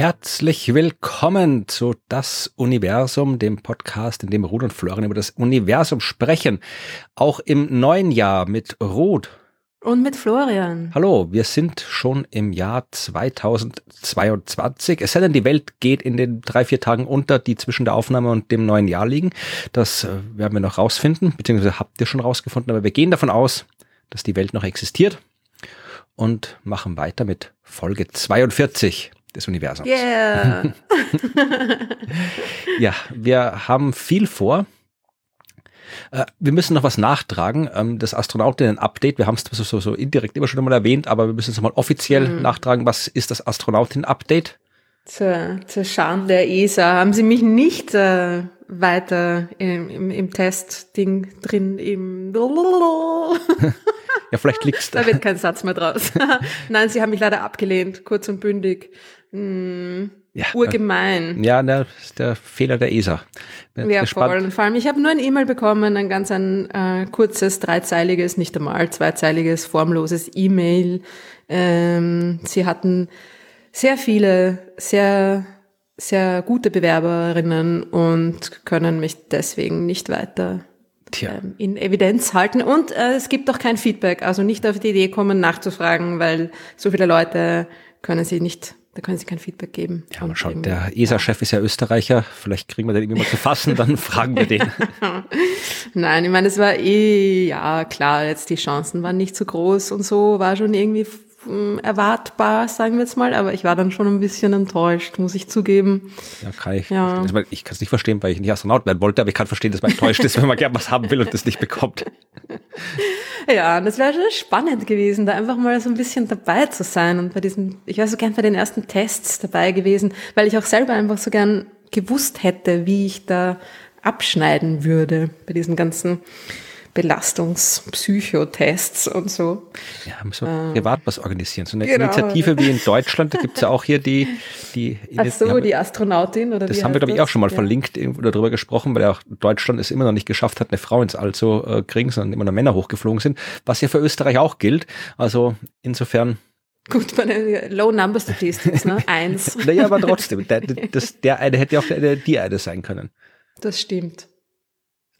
Herzlich willkommen zu Das Universum, dem Podcast, in dem Ruth und Florian über das Universum sprechen. Auch im neuen Jahr mit Ruth. Und mit Florian. Hallo, wir sind schon im Jahr 2022. Es sei denn, die Welt geht in den drei, vier Tagen unter, die zwischen der Aufnahme und dem neuen Jahr liegen. Das äh, werden wir noch rausfinden, beziehungsweise habt ihr schon rausgefunden, aber wir gehen davon aus, dass die Welt noch existiert und machen weiter mit Folge 42 des Universums. Yeah. ja, wir haben viel vor. Äh, wir müssen noch was nachtragen. Ähm, das Astronautinnen-Update, wir haben es so, so indirekt immer schon mal erwähnt, aber wir müssen es nochmal offiziell mhm. nachtragen. Was ist das Astronautinnen-Update? Zur, zur Schande der ESA haben sie mich nicht äh, weiter im, im, im Testding drin im Ja, vielleicht liegt's da. da wird kein Satz mehr draus. Nein, sie haben mich leider abgelehnt, kurz und bündig. Hm, ja, urgemein. Ja, der, der Fehler der ESA. Bin ja, gespannt. voll. vor allem, ich habe nur ein E-Mail bekommen, ein ganz ein äh, kurzes, dreizeiliges, nicht einmal zweizeiliges, formloses E-Mail. Ähm, sie hatten sehr viele, sehr, sehr gute Bewerberinnen und können mich deswegen nicht weiter ähm, in Evidenz halten. Und äh, es gibt auch kein Feedback, also nicht auf die Idee kommen, nachzufragen, weil so viele Leute können sie nicht da können Sie kein Feedback geben. Ja, mal schauen. Der ESA-Chef ist ja Österreicher. Vielleicht kriegen wir den irgendwie mal zu fassen, dann fragen wir den. Nein, ich meine, es war eh, ja, klar, jetzt die Chancen waren nicht so groß und so, war schon irgendwie erwartbar, sagen wir jetzt mal, aber ich war dann schon ein bisschen enttäuscht, muss ich zugeben. Ja, kann ich. Ja. Ich kann es nicht verstehen, weil ich nicht Astronaut werden wollte, aber ich kann verstehen, dass man enttäuscht ist, wenn man gerne was haben will und das nicht bekommt. Ja, das wäre schon spannend gewesen, da einfach mal so ein bisschen dabei zu sein und bei diesen, ich wäre so gern bei den ersten Tests dabei gewesen, weil ich auch selber einfach so gern gewusst hätte, wie ich da abschneiden würde bei diesen ganzen Belastungspsychotests und so. Ja, müssen wir äh, privat was organisieren. So eine genau. Initiative wie in Deutschland, da gibt es ja auch hier die, die Ach so, die, haben, die Astronautin oder Das haben wir, glaube ich, auch schon mal ja. verlinkt oder darüber gesprochen, weil ja auch Deutschland es immer noch nicht geschafft hat, eine Frau ins All zu äh, kriegen, sondern immer noch Männer hochgeflogen sind, was ja für Österreich auch gilt. Also insofern Gut, meine Low Number Statistics, ne? Eins. naja, aber trotzdem, der, das, der eine hätte auch der, die eine sein können. Das stimmt.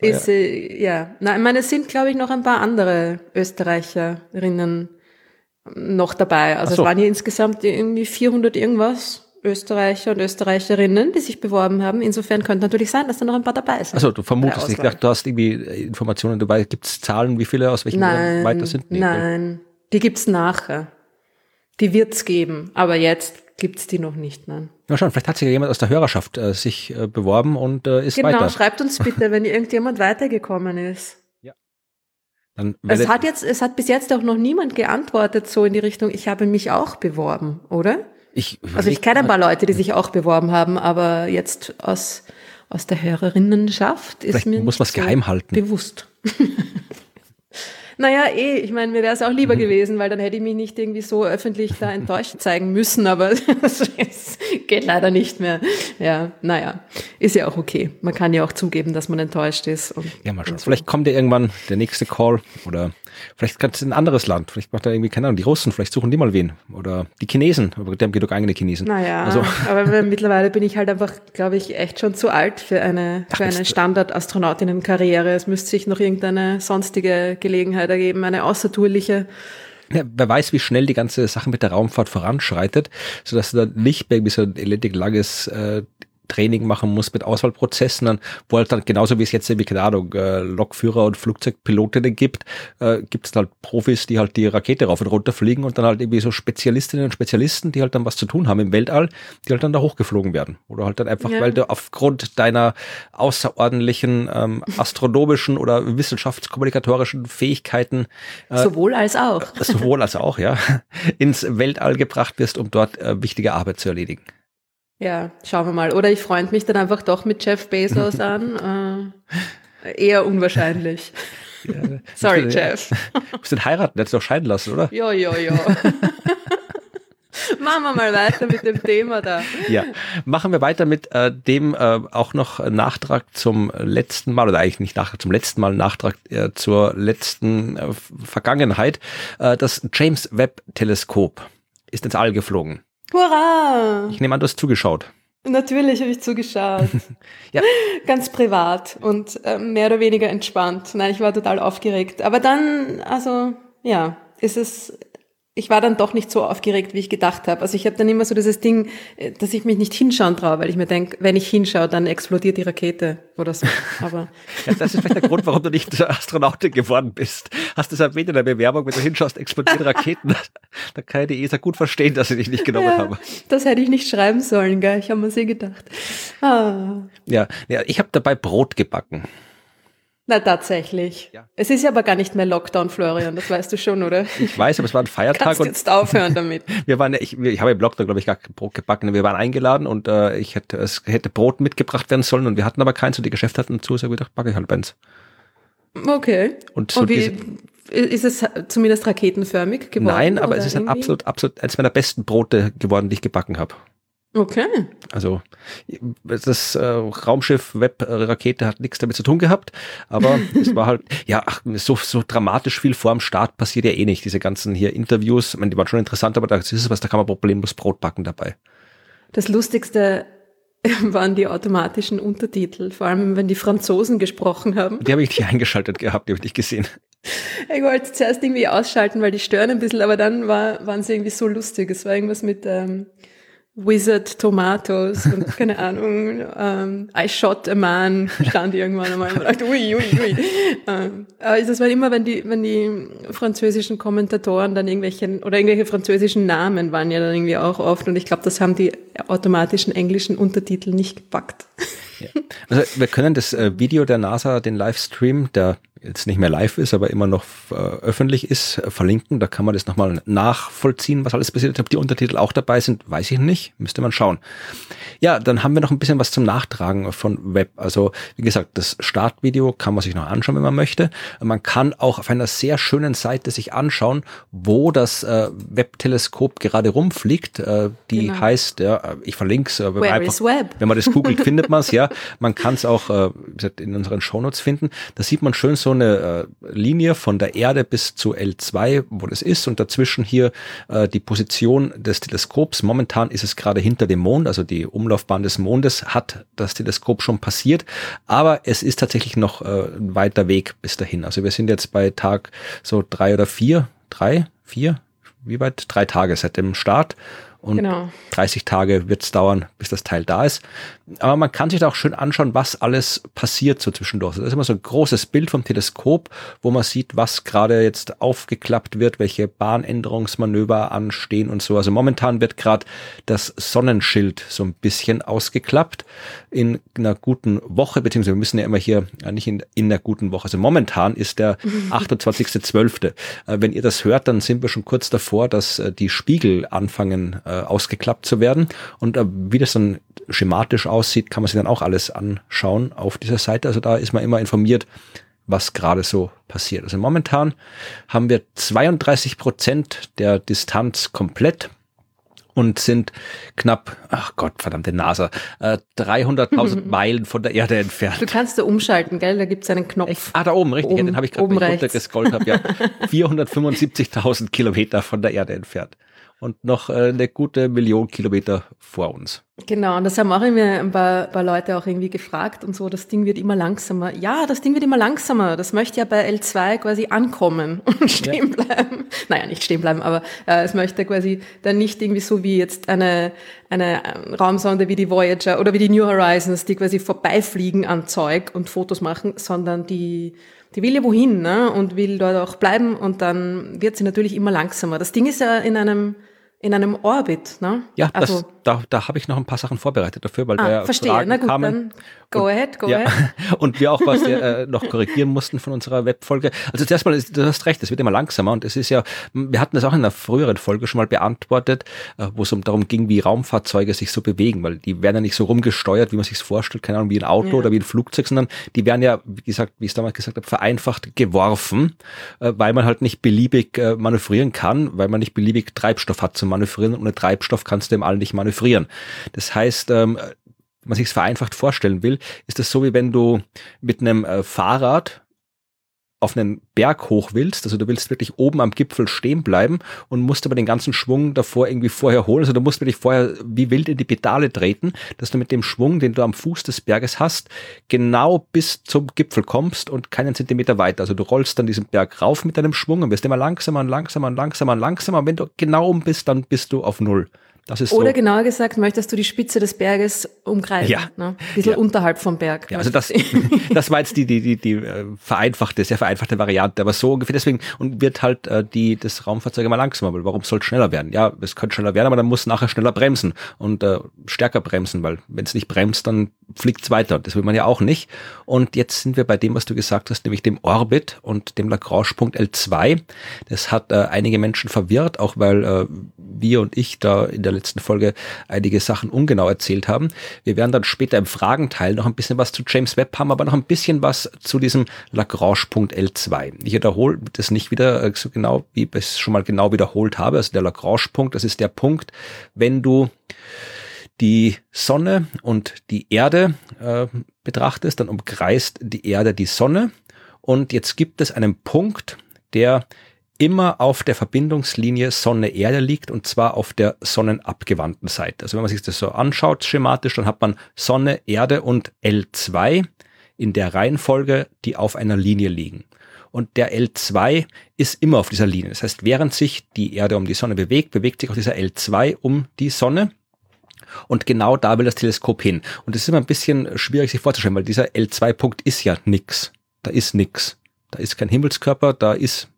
Ist, ja. Äh, ja. Na, ich meine, es sind, glaube ich, noch ein paar andere Österreicherinnen noch dabei. Also so. es waren hier insgesamt irgendwie 400 irgendwas Österreicher und Österreicherinnen, die sich beworben haben. Insofern könnte natürlich sein, dass da noch ein paar dabei sind. Also du vermutest nicht, du hast irgendwie Informationen dabei. Gibt es Zahlen, wie viele aus welchem nein, weiter sind? Nee, nein, die gibt's nachher. Die wird's geben, aber jetzt gibt's die noch nicht, nein. Na schon, vielleicht hat sich ja jemand aus der Hörerschaft äh, sich äh, beworben und äh, ist genau, weiter. Genau, schreibt uns bitte, wenn irgendjemand weitergekommen ist. Ja. Dann es hat jetzt, es hat bis jetzt auch noch niemand geantwortet so in die Richtung, ich habe mich auch beworben, oder? Ich, also ich kenne ein paar Leute, die sich auch beworben haben, aber jetzt aus, aus der Hörerinnenschaft ist mir muss was so geheim halten. bewusst. Naja, eh, ich meine, mir wäre es auch lieber mhm. gewesen, weil dann hätte ich mich nicht irgendwie so öffentlich da enttäuscht zeigen müssen, aber es geht leider nicht mehr. Ja, naja, ist ja auch okay. Man kann ja auch zugeben, dass man enttäuscht ist. Und, ja, mal schauen. So. Vielleicht kommt ja irgendwann der nächste Call oder vielleicht kann es ein anderes Land. Vielleicht macht er irgendwie, keine Ahnung, die Russen, vielleicht suchen die mal wen. Oder die Chinesen, aber die haben genug eigene Chinesen. Naja, also. aber mittlerweile bin ich halt einfach, glaube ich, echt schon zu alt für eine, für eine Standard-Astronautinnen-Karriere. Es müsste sich noch irgendeine sonstige Gelegenheit ergeben, eine außertourliche. Ja, wer weiß, wie schnell die ganze Sache mit der Raumfahrt voranschreitet, sodass du dann nicht mehr irgendwie so ein elendig langes äh, Training machen muss mit Auswahlprozessen, dann, wo halt dann genauso wie es jetzt irgendwie, keine Ahnung, äh, Lokführer und Flugzeugpilotinnen gibt, äh, gibt es halt Profis, die halt die Rakete rauf und runter fliegen und dann halt irgendwie so Spezialistinnen und Spezialisten, die halt dann was zu tun haben im Weltall, die halt dann da hochgeflogen werden. Oder halt dann einfach, ja. weil du aufgrund deiner außerordentlichen ähm, astronomischen oder wissenschaftskommunikatorischen Fähigkeiten äh, sowohl als auch. sowohl als auch, ja, ins Weltall gebracht wirst, um dort äh, wichtige Arbeit zu erledigen. Ja, schauen wir mal. Oder ich freund mich dann einfach doch mit Jeff Bezos an. Äh, eher unwahrscheinlich. Ja, Sorry, du, Jeff. Musst den heiraten, der hat doch scheiden lassen, oder? Ja, ja, ja. machen wir mal weiter mit dem Thema da. Ja, machen wir weiter mit äh, dem äh, auch noch Nachtrag zum letzten Mal, oder eigentlich nicht Nachtrag, zum letzten Mal Nachtrag äh, zur letzten äh, Vergangenheit. Äh, das James Webb Teleskop ist ins All geflogen Hurra! Ich nehme an, du hast zugeschaut. Natürlich habe ich zugeschaut. ja. Ganz privat und äh, mehr oder weniger entspannt. Nein, ich war total aufgeregt. Aber dann, also ja, ist es ich war dann doch nicht so aufgeregt, wie ich gedacht habe. Also ich habe dann immer so dieses Ding, äh, dass ich mich nicht hinschauen traue, weil ich mir denke, wenn ich hinschaue, dann explodiert die Rakete oder so. Aber ja, das ist vielleicht der Grund, warum du nicht Astronautin geworden bist. Hast du es erwähnt in der Bewerbung, wenn du hinschaust, explodieren Raketen. da kann die ESA gut verstehen, dass sie dich nicht genommen ja, haben. Das hätte ich nicht schreiben sollen, gell? Ich habe mir sie gedacht. Ah. Ja, ja, ich habe dabei Brot gebacken. Na, tatsächlich. Ja. Es ist ja aber gar nicht mehr Lockdown, Florian, das weißt du schon, oder? Ich weiß, aber es war ein Feiertag. Kannst und jetzt aufhören damit. wir waren, ich, ich habe im Lockdown, glaube ich, gar kein Brot gebacken. Wir waren eingeladen und äh, ich hätte, es hätte Brot mitgebracht werden sollen und wir hatten aber keins und die Geschäfte hatten zu, so ich gedacht, backe ich halt eins. Okay. Und, so und wie, ist es zumindest raketenförmig geworden? Nein, aber es ist ein absolut, absolut eines meiner besten Brote geworden, die ich gebacken habe. Okay. Also das äh, Raumschiff Web-Rakete hat nichts damit zu tun gehabt, aber es war halt, ja, ach, so, so dramatisch viel vor dem Start passiert ja eh nicht. Diese ganzen hier Interviews, ich meine, die waren schon interessant, aber da ist es was, da kann man problemlos Brot backen dabei. Das Lustigste waren die automatischen Untertitel, vor allem wenn die Franzosen gesprochen haben. Die habe ich nicht eingeschaltet gehabt, die habe ich nicht gesehen. Ich wollte zuerst irgendwie ausschalten, weil die stören ein bisschen, aber dann war, waren sie irgendwie so lustig. Es war irgendwas mit ähm, Wizard Tomatoes und keine Ahnung, ähm, I shot a man stand irgendwann einmal und dachte, ui, ui, ui. Ähm, aber das war immer, wenn die, wenn die französischen Kommentatoren dann irgendwelche, oder irgendwelche französischen Namen waren ja dann irgendwie auch oft und ich glaube, das haben die automatischen englischen Untertitel nicht gepackt. Ja. Also wir können das äh, Video der NASA, den Livestream, der jetzt nicht mehr live ist, aber immer noch äh, öffentlich ist, äh, verlinken. Da kann man das nochmal nachvollziehen, was alles passiert. Ob die Untertitel auch dabei sind, weiß ich nicht. Müsste man schauen. Ja, dann haben wir noch ein bisschen was zum Nachtragen von Web. Also, wie gesagt, das Startvideo kann man sich noch anschauen, wenn man möchte. Man kann auch auf einer sehr schönen Seite sich anschauen, wo das äh, Webb-Teleskop gerade rumfliegt. Äh, die genau. heißt, ja, ich verlinke es. Äh, wenn, wenn man das googelt, findet man es, ja. Man kann es auch äh, in unseren Shownotes finden. Da sieht man schön so so eine äh, Linie von der Erde bis zu L2, wo das ist und dazwischen hier äh, die Position des Teleskops. Momentan ist es gerade hinter dem Mond, also die Umlaufbahn des Mondes hat das Teleskop schon passiert, aber es ist tatsächlich noch äh, ein weiter Weg bis dahin. Also wir sind jetzt bei Tag so drei oder vier, drei, vier, wie weit? Drei Tage seit dem Start und genau. 30 Tage wird es dauern, bis das Teil da ist. Aber man kann sich da auch schön anschauen, was alles passiert so zwischendurch. Das ist immer so ein großes Bild vom Teleskop, wo man sieht, was gerade jetzt aufgeklappt wird, welche Bahnänderungsmanöver anstehen und so. Also momentan wird gerade das Sonnenschild so ein bisschen ausgeklappt in einer guten Woche, beziehungsweise wir müssen ja immer hier, ja, nicht in, in einer guten Woche. Also momentan ist der 28.12. Äh, wenn ihr das hört, dann sind wir schon kurz davor, dass äh, die Spiegel anfangen äh, ausgeklappt zu werden. Und äh, wie das dann schematisch aussieht, kann man sich dann auch alles anschauen auf dieser Seite. Also da ist man immer informiert, was gerade so passiert. Also momentan haben wir 32 Prozent der Distanz komplett und sind knapp, ach Gott, verdammte NASA, äh, 300.000 Meilen von der Erde entfernt. Du kannst da umschalten, gell? Da gibt's einen Knopf. Echt? Ah, da oben, richtig. Oben, ja, den habe ich gerade runtergescrollt. Hab, ja. 475.000 Kilometer von der Erde entfernt und noch äh, eine gute Million Kilometer vor uns. Genau, und das haben auch immer ein paar, paar Leute auch irgendwie gefragt und so, das Ding wird immer langsamer. Ja, das Ding wird immer langsamer. Das möchte ja bei L2 quasi ankommen und stehen ja. bleiben. Naja, nicht stehen bleiben, aber äh, es möchte quasi dann nicht irgendwie so wie jetzt eine, eine Raumsonde wie die Voyager oder wie die New Horizons, die quasi vorbeifliegen an Zeug und Fotos machen, sondern die die will ja wohin ne? und will dort auch bleiben und dann wird sie natürlich immer langsamer. Das Ding ist ja in einem in einem Orbit, ne? Ja, also, das, da, da habe ich noch ein paar Sachen vorbereitet dafür, weil ah, wir verstehe. Fragen Na gut, kamen. Dann go und, ahead, go ja, ahead. Und wir auch was äh, noch korrigieren mussten von unserer Webfolge. Also zuerst mal, du hast recht, es wird immer langsamer und es ist ja, wir hatten das auch in einer früheren Folge schon mal beantwortet, äh, wo es um darum ging, wie Raumfahrzeuge sich so bewegen, weil die werden ja nicht so rumgesteuert, wie man sich vorstellt, keine Ahnung, wie ein Auto ja. oder wie ein Flugzeug, sondern die werden ja, wie gesagt, wie ich es damals gesagt habe, vereinfacht geworfen, äh, weil man halt nicht beliebig äh, manövrieren kann, weil man nicht beliebig Treibstoff hat zum Manövrieren und ohne Treibstoff kannst du im All nicht manövrieren. Das heißt, ähm, wenn man sich es vereinfacht vorstellen will, ist das so wie wenn du mit einem äh, Fahrrad auf einen Berg hoch willst, also du willst wirklich oben am Gipfel stehen bleiben und musst aber den ganzen Schwung davor irgendwie vorher holen, also du musst wirklich vorher wie wild in die Pedale treten, dass du mit dem Schwung, den du am Fuß des Berges hast, genau bis zum Gipfel kommst und keinen Zentimeter weiter. Also du rollst dann diesen Berg rauf mit deinem Schwung und wirst immer langsamer und langsamer und langsamer und langsamer und wenn du genau oben bist, dann bist du auf Null. Das ist Oder so. genauer gesagt, möchtest du die Spitze des Berges umgreifen? Ja. Ne? Ein bisschen ja. unterhalb vom Berg. Ja, also das, das war jetzt die, die, die, die äh, vereinfachte, sehr vereinfachte Variante, aber so ungefähr deswegen und wird halt äh, die, das Raumfahrzeug immer langsamer, weil warum soll es schneller werden? Ja, es könnte schneller werden, aber dann muss nachher schneller bremsen und äh, stärker bremsen, weil wenn es nicht bremst, dann fliegt es weiter. Das will man ja auch nicht. Und jetzt sind wir bei dem, was du gesagt hast, nämlich dem Orbit und dem Lagrange-Punkt L2. Das hat äh, einige Menschen verwirrt, auch weil äh, wir und ich da in der letzten Folge einige Sachen ungenau erzählt haben. Wir werden dann später im Fragenteil noch ein bisschen was zu James Webb haben, aber noch ein bisschen was zu diesem Lagrange-Punkt L2. Ich wiederhole das nicht wieder äh, so genau, wie ich es schon mal genau wiederholt habe. Also der Lagrange-Punkt, das ist der Punkt, wenn du die Sonne und die Erde äh, betrachtest, dann umkreist die Erde die Sonne. Und jetzt gibt es einen Punkt, der immer auf der Verbindungslinie Sonne-Erde liegt und zwar auf der sonnenabgewandten Seite. Also wenn man sich das so anschaut schematisch, dann hat man Sonne, Erde und L2 in der Reihenfolge, die auf einer Linie liegen. Und der L2 ist immer auf dieser Linie. Das heißt, während sich die Erde um die Sonne bewegt, bewegt sich auch dieser L2 um die Sonne. Und genau da will das Teleskop hin. Und es ist immer ein bisschen schwierig sich vorzustellen, weil dieser L2-Punkt ist ja nix. Da ist nix. Da ist kein Himmelskörper, da ist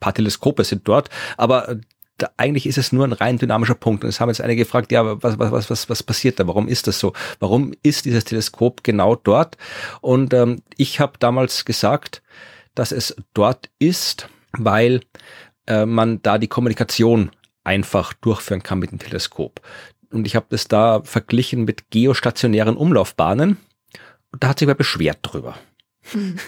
paar Teleskope sind dort, aber äh, da, eigentlich ist es nur ein rein dynamischer Punkt. Und es haben jetzt einige gefragt, ja, was, was, was, was, was passiert da? Warum ist das so? Warum ist dieses Teleskop genau dort? Und ähm, ich habe damals gesagt, dass es dort ist, weil äh, man da die Kommunikation einfach durchführen kann mit dem Teleskop. Und ich habe das da verglichen mit geostationären Umlaufbahnen. Und da hat sich wer beschwert drüber.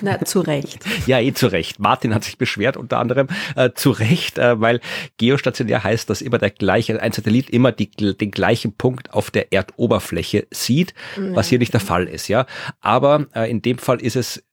Na, zu Recht. ja, eh zu Recht. Martin hat sich beschwert, unter anderem äh, zu Recht, äh, weil geostationär heißt, dass immer der gleiche, ein Satellit immer die, den gleichen Punkt auf der Erdoberfläche sieht, was hier nicht der Fall ist, ja. Aber äh, in dem Fall ist es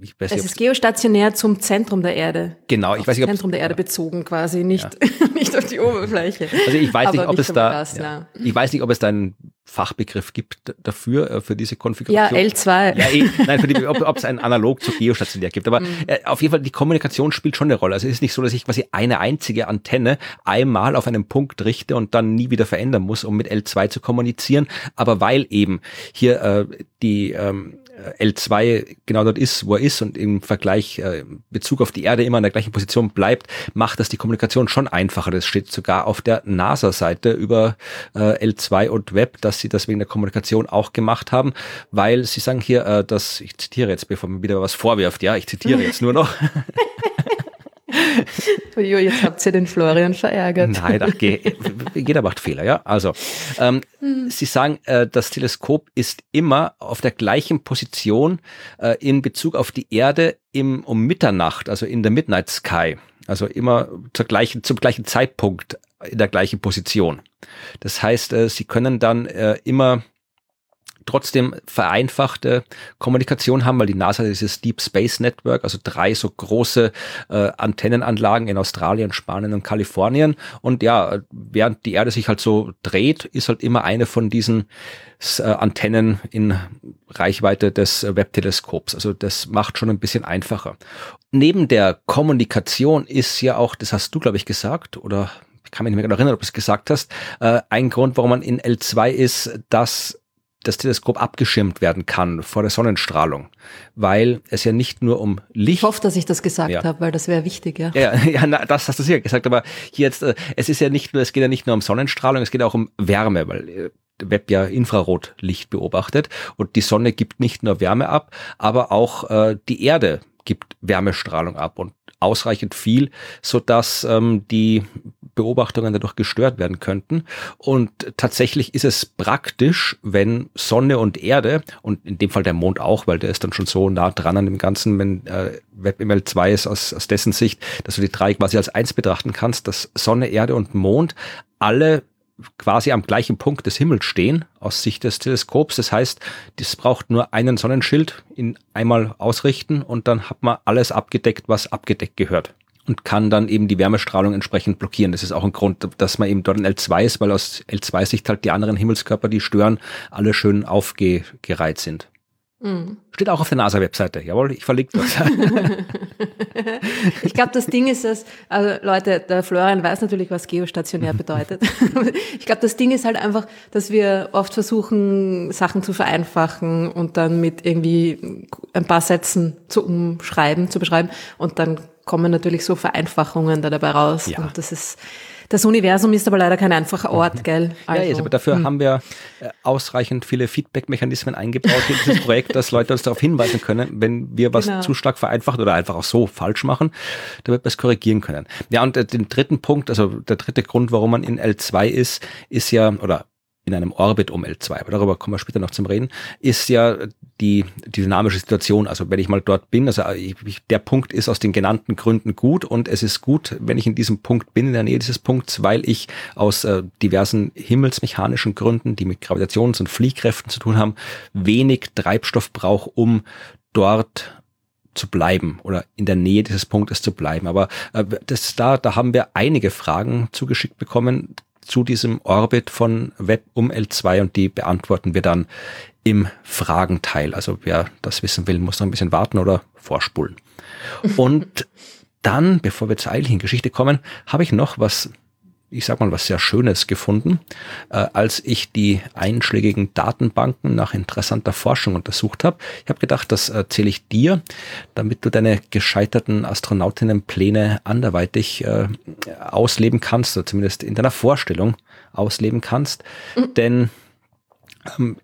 ich weiß es nicht, ist geostationär zum Zentrum der Erde. Genau, ich weiß nicht, ob Zentrum der Erde bezogen quasi, nicht, ja. nicht auf die Oberfläche. Also ich weiß nicht, ob es da, ja. ich weiß nicht, ob es da einen Fachbegriff gibt dafür, äh, für diese Konfiguration. Ja, L2. Ja, eh, nein, für die, ob, es ein Analog zu geostationär gibt. Aber äh, auf jeden Fall, die Kommunikation spielt schon eine Rolle. Also es ist nicht so, dass ich quasi eine einzige Antenne einmal auf einen Punkt richte und dann nie wieder verändern muss, um mit L2 zu kommunizieren. Aber weil eben hier äh, die ähm, L2 genau dort ist, wo er ist und im Vergleich äh, Bezug auf die Erde immer an der gleichen Position bleibt, macht das die Kommunikation schon einfacher. Das steht sogar auf der NASA-Seite über äh, L2 und Web, dass sie das wegen der Kommunikation auch gemacht haben, weil sie sagen hier, äh, dass, ich zitiere jetzt, bevor man wieder was vorwirft, ja, ich zitiere jetzt nur noch. Ujo, jetzt habt ihr den Florian verärgert. Nein, ach, jeder macht Fehler, ja. Also, ähm, hm. Sie sagen, äh, das Teleskop ist immer auf der gleichen Position äh, in Bezug auf die Erde im, um Mitternacht, also in der Midnight Sky. Also immer zur gleichen, zum gleichen Zeitpunkt in der gleichen Position. Das heißt, äh, Sie können dann äh, immer trotzdem vereinfachte Kommunikation haben, weil die NASA dieses Deep Space Network, also drei so große äh, Antennenanlagen in Australien, Spanien und Kalifornien. Und ja, während die Erde sich halt so dreht, ist halt immer eine von diesen äh, Antennen in Reichweite des Webb-Teleskops. Also das macht schon ein bisschen einfacher. Neben der Kommunikation ist ja auch, das hast du, glaube ich, gesagt, oder ich kann mich nicht mehr genau erinnern, ob du es gesagt hast, äh, ein Grund, warum man in L2 ist, dass das Teleskop abgeschirmt werden kann vor der Sonnenstrahlung, weil es ja nicht nur um Licht. Ich hoffe, dass ich das gesagt ja. habe, weil das wäre wichtig, ja. Ja, ja na, das hast du sicher gesagt, aber hier jetzt, äh, es ist ja nicht nur, es geht ja nicht nur um Sonnenstrahlung, es geht auch um Wärme, weil äh, Web ja Infrarotlicht beobachtet und die Sonne gibt nicht nur Wärme ab, aber auch äh, die Erde gibt Wärmestrahlung ab und ausreichend viel, so dass ähm, die Beobachtungen dadurch gestört werden könnten. Und tatsächlich ist es praktisch, wenn Sonne und Erde und in dem Fall der Mond auch, weil der ist dann schon so nah dran an dem Ganzen, wenn äh, WebML 2 ist aus, aus dessen Sicht, dass du die drei quasi als eins betrachten kannst, dass Sonne, Erde und Mond alle quasi am gleichen Punkt des Himmels stehen aus Sicht des Teleskops. Das heißt, das braucht nur einen Sonnenschild in einmal ausrichten und dann hat man alles abgedeckt, was abgedeckt gehört und kann dann eben die Wärmestrahlung entsprechend blockieren. Das ist auch ein Grund, dass man eben dort in L2 ist, weil aus L2-Sicht halt die anderen Himmelskörper, die stören, alle schön aufgereiht sind. Mhm. Steht auch auf der NASA-Webseite. Jawohl, ich verlinke das. ich glaube, das Ding ist dass, also Leute, der Florian weiß natürlich, was geostationär bedeutet. ich glaube, das Ding ist halt einfach, dass wir oft versuchen, Sachen zu vereinfachen und dann mit irgendwie ein paar Sätzen zu umschreiben, zu beschreiben und dann kommen natürlich so Vereinfachungen da dabei raus. Ja. Und das ist, das Universum ist aber leider kein einfacher Ort, mhm. gell? Also, ja, jetzt, aber dafür hm. haben wir äh, ausreichend viele Feedback-Mechanismen eingebaut in dieses Projekt, dass Leute uns darauf hinweisen können, wenn wir was genau. zu stark vereinfacht oder einfach auch so falsch machen, damit wir es korrigieren können. Ja, und äh, den dritten Punkt, also der dritte Grund, warum man in L2 ist, ist ja, oder in einem Orbit um L2, aber darüber kommen wir später noch zum Reden, ist ja die, die dynamische Situation. Also wenn ich mal dort bin, also ich, der Punkt ist aus den genannten Gründen gut und es ist gut, wenn ich in diesem Punkt bin, in der Nähe dieses Punkts, weil ich aus äh, diversen himmelsmechanischen Gründen, die mit Gravitations- und Fliehkräften zu tun haben, wenig Treibstoff brauche, um dort zu bleiben oder in der Nähe dieses Punktes zu bleiben. Aber äh, das da, da haben wir einige Fragen zugeschickt bekommen zu diesem Orbit von Web um L2 und die beantworten wir dann im Fragenteil. Also wer das wissen will, muss noch ein bisschen warten oder vorspulen. Und dann, bevor wir zur eigentlichen Geschichte kommen, habe ich noch was ich sag mal, was sehr Schönes gefunden, äh, als ich die einschlägigen Datenbanken nach interessanter Forschung untersucht habe. Ich habe gedacht, das erzähle ich dir, damit du deine gescheiterten Astronautinnenpläne anderweitig äh, ausleben kannst, oder zumindest in deiner Vorstellung ausleben kannst. Mhm. Denn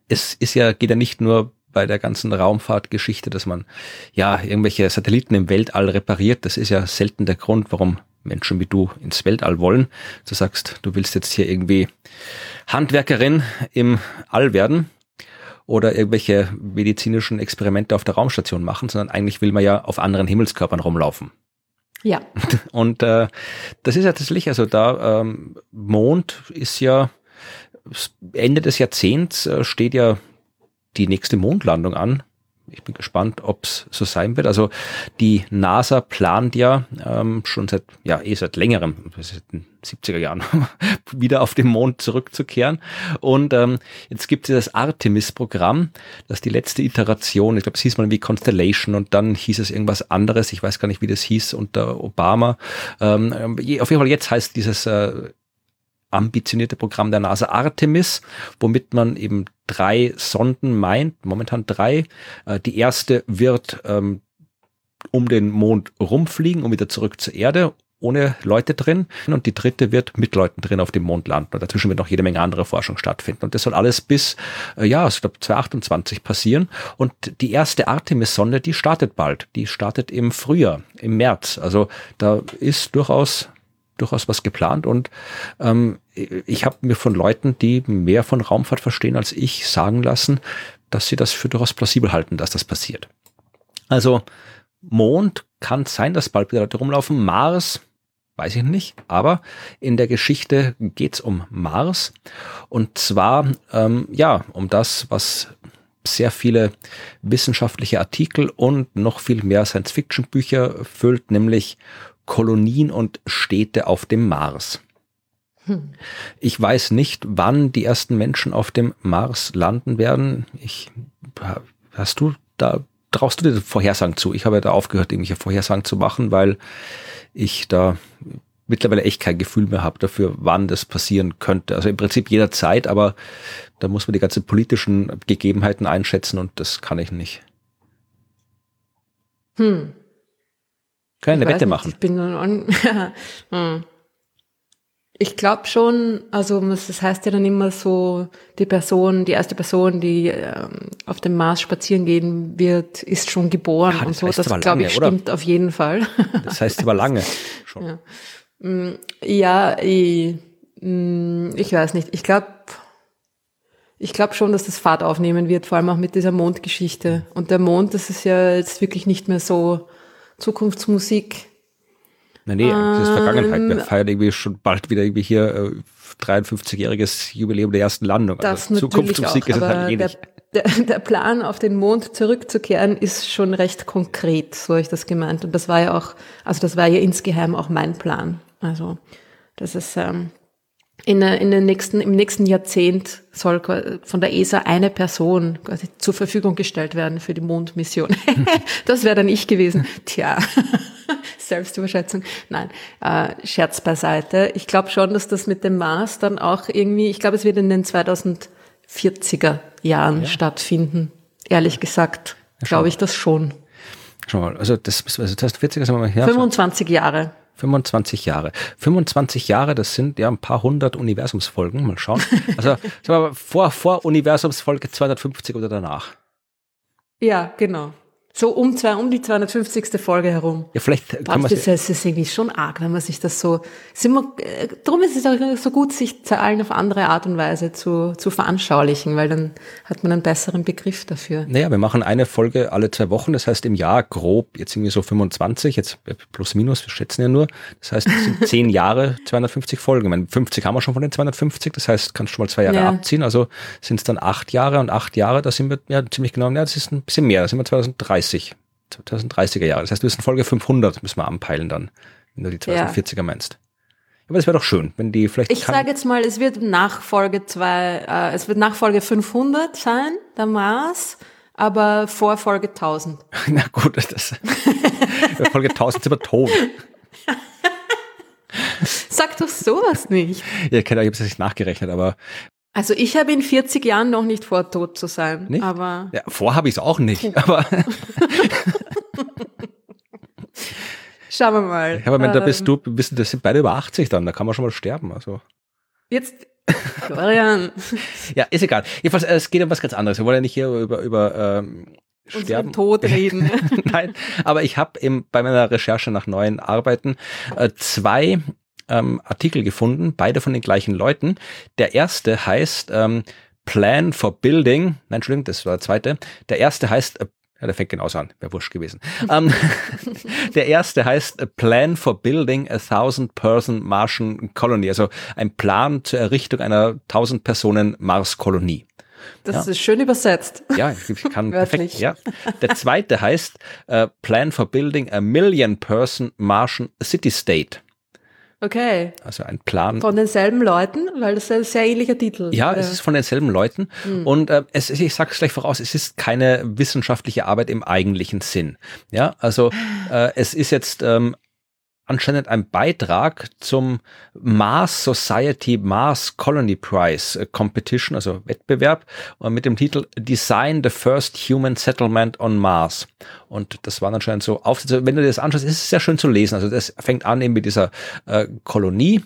es ist ja, geht ja nicht nur bei der ganzen Raumfahrtgeschichte, dass man ja irgendwelche Satelliten im Weltall repariert. Das ist ja selten der Grund, warum Menschen wie du ins Weltall wollen. Du sagst, du willst jetzt hier irgendwie Handwerkerin im All werden oder irgendwelche medizinischen Experimente auf der Raumstation machen, sondern eigentlich will man ja auf anderen Himmelskörpern rumlaufen. Ja. Und äh, das ist ja tatsächlich, also da ähm, Mond ist ja Ende des Jahrzehnts äh, steht ja die nächste Mondlandung an ich bin gespannt, ob es so sein wird. Also die NASA plant ja ähm, schon seit, ja, eh seit längerem, seit den 70er Jahren, wieder auf den Mond zurückzukehren. Und ähm, jetzt gibt es das Artemis-Programm, das die letzte Iteration, ich glaube, es hieß mal wie Constellation und dann hieß es irgendwas anderes, ich weiß gar nicht, wie das hieß unter Obama. Ähm, auf jeden Fall jetzt heißt dieses äh, ambitionierte Programm der NASA Artemis, womit man eben drei Sonden meint, momentan drei. Äh, die erste wird ähm, um den Mond rumfliegen und wieder zurück zur Erde ohne Leute drin. Und die dritte wird mit Leuten drin auf dem Mond landen. Und dazwischen wird noch jede Menge andere Forschung stattfinden. Und das soll alles bis äh, ja, ich glaube 2028 passieren. Und die erste Artemis-Sonde, die startet bald, die startet im Frühjahr, im März, also da ist durchaus durchaus was geplant und ähm, ich habe mir von Leuten, die mehr von Raumfahrt verstehen als ich, sagen lassen, dass sie das für durchaus plausibel halten, dass das passiert. Also Mond kann sein, dass bald wieder Leute rumlaufen. Mars weiß ich nicht, aber in der Geschichte geht's um Mars und zwar ähm, ja um das, was sehr viele wissenschaftliche Artikel und noch viel mehr Science-Fiction-Bücher füllt, nämlich Kolonien und Städte auf dem Mars. Hm. Ich weiß nicht, wann die ersten Menschen auf dem Mars landen werden. Ich, hast du da, traust du dir Vorhersagen zu? Ich habe ja da aufgehört, irgendwelche Vorhersagen zu machen, weil ich da mittlerweile echt kein Gefühl mehr habe dafür, wann das passieren könnte. Also im Prinzip jederzeit, aber da muss man die ganzen politischen Gegebenheiten einschätzen und das kann ich nicht. Hm. Können eine Wette nicht, machen. Ich bin on, hm. Ich glaube schon, also das heißt ja dann immer so, die Person, die erste Person, die ähm, auf dem Mars spazieren gehen wird, ist schon geboren ja, und so. Das glaube ich stimmt oder? auf jeden Fall. Das heißt aber lange schon. Ja, mm, ja ich, mm, ich weiß nicht. Ich glaube, ich glaube schon, dass das Fahrt aufnehmen wird, vor allem auch mit dieser Mondgeschichte. Und der Mond, das ist ja jetzt wirklich nicht mehr so Zukunftsmusik. Nee, nee, das ist Vergangenheit. Wir ähm, feiern irgendwie schon bald wieder irgendwie hier äh, 53-jähriges Jubiläum der ersten Landung. Das also Zukunftsmusik ist halt ähnlich. Der, der, der Plan, auf den Mond zurückzukehren, ist schon recht konkret, so habe ich das gemeint. Und das war ja auch, also das war ja insgeheim auch mein Plan. Also das ist ähm, in, in den nächsten, im nächsten Jahrzehnt soll von der ESA eine Person quasi zur Verfügung gestellt werden für die Mondmission. das wäre dann ich gewesen. Tja, Selbstüberschätzung. Nein, äh, Scherz beiseite. Ich glaube schon, dass das mit dem Mars dann auch irgendwie, ich glaube, es wird in den 2040er Jahren ja. stattfinden. Ehrlich gesagt, glaube ich das schon. Schau mal, also das also 2040er sagen wir mal her. 25 Jahre. 25 Jahre. 25 Jahre, das sind ja ein paar hundert Universumsfolgen. Mal schauen. Also sagen wir mal, vor, vor Universumsfolge 250 oder danach. Ja, genau. So um, zwei, um die 250. Folge herum. Ja, vielleicht kann man das, das ist irgendwie schon arg, wenn man sich das so, sind wir, äh, darum ist es auch so gut, sich Zahlen auf andere Art und Weise zu, zu veranschaulichen, weil dann hat man einen besseren Begriff dafür. Naja, wir machen eine Folge alle zwei Wochen, das heißt im Jahr grob jetzt irgendwie so 25, jetzt plus minus, wir schätzen ja nur. Das heißt, es sind zehn Jahre 250 Folgen. Ich meine, 50 haben wir schon von den 250, das heißt, kannst du schon mal zwei Jahre ja. abziehen, also sind es dann acht Jahre und acht Jahre, da sind wir ja ziemlich genau, ja, das ist ein bisschen mehr, da sind wir 2030. 2030, 2030er Jahre. Das heißt, bist in Folge 500, müssen wir anpeilen dann, wenn du die 2040er ja. meinst. Aber das wäre doch schön, wenn die vielleicht. Ich sage jetzt mal, es wird nach Folge zwei, äh, es wird nach Folge 500 sein, der Mars, aber vor Folge 1000. Na gut, das, Folge 1000 sind wir tot. Sag doch sowas nicht. Ja, ich habe es nicht nachgerechnet, aber also ich habe in 40 Jahren noch nicht vor, tot zu sein. Nicht? Aber ja, vor habe ich es auch nicht. Aber Schauen wir mal. Ja, aber wenn da bist du, bist, das sind beide über 80 dann, da kann man schon mal sterben. Also. Jetzt, Florian. ja, ist egal. Jedenfalls, es geht um was ganz anderes. Wir wollen ja nicht hier über, über ähm, Sterben. Tod reden. Nein, aber ich habe bei meiner Recherche nach neuen Arbeiten äh, zwei ähm, Artikel gefunden, beide von den gleichen Leuten. Der erste heißt ähm, Plan for Building, nein, Entschuldigung, das war der zweite. Der erste heißt äh, ja, der fängt genauso an. Wäre wurscht gewesen. ähm, der erste heißt A Plan for Building a Thousand Person Martian Colony, also ein Plan zur Errichtung einer 1000 Personen Mars-Kolonie. Das ja. ist schön übersetzt. Ja, ich kann perfekt. Ja. Der zweite heißt uh, Plan for Building a Million Person Martian City State. Okay. Also ein Plan. Von denselben Leuten, weil das ist ein sehr ähnlicher Titel. Ja, es ist von denselben Leuten. Mhm. Und äh, es, ich sage es gleich voraus, es ist keine wissenschaftliche Arbeit im eigentlichen Sinn. Ja, also äh, es ist jetzt ähm, anscheinend ein Beitrag zum Mars Society Mars Colony Prize äh, Competition, also Wettbewerb, äh, mit dem Titel Design the First Human Settlement on Mars. Und das waren anscheinend so Aufsätze. Wenn du dir das anschaust, ist es sehr schön zu lesen. Also das fängt an eben mit dieser äh, Kolonie,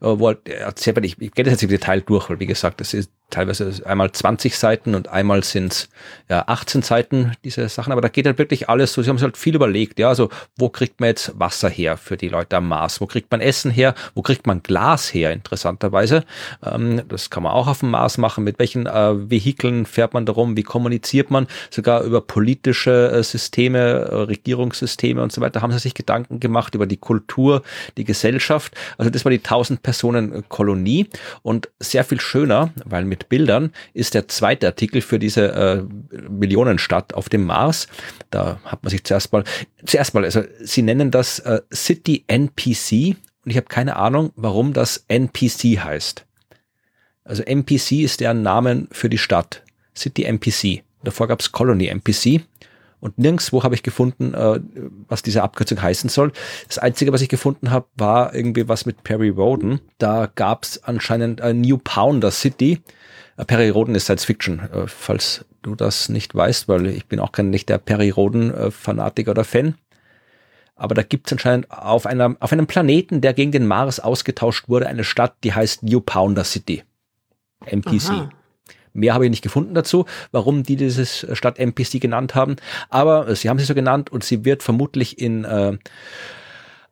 äh, wo halt, erzählt ich, ich gehe das jetzt im Detail durch, weil wie gesagt, das ist teilweise einmal 20 Seiten und einmal sind es ja, 18 Seiten, diese Sachen. Aber da geht halt wirklich alles so. Sie haben sich halt viel überlegt. Ja, also wo kriegt man jetzt Wasser her für die Leute am Mars? Wo kriegt man Essen her? Wo kriegt man Glas her? Interessanterweise. Ähm, das kann man auch auf dem Mars machen. Mit welchen äh, Vehikeln fährt man darum? Wie kommuniziert man? Sogar über politische äh, Systeme, äh, Regierungssysteme und so weiter haben sie sich Gedanken gemacht über die Kultur, die Gesellschaft. Also das war die 1000 Personen Kolonie und sehr viel schöner, weil mit Bildern ist der zweite Artikel für diese äh, Millionenstadt auf dem Mars. Da hat man sich zuerst mal, zuerst mal, also sie nennen das äh, City NPC und ich habe keine Ahnung, warum das NPC heißt. Also NPC ist der Name für die Stadt. City NPC. Davor gab es Colony NPC. Und nirgendswo habe ich gefunden, äh, was diese Abkürzung heißen soll. Das Einzige, was ich gefunden habe, war irgendwie was mit Perry Roden. Da gab es anscheinend äh, New Pounder City. Äh, Perry Roden ist Science Fiction, äh, falls du das nicht weißt, weil ich bin auch kein nicht der Perry Roden-Fanatiker oder Fan. Aber da gibt es anscheinend auf, einer, auf einem Planeten, der gegen den Mars ausgetauscht wurde, eine Stadt, die heißt New Pounder City. NPC. Aha. Mehr habe ich nicht gefunden dazu, warum die dieses Stadt NPC genannt haben. Aber sie haben sie so genannt und sie wird vermutlich in äh,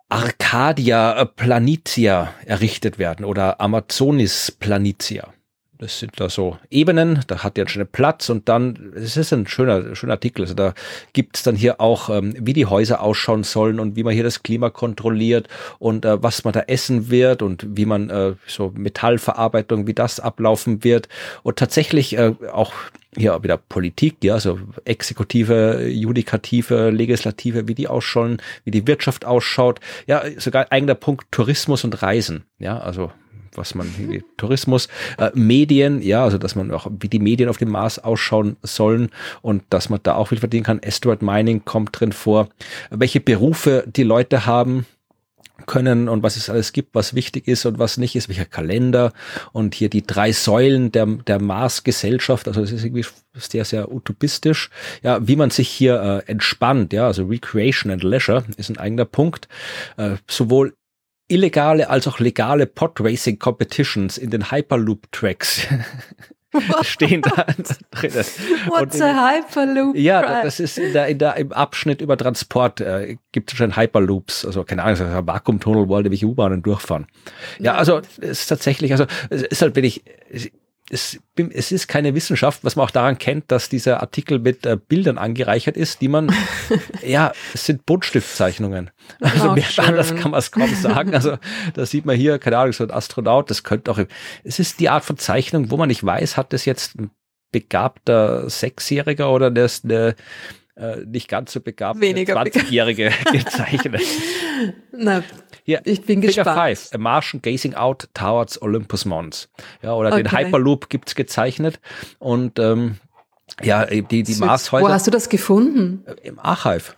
Arcadia Planitia errichtet werden oder Amazonis Planitia. Das sind da so Ebenen, da hat er einen schönen Platz und dann, es ist ein schöner, schöner Artikel. Also da gibt's dann hier auch, ähm, wie die Häuser ausschauen sollen und wie man hier das Klima kontrolliert und äh, was man da essen wird und wie man äh, so Metallverarbeitung, wie das ablaufen wird. Und tatsächlich äh, auch hier wieder Politik, ja, so Exekutive, Judikative, Legislative, wie die ausschauen, wie die Wirtschaft ausschaut. Ja, sogar eigener Punkt Tourismus und Reisen. Ja, also was man Tourismus, äh, Medien, ja, also dass man auch, wie die Medien auf dem Mars ausschauen sollen und dass man da auch viel verdienen kann. Asteroid Mining kommt drin vor. Welche Berufe die Leute haben, können und was es alles gibt, was wichtig ist und was nicht ist, welcher Kalender und hier die drei Säulen der, der Mars-Gesellschaft, also das ist irgendwie sehr, sehr utopistisch, ja, wie man sich hier äh, entspannt, ja, also Recreation and Leisure ist ein eigener Punkt, äh, sowohl illegale als auch legale Podracing Competitions in den Hyperloop Tracks. stehen da drin. What's in, a Hyperloop? Ja, das ist in der, in der, im Abschnitt über Transport äh, gibt es schon Hyperloops, also keine Ahnung, ein Vakuumtunnel, wo alle U-Bahnen durchfahren. Ja, also es ist tatsächlich, also es ist halt, wenn ich, es, es ist keine Wissenschaft, was man auch daran kennt, dass dieser Artikel mit äh, Bildern angereichert ist, die man, ja, es sind Buntstiftzeichnungen. Also oh, mehr schön. anders kann man es kaum sagen. Also da sieht man hier, keine Ahnung, so ein Astronaut, das könnte auch, es ist die Art von Zeichnung, wo man nicht weiß, hat das jetzt ein begabter Sechsjähriger oder das eine äh, nicht ganz so begabte 20-Jährige gezeichnet. Na, ja, ich bin Figure gespannt. Five, A Martian Gazing Out Towards Olympus Mons. Ja, oder okay. den Hyperloop gibt's gezeichnet und ähm, ja, die, die Marshäuser. Wo hast du das gefunden? Im Archive.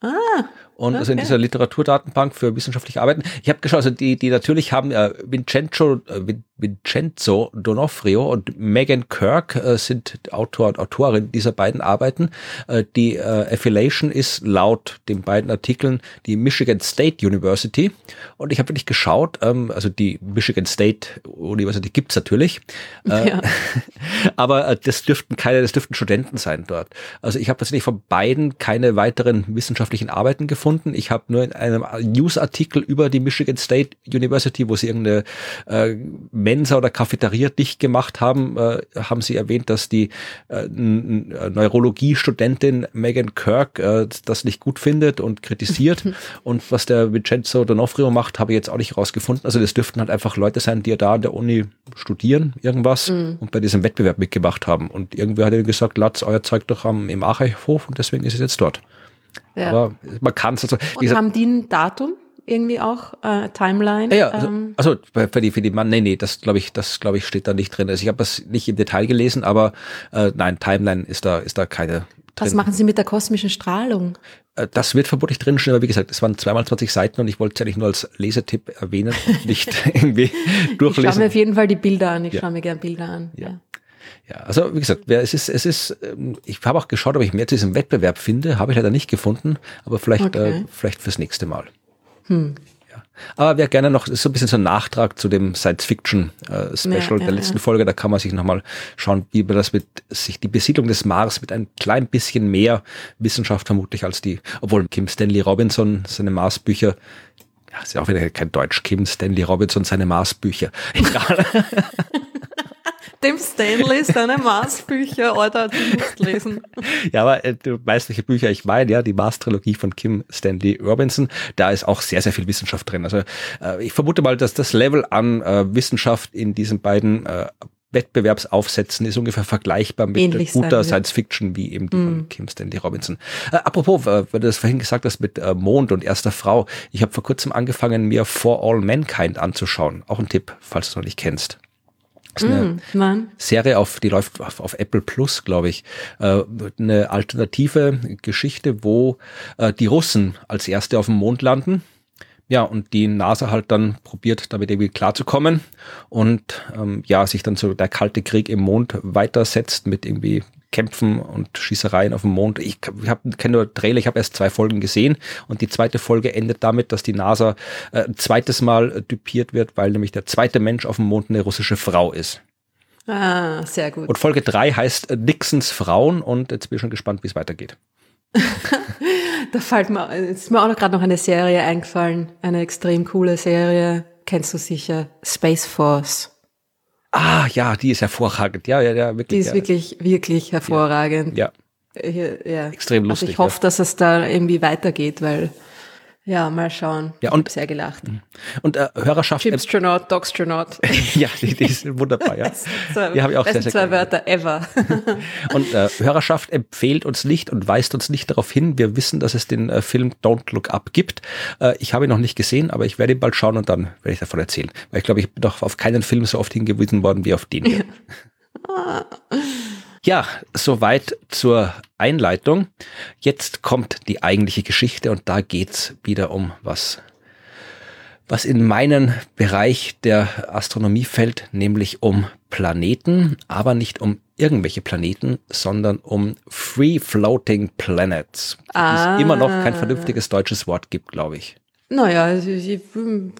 Ah. Und okay. also in dieser Literaturdatenbank für wissenschaftliche Arbeiten. Ich habe geschaut, also die, die natürlich haben äh, Vincenzo, äh, Vincenzo Donofrio und Megan Kirk äh, sind Autor und Autorin dieser beiden Arbeiten. Äh, die äh, Affiliation ist laut den beiden Artikeln die Michigan State University. Und ich habe wirklich geschaut, ähm, also die Michigan State University gibt's natürlich. Äh, ja. aber äh, das dürften keine, das dürften Studenten sein dort. Also ich habe tatsächlich von beiden keine weiteren wissenschaftlichen Arbeiten gefunden gefunden. Ich habe nur in einem Newsartikel über die Michigan State University, wo sie irgendeine äh, Mensa oder Cafeteria dicht gemacht haben, äh, haben sie erwähnt, dass die äh, Neurologie-Studentin Megan Kirk äh, das nicht gut findet und kritisiert. und was der Vincenzo Donofrio macht, habe ich jetzt auch nicht rausgefunden. Also das dürften halt einfach Leute sein, die ja da an der Uni studieren, irgendwas mhm. und bei diesem Wettbewerb mitgemacht haben. Und irgendwer hat ihnen gesagt, lasst euer Zeug doch am, im Archivhof und deswegen ist es jetzt dort. Ja. Aber man kann es also. Und haben die ein Datum? irgendwie auch äh, Timeline? Ja, also, ähm. also für die für die Mann, nee, nee, das glaube ich, das glaube ich steht da nicht drin. Also ich habe das nicht im Detail gelesen, aber äh, nein, Timeline ist da ist da keine. Drin. Was machen Sie mit der kosmischen Strahlung? Äh, das wird vermutlich drin stehen, aber wie gesagt, es waren zweimal 20 Seiten und ich wollte es eigentlich nur als Lesetipp erwähnen und nicht irgendwie durchlesen. Ich schaue mir auf jeden Fall die Bilder an. Ich ja. schaue mir gerne Bilder an. Ja. ja. Ja, also wie gesagt, es ist, es ist, ähm, ich habe auch geschaut, ob ich mehr zu diesem Wettbewerb finde, habe ich leider nicht gefunden, aber vielleicht, äh, okay. äh, vielleicht fürs nächste Mal. Hm. Ja. Aber wer gerne noch, ist so ein bisschen so ein Nachtrag zu dem Science-Fiction-Special äh, ja, der letzten ja. Folge, da kann man sich nochmal schauen, wie man das mit sich die Besiedlung des Mars mit ein klein bisschen mehr Wissenschaft vermutlich als die, obwohl Kim Stanley Robinson seine Mars-Bücher ja, ist ja auch wieder kein Deutsch, Kim Stanley Robinson seine Mars-Bücher. Egal. dem Stanley seine Mars-Bücher, Alter, du musst lesen. Ja, aber äh, du weißt, welche Bücher ich meine, ja, die Mars-Trilogie von Kim Stanley Robinson, da ist auch sehr, sehr viel Wissenschaft drin. Also äh, ich vermute mal, dass das Level an äh, Wissenschaft in diesen beiden äh, Wettbewerbsaufsätzen ist ungefähr vergleichbar mit Ähnlich guter Science Fiction wie eben die mm. von mhm. Kim Stanley Robinson. Äh, apropos, äh, weil du das vorhin gesagt hast mit äh, Mond und erster Frau. Ich habe vor kurzem angefangen, mir For All Mankind anzuschauen. Auch ein Tipp, falls du es noch nicht kennst. Das ist eine mm, Serie auf, die läuft auf, auf Apple Plus, glaube ich. Äh, eine alternative Geschichte, wo äh, die Russen als erste auf dem Mond landen. Ja, und die NASA halt dann probiert, damit irgendwie klarzukommen und ähm, ja, sich dann so der kalte Krieg im Mond weitersetzt mit irgendwie Kämpfen und Schießereien auf dem Mond. Ich habe kenne nur Trailer, ich habe erst zwei Folgen gesehen und die zweite Folge endet damit, dass die NASA äh, ein zweites Mal äh, typiert wird, weil nämlich der zweite Mensch auf dem Mond eine russische Frau ist. Ah, sehr gut. Und Folge drei heißt äh, Nixons Frauen und jetzt bin ich schon gespannt, wie es weitergeht. da fällt mir, ist mir auch noch gerade noch eine Serie eingefallen, eine extrem coole Serie, kennst du sicher, Space Force. Ah, ja, die ist hervorragend. Ja, ja, ja, wirklich. Die ist ja. wirklich, wirklich hervorragend. Ja, Hier, ja. extrem Also lustig. ich hoffe, dass es da irgendwie weitergeht, weil, ja, mal schauen. Ja, Ich und- hab sehr gelacht. ja. Und äh, Hörerschaft, Chipstronaut, Dogstronaut. ja, die, die sind wunderbar, ja. Zwei, Die habe ich auch sehr, sehr zwei. Wörter ever. Und äh, Hörerschaft empfiehlt uns nicht und weist uns nicht darauf hin. Wir wissen, dass es den äh, Film Don't Look Up gibt. Äh, ich habe ihn noch nicht gesehen, aber ich werde ihn bald schauen und dann werde ich davon erzählen. Weil ich glaube, ich bin doch auf keinen Film so oft hingewiesen worden wie auf den hier. Ja, soweit zur Einleitung. Jetzt kommt die eigentliche Geschichte und da geht's wieder um was, was in meinen Bereich der Astronomie fällt, nämlich um Planeten, aber nicht um irgendwelche Planeten, sondern um Free Floating Planets, die Ah. es immer noch kein vernünftiges deutsches Wort gibt, glaube ich. naja,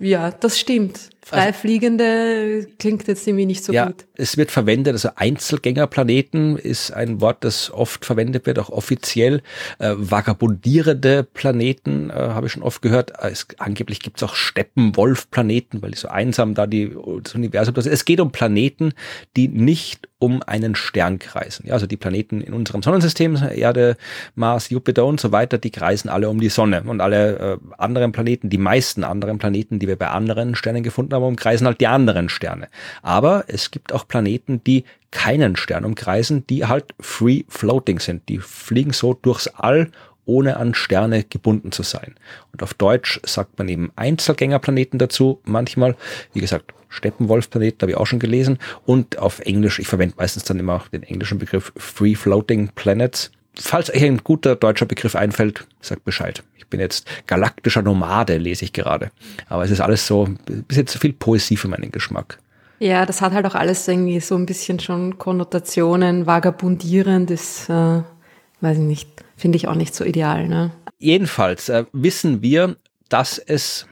ja, das stimmt. Freifliegende klingt jetzt irgendwie nicht so ja, gut. es wird verwendet, also Einzelgängerplaneten ist ein Wort, das oft verwendet wird, auch offiziell. Äh, vagabundierende Planeten äh, habe ich schon oft gehört. Äh, Es, angeblich gibt es auch Steppenwolf-Planeten, weil die so einsam da die, das Universum. Das, es geht um Planeten, die nicht um einen Stern kreisen. Ja, also die Planeten in unserem Sonnensystem, Erde, Mars, Jupiter und so weiter, die kreisen alle um die Sonne. Und alle äh, anderen Planeten, die meisten anderen Planeten, die wir bei anderen Sternen gefunden haben, umkreisen halt die anderen Sterne. Aber es gibt auch Planeten, die keinen Stern umkreisen, die halt free floating sind. Die fliegen so durchs All ohne an Sterne gebunden zu sein. Und auf Deutsch sagt man eben Einzelgängerplaneten dazu, manchmal, wie gesagt, Steppenwolfplaneten habe ich auch schon gelesen. Und auf Englisch, ich verwende meistens dann immer den englischen Begriff Free Floating Planets. Falls euch ein guter deutscher Begriff einfällt, sagt Bescheid. Ich bin jetzt galaktischer Nomade, lese ich gerade. Aber es ist alles so, bis jetzt zu viel Poesie für meinen Geschmack. Ja, das hat halt auch alles irgendwie so ein bisschen schon Konnotationen, vagabundierend ist, äh, weiß ich nicht, finde ich auch nicht so ideal, ne? Jedenfalls äh, wissen wir, dass es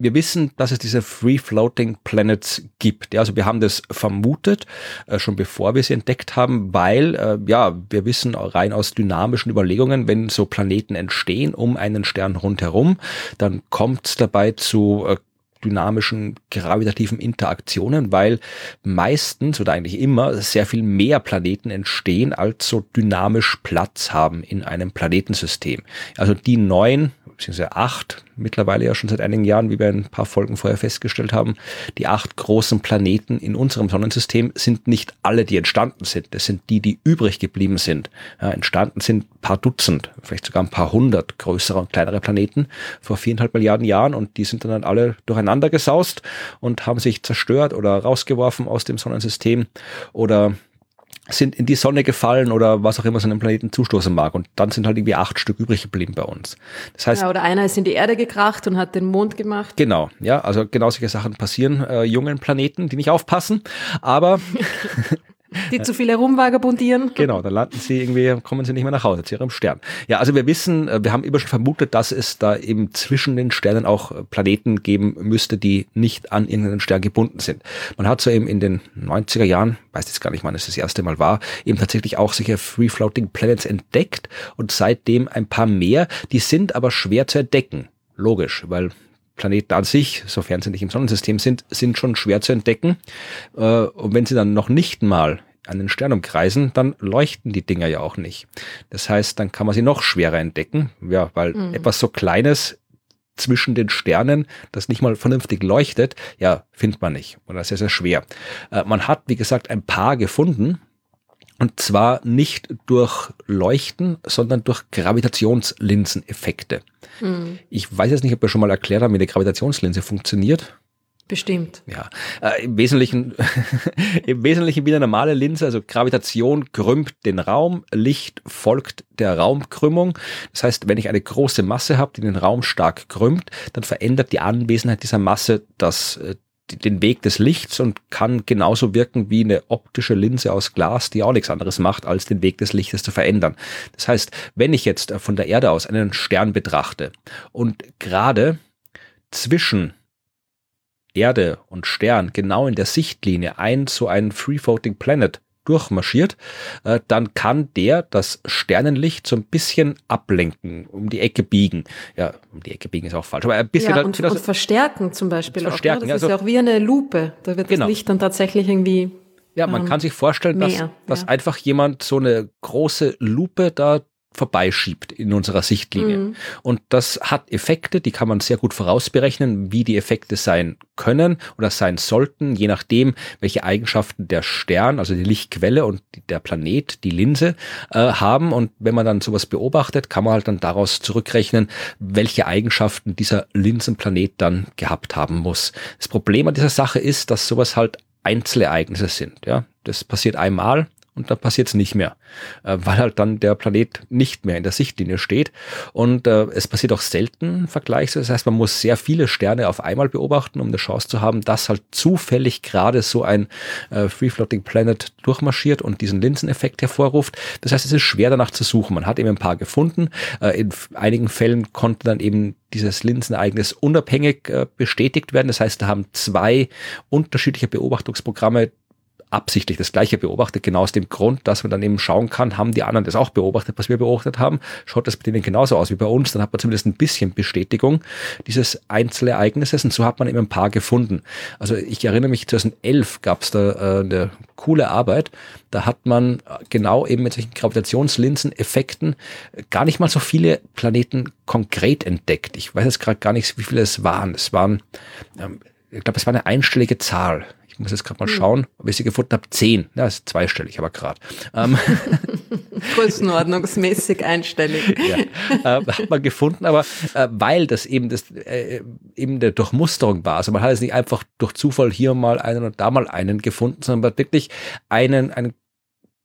wir wissen, dass es diese Free Floating Planets gibt. Ja, also wir haben das vermutet, äh, schon bevor wir sie entdeckt haben, weil, äh, ja, wir wissen rein aus dynamischen Überlegungen, wenn so Planeten entstehen um einen Stern rundherum, dann kommt es dabei zu äh, dynamischen gravitativen Interaktionen, weil meistens oder eigentlich immer sehr viel mehr Planeten entstehen, als so dynamisch Platz haben in einem Planetensystem. Also die neun, beziehungsweise acht, mittlerweile ja schon seit einigen Jahren, wie wir in ein paar Folgen vorher festgestellt haben, die acht großen Planeten in unserem Sonnensystem sind nicht alle, die entstanden sind. Das sind die, die übrig geblieben sind. Ja, entstanden sind ein paar Dutzend, vielleicht sogar ein paar hundert größere und kleinere Planeten vor viereinhalb Milliarden Jahren und die sind dann alle durcheinander gesaust und haben sich zerstört oder rausgeworfen aus dem Sonnensystem oder sind in die Sonne gefallen oder was auch immer so einem Planeten zustoßen mag. Und dann sind halt irgendwie acht Stück übrig geblieben bei uns. Das heißt, Ja, oder einer ist in die Erde gekracht und hat den Mond gemacht. Genau, ja, also genau solche Sachen passieren äh, jungen Planeten, die nicht aufpassen, aber Die zu viel herumvagabundieren. genau, dann landen sie irgendwie, kommen sie nicht mehr nach Hause zu ihrem Stern. Ja, also wir wissen, äh, wir haben immer schon vermutet, dass es da eben zwischen den Sternen auch äh, Planeten geben müsste, die nicht an irgendeinen Stern gebunden sind. Man hat so eben in den 90er Jahren, weiß jetzt gar nicht, wann es das erste Mal war, eben tatsächlich auch solche Free Floating Planets entdeckt und seitdem ein paar mehr, die sind aber schwer zu entdecken. Logisch, weil Planeten an sich, sofern sie nicht im Sonnensystem sind, sind schon schwer zu entdecken. Äh, Und wenn sie dann noch nicht mal einen Stern umkreisen, dann leuchten die Dinger ja auch nicht. Das heißt, dann kann man sie noch schwerer entdecken, ja, weil etwas so Kleines zwischen den Sternen, das nicht mal vernünftig leuchtet, ja, findet man nicht. Oder sehr, sehr schwer. Äh, Man hat, wie gesagt, ein paar gefunden, und zwar nicht durch Leuchten, sondern durch Gravitationslinseneffekte. Ich weiß jetzt nicht, ob wir schon mal erklärt haben, wie eine Gravitationslinse funktioniert. Bestimmt. Ja, äh, im Wesentlichen, im Wesentlichen wie eine normale Linse, also Gravitation krümmt den Raum, Licht folgt der Raumkrümmung. Das heißt, wenn ich eine große Masse habe, die den Raum stark krümmt, dann verändert die Anwesenheit dieser Masse das, äh, den Weg des Lichts und kann genauso wirken wie eine optische Linse aus Glas, die auch nichts anderes macht, als den Weg des Lichtes zu verändern. Das heißt, wenn ich jetzt äh, von der Erde aus einen Stern betrachte und gerade zwischen Erde und Stern genau in der Sichtlinie ein so ein Free Floating Planet durchmarschiert, äh, dann kann der das Sternenlicht so ein bisschen ablenken, um die Ecke biegen. Ja, um die Ecke biegen ist auch falsch, aber ein bisschen Ja, halt- und, so- und verstärken zum Beispiel. Verstärken, auch, ne? Das so- ist ja auch wie eine Lupe. Da wird Genau. das Licht dann tatsächlich irgendwie Ja, man ähm, kann sich vorstellen, dass, mehr, dass ja. einfach jemand so eine große Lupe da vorbeischiebt in unserer Sichtlinie. Mhm. Und das hat Effekte, die kann man sehr gut vorausberechnen, wie die Effekte sein können oder sein sollten, je nachdem, welche Eigenschaften der Stern, also die Lichtquelle und der Planet, die Linse äh, haben. Und wenn man dann sowas beobachtet, kann man halt dann daraus zurückrechnen, welche Eigenschaften dieser Linsenplanet dann gehabt haben muss. Das Problem an dieser Sache ist, dass sowas halt Einzelereignisse sind. Ja, das passiert einmal und dann passiert es nicht mehr, äh, weil halt dann der Planet nicht mehr in der Sichtlinie steht. Und äh, es passiert auch selten vergleichsweise. Das heißt, man muss sehr viele Sterne auf einmal beobachten, um eine Chance zu haben, dass halt zufällig gerade so ein äh, Free Floating Planet durchmarschiert und diesen Linseneffekt hervorruft. Das heißt, es ist schwer danach zu suchen. Man hat eben ein paar gefunden. Äh, in einigen Fällen konnte dann eben dieses Linsenereignis unabhängig äh, bestätigt werden. Das heißt, da haben zwei unterschiedliche Beobachtungsprogramme absichtlich das Gleiche beobachtet, genau aus dem Grund, dass man dann eben schauen kann, haben die anderen das auch beobachtet, was wir beobachtet haben, schaut das bei denen genauso aus wie bei uns, dann hat man zumindest ein bisschen Bestätigung dieses Einzelereignisses und so hat man eben ein paar gefunden. Also ich erinnere mich, 2011 gab es da äh, eine coole Arbeit, da hat man genau eben mit solchen Gravitationslinsen-Effekten gar nicht mal so viele Planeten konkret entdeckt. Ich weiß jetzt gerade gar nicht, wie viele es waren. Es waren, ähm, ich glaube, es war eine einstellige Zahl muss jetzt gerade mal hm. schauen, ob ich sie gefunden habe. Zehn. Ja, ist zweistellig, aber gerade. Ähm, Größenordnungsmäßig einstellig. ja, äh, hat man gefunden, aber äh, weil das eben das äh, eben der Durchmusterung war. Also man hat es nicht einfach durch Zufall hier mal einen und da mal einen gefunden, sondern man hat wirklich einen, einen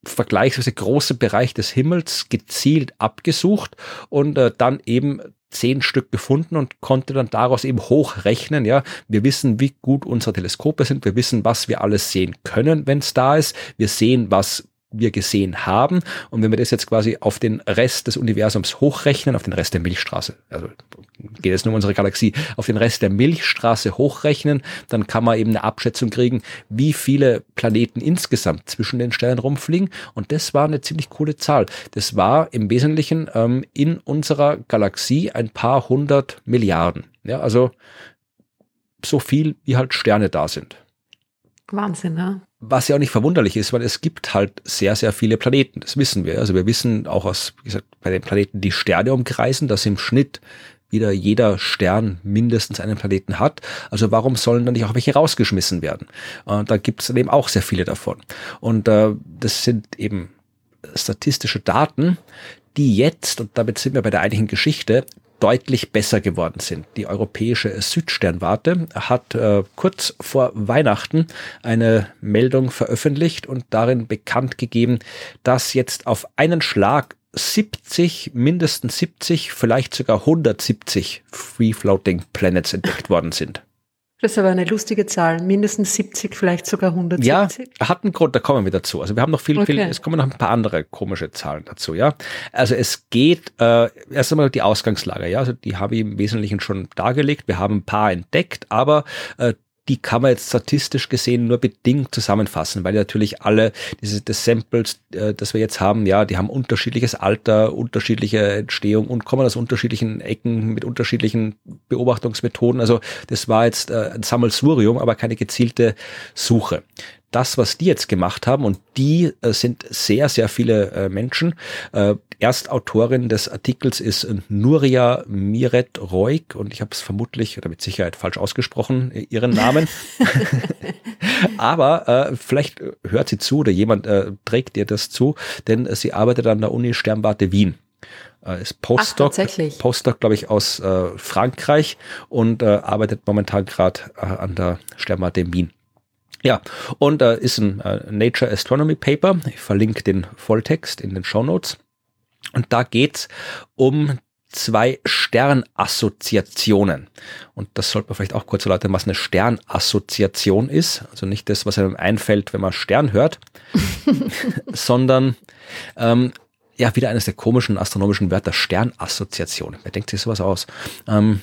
vergleichsweise großen Bereich des Himmels gezielt abgesucht und äh, dann eben zehn Stück gefunden und konnte dann daraus eben hochrechnen. Ja, wir wissen, wie gut unsere Teleskope sind. Wir wissen, was wir alles sehen können, wenn es da ist. Wir sehen, was wir gesehen haben. Und wenn wir das jetzt quasi auf den Rest des Universums hochrechnen, auf den Rest der Milchstraße, also geht es nur um unsere Galaxie, auf den Rest der Milchstraße hochrechnen, dann kann man eben eine Abschätzung kriegen, wie viele Planeten insgesamt zwischen den Sternen rumfliegen. Und das war eine ziemlich coole Zahl. Das war im Wesentlichen ähm, in unserer Galaxie ein paar hundert Milliarden. Ja, also so viel, wie halt Sterne da sind. Wahnsinn, ne? Was ja auch nicht verwunderlich ist, weil es gibt halt sehr, sehr viele Planeten. Das wissen wir. Also wir wissen auch aus, wie gesagt, bei den Planeten, die Sterne umkreisen, dass im Schnitt wieder jeder Stern mindestens einen Planeten hat. Also warum sollen dann nicht auch welche rausgeschmissen werden? Und da gibt es eben auch sehr viele davon. Und äh, das sind eben statistische Daten, die jetzt, und damit sind wir bei der eigentlichen Geschichte, deutlich besser geworden sind. Die europäische Südsternwarte hat äh, kurz vor Weihnachten eine Meldung veröffentlicht und darin bekannt gegeben, dass jetzt auf einen Schlag 70, mindestens 70, vielleicht sogar 170 Free Floating Planets entdeckt worden sind. Das ist aber eine lustige Zahl. Mindestens 70, vielleicht sogar 170. Ja, hat einen Grund, da kommen wir dazu. Also wir haben noch viel, okay. viel, es kommen noch ein paar andere komische Zahlen dazu, ja. Also es geht, äh, erst einmal die Ausgangslage, ja. Also die habe ich im Wesentlichen schon dargelegt. Wir haben ein paar entdeckt, aber äh, die kann man jetzt statistisch gesehen nur bedingt zusammenfassen, weil natürlich alle diese das Samples, äh, das wir jetzt haben, ja, die haben unterschiedliches Alter, unterschiedliche Entstehung und kommen aus unterschiedlichen Ecken mit unterschiedlichen Beobachtungsmethoden. Also das war jetzt äh, ein Sammelsurium, aber keine gezielte Suche das, was die jetzt gemacht haben, und die äh, sind sehr, sehr viele äh, Menschen. Äh, Erstautorin des Artikels ist Nuria Miret Roig und ich habe es vermutlich oder mit Sicherheit falsch ausgesprochen, äh, ihren Namen. Aber äh, vielleicht hört sie zu oder jemand äh, trägt ihr das zu, denn sie arbeitet an der Uni Sternwarte Wien äh, ist Postdoc, Ach, Postdoc glaube ich, aus äh, Frankreich und äh, arbeitet momentan gerade äh, an der Sternwarte in Wien. Ja, und äh, ist ein äh, Nature Astronomy Paper. Ich verlinke den Volltext in den Show Notes. Und da geht's um zwei Sternassoziationen. Und das sollte man vielleicht auch kurz erläutern, was eine Sternassoziation ist. Also nicht das, was einem einfällt, wenn man Stern hört, sondern ähm, ja, wieder eines der komischen astronomischen Wörter, Sternassoziation. Wer denkt sich sowas aus? Ähm,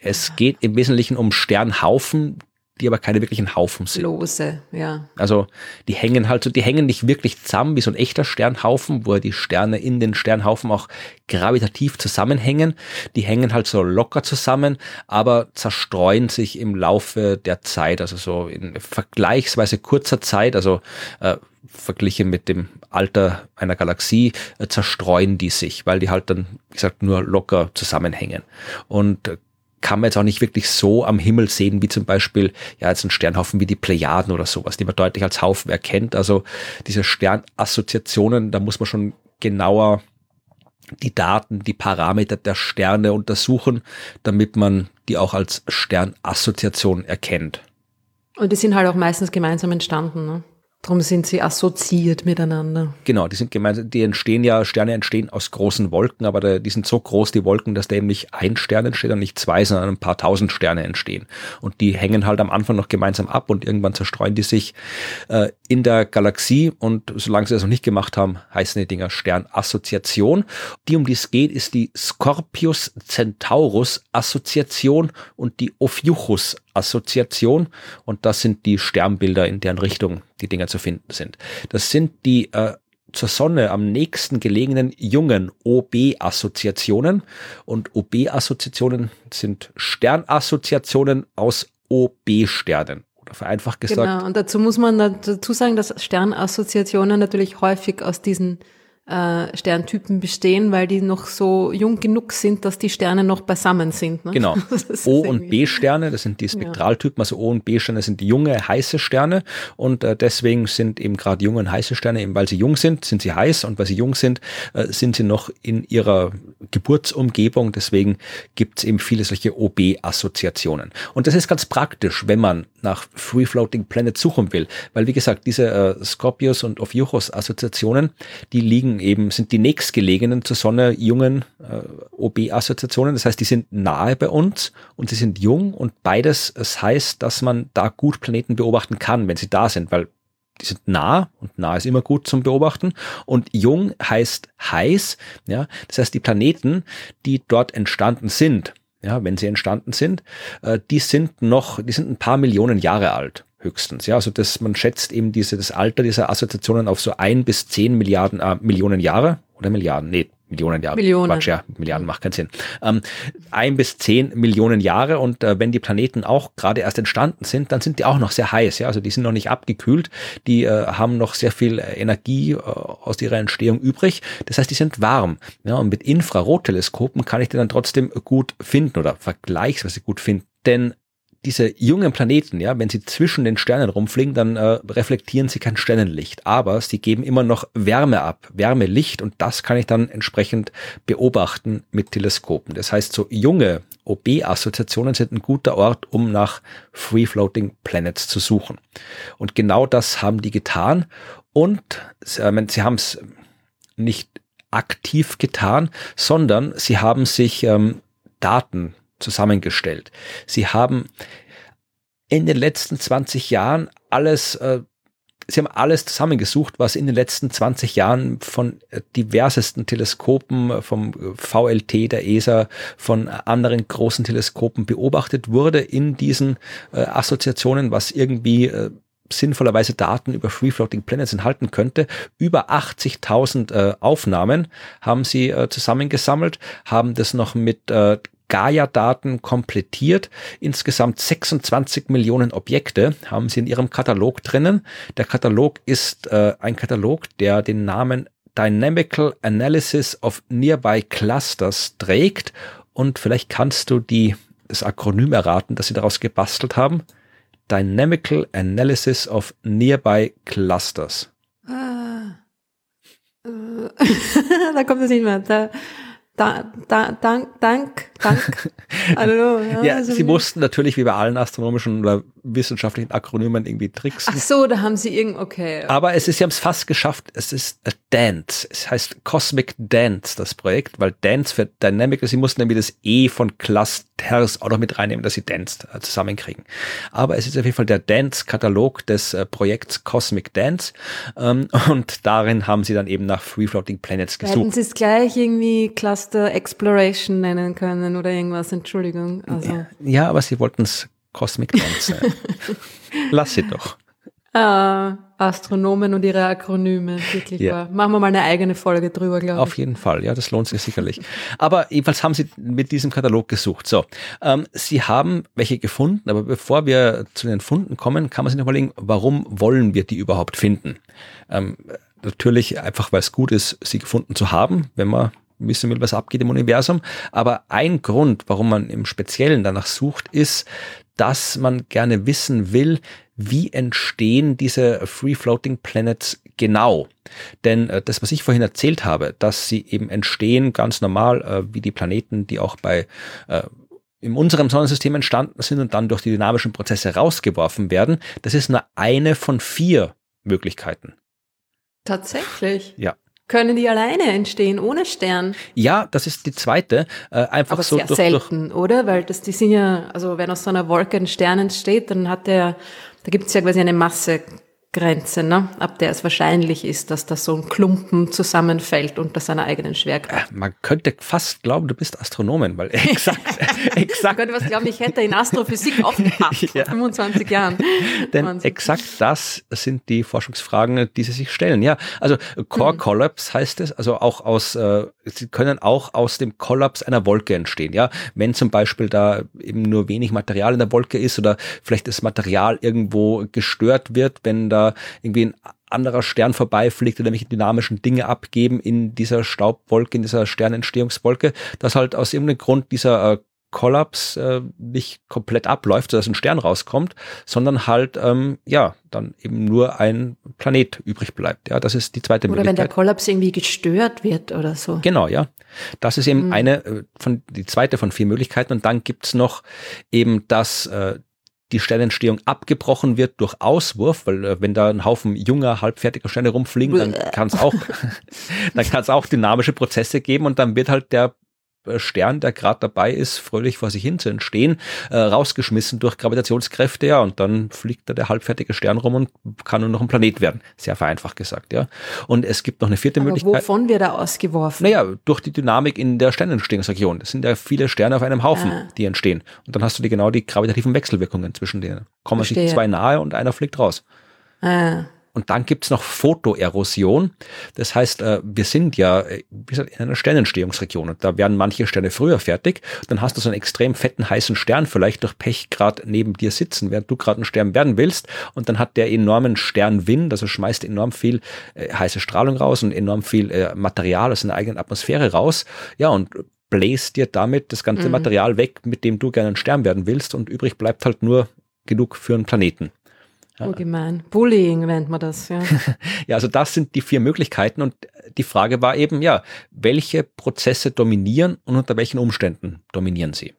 es geht im Wesentlichen um Sternhaufen, die aber keine wirklichen Haufen sind. Lose, ja. Also die hängen halt so, die hängen nicht wirklich zusammen wie so ein echter Sternhaufen, wo die Sterne in den Sternhaufen auch gravitativ zusammenhängen. Die hängen halt so locker zusammen, aber zerstreuen sich im Laufe der Zeit, also so in vergleichsweise kurzer Zeit, also äh, verglichen mit dem Alter einer Galaxie, äh, zerstreuen die sich, weil die halt dann, wie gesagt, nur locker zusammenhängen. Und äh, kann man jetzt auch nicht wirklich so am Himmel sehen, wie zum Beispiel ja jetzt ein Sternhaufen wie die Plejaden oder sowas, die man deutlich als Haufen erkennt. Also diese Sternassoziationen, da muss man schon genauer die Daten, die Parameter der Sterne untersuchen, damit man die auch als Sternassoziation erkennt. Und die sind halt auch meistens gemeinsam entstanden. Ne? Darum sind sie assoziiert miteinander. Genau, die sind gemeinsam, die entstehen ja, Sterne entstehen aus großen Wolken, aber die sind so groß, die Wolken, dass da eben nicht ein Stern entsteht und nicht zwei, sondern ein paar tausend Sterne entstehen. Und die hängen halt am Anfang noch gemeinsam ab und irgendwann zerstreuen die sich äh, in der Galaxie und solange sie das noch nicht gemacht haben, heißen die Dinger Sternassoziation. Die, um die es geht, ist die Scorpius Centaurus Assoziation und die Ophiuchus Assoziation und das sind die Sternbilder, in deren Richtung die Dinger zu finden sind. Das sind die äh, zur Sonne am nächsten gelegenen jungen OB-Assoziationen und OB-Assoziationen sind Sternassoziationen aus OB-Sternen oder vereinfacht gesagt. Genau, und dazu muss man dazu sagen, dass Sternassoziationen natürlich häufig aus diesen äh, Sterntypen bestehen, weil die noch so jung genug sind, dass die Sterne noch beisammen sind. Ne? Genau. O- und B-Sterne, das sind die Spektraltypen, also O- und B-Sterne sind junge, heiße Sterne und äh, deswegen sind eben gerade junge und heiße Sterne, eben weil sie jung sind, sind sie heiß und weil sie jung sind, äh, sind sie noch in ihrer Geburtsumgebung, deswegen gibt es eben viele solche OB-Assoziationen. Und das ist ganz praktisch, wenn man nach Free Floating Planet suchen will, weil wie gesagt, diese äh, Scorpius und Ophiuchus-Assoziationen, die liegen eben, sind die nächstgelegenen zur Sonne jungen äh, OB-Assoziationen. Das heißt, die sind nahe bei uns und sie sind jung und beides, es heißt, dass man da gut Planeten beobachten kann, wenn sie da sind, weil die sind nah und nah ist immer gut zum Beobachten und jung heißt heiß, ja. Das heißt, die Planeten, die dort entstanden sind, ja, wenn sie entstanden sind, äh, die sind noch, die sind ein paar Millionen Jahre alt höchstens. Ja, also das, man schätzt eben diese, das Alter dieser Assoziationen auf so ein bis zehn Milliarden, äh, Millionen Jahre oder Milliarden, nee, Millionen Jahre. Millionen. Quatsch, ja, Milliarden macht keinen Sinn. Ähm, ein bis zehn Millionen Jahre und äh, wenn die Planeten auch gerade erst entstanden sind, dann sind die auch noch sehr heiß. Ja, also die sind noch nicht abgekühlt. Die äh, haben noch sehr viel äh, Energie äh, aus ihrer Entstehung übrig. Das heißt, die sind warm. Ja, und mit Infrarotteleskopen kann ich die dann trotzdem gut finden oder vergleichsweise gut finden. Denn diese jungen Planeten, ja, wenn sie zwischen den Sternen rumfliegen, dann äh, reflektieren sie kein Sternenlicht, aber sie geben immer noch Wärme ab, Wärmelicht und das kann ich dann entsprechend beobachten mit Teleskopen. Das heißt, so junge OB-Assoziationen sind ein guter Ort, um nach Free-Floating Planets zu suchen. Und genau das haben die getan und äh, sie haben es nicht aktiv getan, sondern sie haben sich ähm, Daten zusammengestellt. Sie haben in den letzten 20 Jahren alles, äh, sie haben alles zusammengesucht, was in den letzten 20 Jahren von äh, diversesten Teleskopen, äh, vom VLT der ESA, von anderen großen Teleskopen beobachtet wurde in diesen äh, Assoziationen, was irgendwie äh, sinnvollerweise Daten über Free Floating Planets enthalten könnte. Über 80.000 äh, Aufnahmen haben sie äh, zusammengesammelt, haben das noch mit äh, Gaia-Daten komplettiert. Insgesamt 26 Millionen Objekte haben sie in ihrem Katalog drinnen. Der Katalog ist äh, ein Katalog, der den Namen Dynamical Analysis of Nearby Clusters trägt. Und vielleicht kannst du die, das Akronym erraten, das sie daraus gebastelt haben. Dynamical Analysis of Nearby Clusters. Ah, äh, da kommt es nicht mehr. Da, da, da, dank, dank, dank. Hallo, ja, ja also sie mussten natürlich wie bei allen astronomischen oder wissenschaftlichen Akronymen irgendwie tricksen. Ach so, da haben sie irgend, okay. Aber es ist, sie haben es fast geschafft. Es ist Dance. Es heißt Cosmic Dance, das Projekt, weil Dance für Dynamic, sie mussten irgendwie das E von Clusters auch noch mit reinnehmen, dass sie Dance äh, zusammenkriegen. Aber es ist auf jeden Fall der Dance-Katalog des äh, Projekts Cosmic Dance. Ähm, und darin haben sie dann eben nach Free Floating Planets gesucht. Hätten sie es gleich irgendwie Cluster Exploration nennen können oder irgendwas, Entschuldigung. Also. Ja, ja aber sie wollten es Cosmic Dance. Lass sie doch. Ah, Astronomen und ihre Akronyme, wirklich ja. wahr. Machen wir mal eine eigene Folge drüber, glaube ich. Auf jeden Fall, ja, das lohnt sich sicherlich. Aber jedenfalls haben Sie mit diesem Katalog gesucht. So, ähm, Sie haben welche gefunden, aber bevor wir zu den Funden kommen, kann man sich noch überlegen, warum wollen wir die überhaupt finden? Ähm, natürlich einfach, weil es gut ist, sie gefunden zu haben, wenn man wissen will, was abgeht im Universum. Aber ein Grund, warum man im Speziellen danach sucht, ist, dass man gerne wissen will, wie entstehen diese Free Floating Planets genau? Denn äh, das, was ich vorhin erzählt habe, dass sie eben entstehen ganz normal, äh, wie die Planeten, die auch bei äh, in unserem Sonnensystem entstanden sind und dann durch die dynamischen Prozesse rausgeworfen werden, das ist nur eine von vier Möglichkeiten. Tatsächlich? Ja. Können die alleine entstehen, ohne Stern? Ja, das ist die zweite. Äh, einfach Aber so sehr durch, selten, durch oder? Weil das, die sind ja, also wenn aus so einer Wolke ein Stern entsteht, dann hat der, da gibt es ja quasi eine Masse Grenze, ne? ab der es wahrscheinlich ist, dass da so ein Klumpen zusammenfällt unter seiner eigenen Schwerkraft. Äh, man könnte fast glauben, du bist Astronomin, weil exakt, exakt. Man könnte was glauben, ich hätte in Astrophysik aufgepasst ja. vor 25 Jahren. Denn Wahnsinn. exakt das sind die Forschungsfragen, die sie sich stellen. Ja, also Core mhm. Collapse heißt es, also auch aus, äh, sie können auch aus dem Kollaps einer Wolke entstehen. Ja, wenn zum Beispiel da eben nur wenig Material in der Wolke ist oder vielleicht das Material irgendwo gestört wird, wenn da irgendwie ein anderer Stern vorbeifliegt oder welche dynamischen Dinge abgeben in dieser Staubwolke, in dieser Sternentstehungswolke, dass halt aus irgendeinem Grund dieser äh, Kollaps äh, nicht komplett abläuft, sodass ein Stern rauskommt, sondern halt, ähm, ja, dann eben nur ein Planet übrig bleibt. Ja, das ist die zweite oder Möglichkeit. Oder wenn der Kollaps irgendwie gestört wird oder so. Genau, ja. Das ist eben mhm. eine äh, von, die zweite von vier Möglichkeiten. Und dann gibt's noch eben das, äh, die Sternentstehung abgebrochen wird durch Auswurf, weil äh, wenn da ein Haufen junger, halbfertiger Sterne rumfliegen, dann kann es auch, dann kann es auch dynamische Prozesse geben und dann wird halt der Stern, der gerade dabei ist, fröhlich vor sich hin zu entstehen, äh, rausgeschmissen durch Gravitationskräfte, ja, und dann fliegt da der halbfertige Stern rum und kann nur noch ein Planet werden. Sehr vereinfacht gesagt, ja. Und es gibt noch eine vierte Aber Möglichkeit. Wovon wird er ausgeworfen? Naja, durch die Dynamik in der Sternentstehungsregion. Das sind ja viele Sterne auf einem Haufen, ah. die entstehen. Und dann hast du die genau die gravitativen Wechselwirkungen zwischen denen. Kommen sich zwei nahe und einer fliegt raus. Ah. Und dann gibt's noch Photoerosion. Das heißt, äh, wir sind ja äh, wie gesagt, in einer Sternentstehungsregion und da werden manche Sterne früher fertig. Dann hast du so einen extrem fetten, heißen Stern vielleicht durch Pech gerade neben dir sitzen, während du gerade ein Stern werden willst. Und dann hat der enormen Sternwind, also schmeißt enorm viel äh, heiße Strahlung raus und enorm viel äh, Material aus seiner eigenen Atmosphäre raus. Ja, und bläst dir damit das ganze mhm. Material weg, mit dem du gerne ein Stern werden willst und übrig bleibt halt nur genug für einen Planeten. Oh, gemein. Bullying nennt man das, ja. ja, also das sind die vier Möglichkeiten und die Frage war eben, ja, welche Prozesse dominieren und unter welchen Umständen dominieren sie?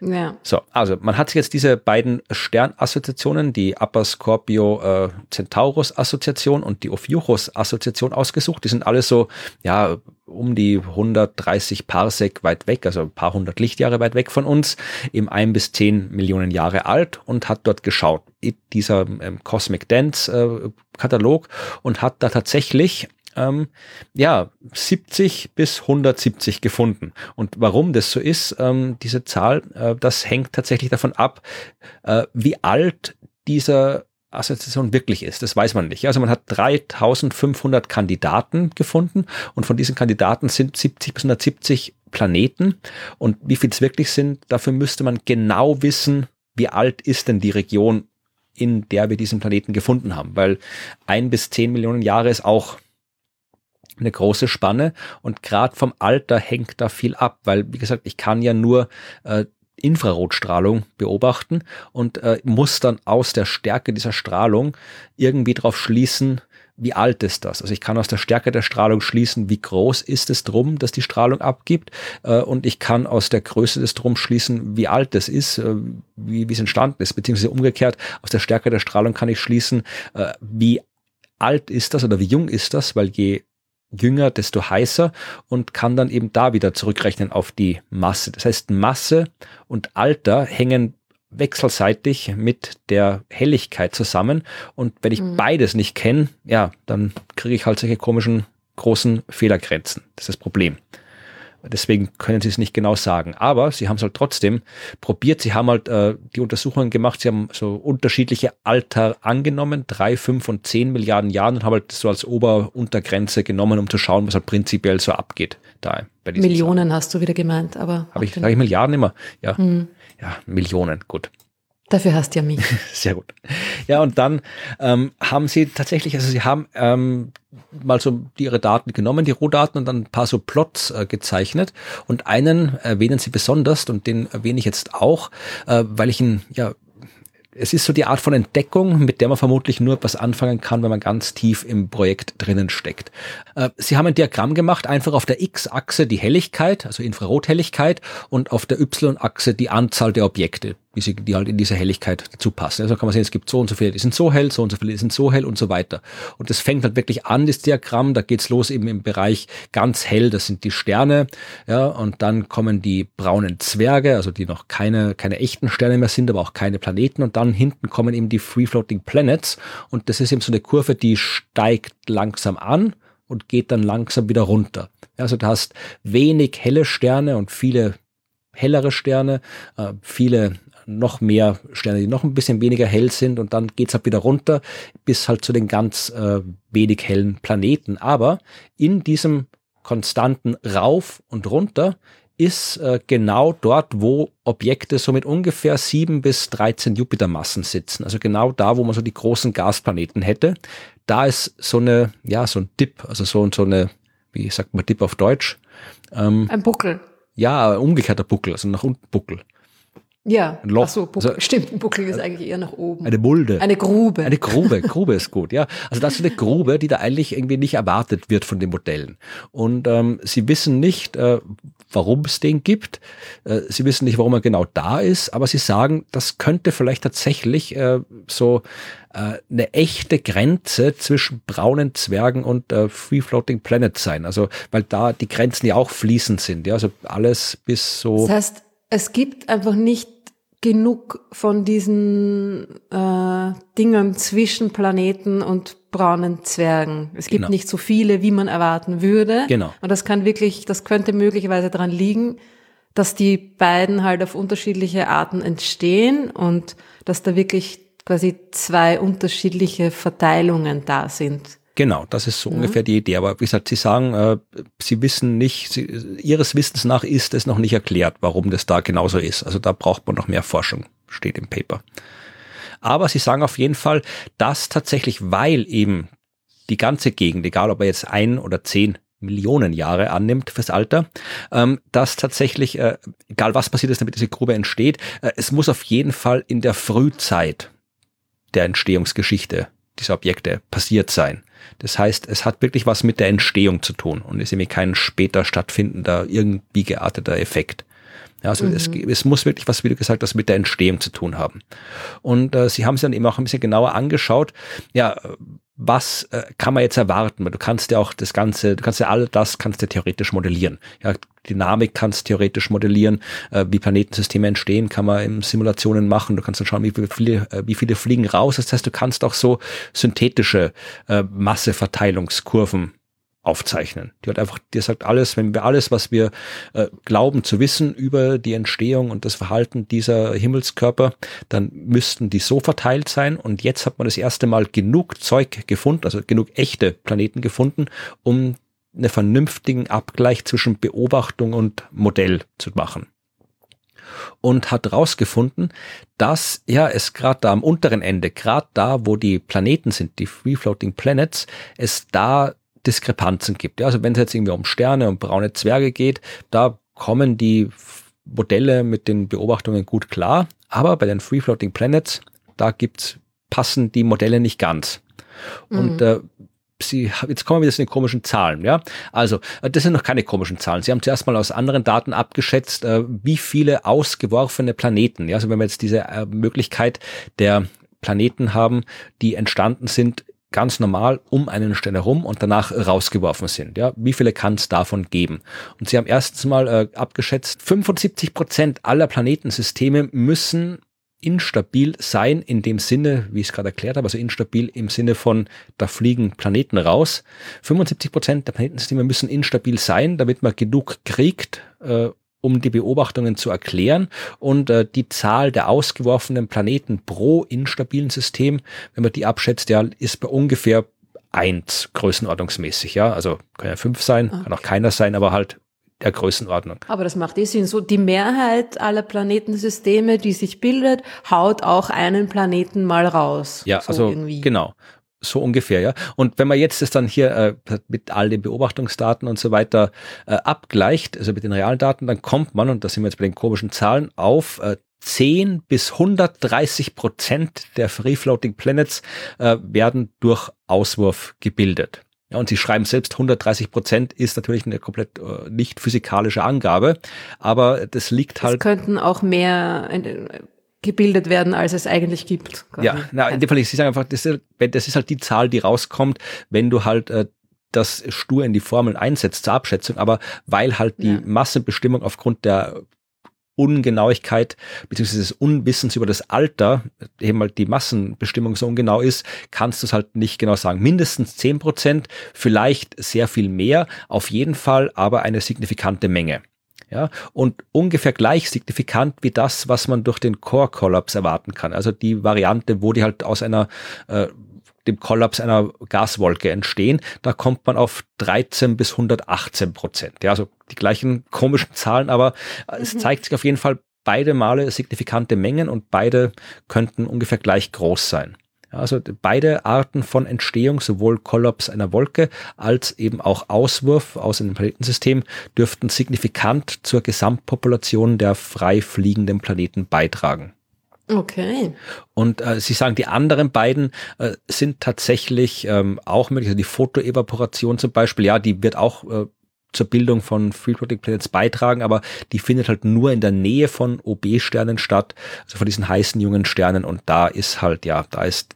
Ja. So, also man hat jetzt diese beiden Sternassoziationen, die Upper Scorpio äh, Centaurus Assoziation und die Ophiuchus Assoziation ausgesucht. Die sind alle so, ja, um die 130 Parsec weit weg, also ein paar hundert Lichtjahre weit weg von uns, eben ein bis zehn Millionen Jahre alt und hat dort geschaut, dieser ähm, Cosmic Dance äh, Katalog und hat da tatsächlich ähm, ja, 70 bis 170 gefunden. Und warum das so ist, ähm, diese Zahl, äh, das hängt tatsächlich davon ab, äh, wie alt dieser Assoziation wirklich ist. Das weiß man nicht. Also man hat 3500 Kandidaten gefunden und von diesen Kandidaten sind 70 bis 170 Planeten. Und wie viel es wirklich sind, dafür müsste man genau wissen, wie alt ist denn die Region, in der wir diesen Planeten gefunden haben. Weil ein bis zehn Millionen Jahre ist auch eine große Spanne. Und gerade vom Alter hängt da viel ab, weil wie gesagt, ich kann ja nur äh, Infrarotstrahlung beobachten und äh, muss dann aus der Stärke dieser Strahlung irgendwie darauf schließen, wie alt ist das? Also ich kann aus der Stärke der Strahlung schließen, wie groß ist es drum, dass die Strahlung abgibt? Äh, und ich kann aus der Größe des Drum schließen, wie alt es ist, äh, wie, wie es entstanden ist, beziehungsweise umgekehrt, aus der Stärke der Strahlung kann ich schließen, äh, wie alt ist das oder wie jung ist das, weil je jünger, desto heißer und kann dann eben da wieder zurückrechnen auf die Masse. Das heißt, Masse und Alter hängen wechselseitig mit der Helligkeit zusammen. Und wenn ich mhm. beides nicht kenne, ja, dann kriege ich halt solche komischen großen Fehlergrenzen. Das ist das Problem. Deswegen können sie es nicht genau sagen. Aber sie haben es halt trotzdem probiert. Sie haben halt äh, die Untersuchungen gemacht. Sie haben so unterschiedliche Alter angenommen, drei, fünf und zehn Milliarden Jahren und haben halt so als Ober-Untergrenze genommen, um zu schauen, was halt prinzipiell so abgeht. Da bei Millionen Sachen. hast du wieder gemeint, aber. Habe ich, sage ich Milliarden immer? Ja. Hm. Ja, Millionen, gut. Dafür hast du ja mich. Sehr gut. Ja, und dann ähm, haben sie tatsächlich, also sie haben ähm, mal so ihre Daten genommen, die Rohdaten, und dann ein paar so Plots äh, gezeichnet. Und einen erwähnen sie besonders, und den erwähne ich jetzt auch, äh, weil ich ihn ja es ist so die Art von Entdeckung, mit der man vermutlich nur etwas anfangen kann, wenn man ganz tief im Projekt drinnen steckt. Äh, Sie haben ein Diagramm gemacht, einfach auf der X-Achse die Helligkeit, also Infrarothelligkeit, und auf der Y-Achse die Anzahl der Objekte wie sie, die halt in diese Helligkeit dazu passen. Also kann man sehen, es gibt so und so viele, die sind so hell, so und so viele, die sind so hell und so weiter. Und das fängt halt wirklich an, das Diagramm, da geht's los eben im Bereich ganz hell, das sind die Sterne, ja, und dann kommen die braunen Zwerge, also die noch keine, keine echten Sterne mehr sind, aber auch keine Planeten, und dann hinten kommen eben die Free Floating Planets, und das ist eben so eine Kurve, die steigt langsam an und geht dann langsam wieder runter. Also du hast wenig helle Sterne und viele hellere Sterne, äh, viele noch mehr Sterne, die noch ein bisschen weniger hell sind und dann geht's halt wieder runter bis halt zu den ganz äh, wenig hellen Planeten. Aber in diesem konstanten Rauf und runter ist äh, genau dort, wo Objekte so mit ungefähr sieben bis 13 Jupitermassen sitzen. Also genau da, wo man so die großen Gasplaneten hätte. Da ist so eine, ja, so ein Dip, also so, so eine, wie sagt man Dip auf Deutsch? Ähm, ein Buckel. Ja, umgekehrter Buckel, also nach unten Buckel. Ja, ein Loch. Ach so. Also, stimmt, ein Buckel ist eigentlich eher nach oben. Eine Mulde. Eine Grube. Eine Grube, Grube ist gut, ja. Also das ist eine Grube, die da eigentlich irgendwie nicht erwartet wird von den Modellen. Und ähm, sie wissen nicht, äh, warum es den gibt. Äh, sie wissen nicht, warum er genau da ist, aber sie sagen, das könnte vielleicht tatsächlich äh, so äh, eine echte Grenze zwischen braunen Zwergen und äh, Free Floating Planets sein. Also weil da die Grenzen ja auch fließend sind, ja. Also alles bis so. Das heißt, es gibt einfach nicht genug von diesen äh, Dingen zwischen Planeten und braunen Zwergen. Es gibt genau. nicht so viele, wie man erwarten würde. Genau. Und das kann wirklich, das könnte möglicherweise daran liegen, dass die beiden halt auf unterschiedliche Arten entstehen und dass da wirklich quasi zwei unterschiedliche Verteilungen da sind. Genau, das ist so mhm. ungefähr die Idee. Aber wie gesagt, Sie sagen, äh, Sie wissen nicht, Sie, Ihres Wissens nach ist es noch nicht erklärt, warum das da genauso ist. Also da braucht man noch mehr Forschung, steht im Paper. Aber Sie sagen auf jeden Fall, dass tatsächlich, weil eben die ganze Gegend, egal ob er jetzt ein oder zehn Millionen Jahre annimmt fürs Alter, ähm, dass tatsächlich, äh, egal was passiert ist, damit diese Grube entsteht, äh, es muss auf jeden Fall in der Frühzeit der Entstehungsgeschichte dieser Objekte passiert sein. Das heißt, es hat wirklich was mit der Entstehung zu tun und ist nämlich kein später stattfindender, irgendwie gearteter Effekt. Ja, also mhm. es, es, muss wirklich was, wie du gesagt hast, mit der Entstehung zu tun haben. Und äh, sie haben es dann eben auch ein bisschen genauer angeschaut. Ja, was äh, kann man jetzt erwarten? Weil du kannst ja auch das Ganze, du kannst ja all das kannst du theoretisch modellieren. Ja, Dynamik kannst du theoretisch modellieren, äh, wie Planetensysteme entstehen, kann man in Simulationen machen. Du kannst dann schauen, wie viele, äh, wie viele fliegen raus. Das heißt, du kannst auch so synthetische äh, Masseverteilungskurven aufzeichnen. Die hat einfach, die sagt alles, wenn wir alles, was wir äh, glauben zu wissen über die Entstehung und das Verhalten dieser Himmelskörper, dann müssten die so verteilt sein. Und jetzt hat man das erste Mal genug Zeug gefunden, also genug echte Planeten gefunden, um einen vernünftigen Abgleich zwischen Beobachtung und Modell zu machen und hat rausgefunden, dass ja es gerade da am unteren Ende, gerade da, wo die Planeten sind, die Free Floating Planets, es da Diskrepanzen gibt. Ja, also wenn es jetzt irgendwie um Sterne und braune Zwerge geht, da kommen die Modelle mit den Beobachtungen gut klar. Aber bei den Free Floating Planets, da gibt's, passen die Modelle nicht ganz. Mhm. Und äh, Sie, jetzt kommen wir wieder zu den komischen Zahlen, ja. Also, äh, das sind noch keine komischen Zahlen. Sie haben zuerst mal aus anderen Daten abgeschätzt, äh, wie viele ausgeworfene Planeten, ja. Also, wenn wir jetzt diese äh, Möglichkeit der Planeten haben, die entstanden sind ganz normal um einen Stern herum und danach rausgeworfen sind. Ja, wie viele kann es davon geben? Und sie haben erstens mal äh, abgeschätzt, 75 Prozent aller Planetensysteme müssen instabil sein in dem Sinne, wie ich es gerade erklärt habe, also instabil im Sinne von, da fliegen Planeten raus. 75 Prozent der Planetensysteme müssen instabil sein, damit man genug kriegt, äh, um die Beobachtungen zu erklären. Und äh, die Zahl der ausgeworfenen Planeten pro instabilen System, wenn man die abschätzt, ja, ist bei ungefähr eins größenordnungsmäßig. Ja, also kann ja fünf sein, okay. kann auch keiner sein, aber halt der Größenordnung. Aber das macht eh Sinn. So die Mehrheit aller Planetensysteme, die sich bildet, haut auch einen Planeten mal raus. Ja, so also irgendwie. genau. So ungefähr, ja. Und wenn man jetzt das dann hier äh, mit all den Beobachtungsdaten und so weiter äh, abgleicht, also mit den realen Daten, dann kommt man, und da sind wir jetzt bei den komischen Zahlen, auf äh, 10 bis 130 Prozent der Free-Floating Planets äh, werden durch Auswurf gebildet. Ja, und sie schreiben selbst 130 Prozent ist natürlich eine komplett äh, nicht physikalische Angabe, aber das liegt halt. Es könnten auch mehr äh, gebildet werden, als es eigentlich gibt. Quasi. Ja, na, in dem Fall, sie sagen einfach, das ist, das ist halt die Zahl, die rauskommt, wenn du halt äh, das stur in die Formeln einsetzt zur Abschätzung, aber weil halt die ja. Massenbestimmung aufgrund der Ungenauigkeit beziehungsweise des Unwissens über das Alter, eben halt die Massenbestimmung so ungenau ist, kannst du es halt nicht genau sagen. Mindestens zehn Prozent, vielleicht sehr viel mehr, auf jeden Fall aber eine signifikante Menge. Ja, und ungefähr gleich signifikant wie das, was man durch den Core-Kollaps erwarten kann. Also die Variante, wo die halt aus einer äh, dem Kollaps einer Gaswolke entstehen. Da kommt man auf 13 bis 118 Prozent. Ja, also die gleichen komischen Zahlen, aber mhm. es zeigt sich auf jeden Fall beide Male signifikante Mengen und beide könnten ungefähr gleich groß sein. Also beide Arten von Entstehung, sowohl Kollaps einer Wolke als eben auch Auswurf aus einem Planetensystem, dürften signifikant zur Gesamtpopulation der frei fliegenden Planeten beitragen. Okay. Und äh, Sie sagen, die anderen beiden äh, sind tatsächlich ähm, auch möglich. Also die Photoevaporation zum Beispiel, ja, die wird auch äh, zur Bildung von Free Planets beitragen, aber die findet halt nur in der Nähe von OB-Sternen statt, also von diesen heißen jungen Sternen. Und da ist halt, ja, da ist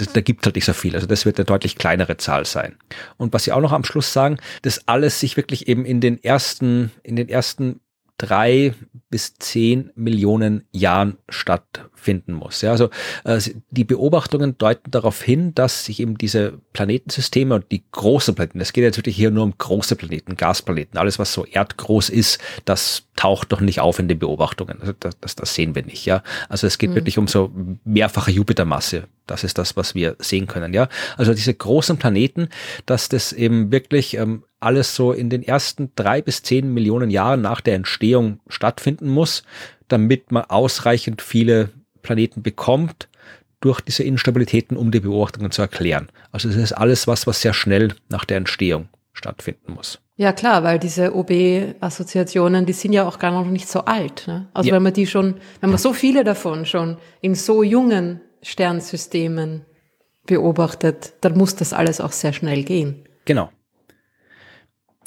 das, da gibt halt nicht so viel. Also das wird eine deutlich kleinere Zahl sein. Und was Sie auch noch am Schluss sagen, dass alles sich wirklich eben in den ersten, in den ersten drei bis zehn Millionen Jahren stattfinden muss. Ja, also äh, die Beobachtungen deuten darauf hin, dass sich eben diese Planetensysteme und die großen Planeten, es geht jetzt wirklich hier nur um große Planeten, Gasplaneten, alles was so erdgroß ist, das taucht doch nicht auf in den Beobachtungen. Also das, das, das sehen wir nicht. Ja, also es geht mhm. wirklich um so mehrfache Jupitermasse. Das ist das, was wir sehen können. Ja, also diese großen Planeten, dass das eben wirklich ähm, alles so in den ersten drei bis zehn Millionen Jahren nach der Entstehung stattfinden muss, damit man ausreichend viele Planeten bekommt durch diese Instabilitäten, um die Beobachtungen zu erklären. Also das ist alles was, was sehr schnell nach der Entstehung stattfinden muss. Ja klar, weil diese OB-Assoziationen, die sind ja auch gar noch nicht so alt. Ne? Also ja. wenn man die schon, wenn man so viele davon schon in so jungen Sternsystemen beobachtet, dann muss das alles auch sehr schnell gehen. Genau.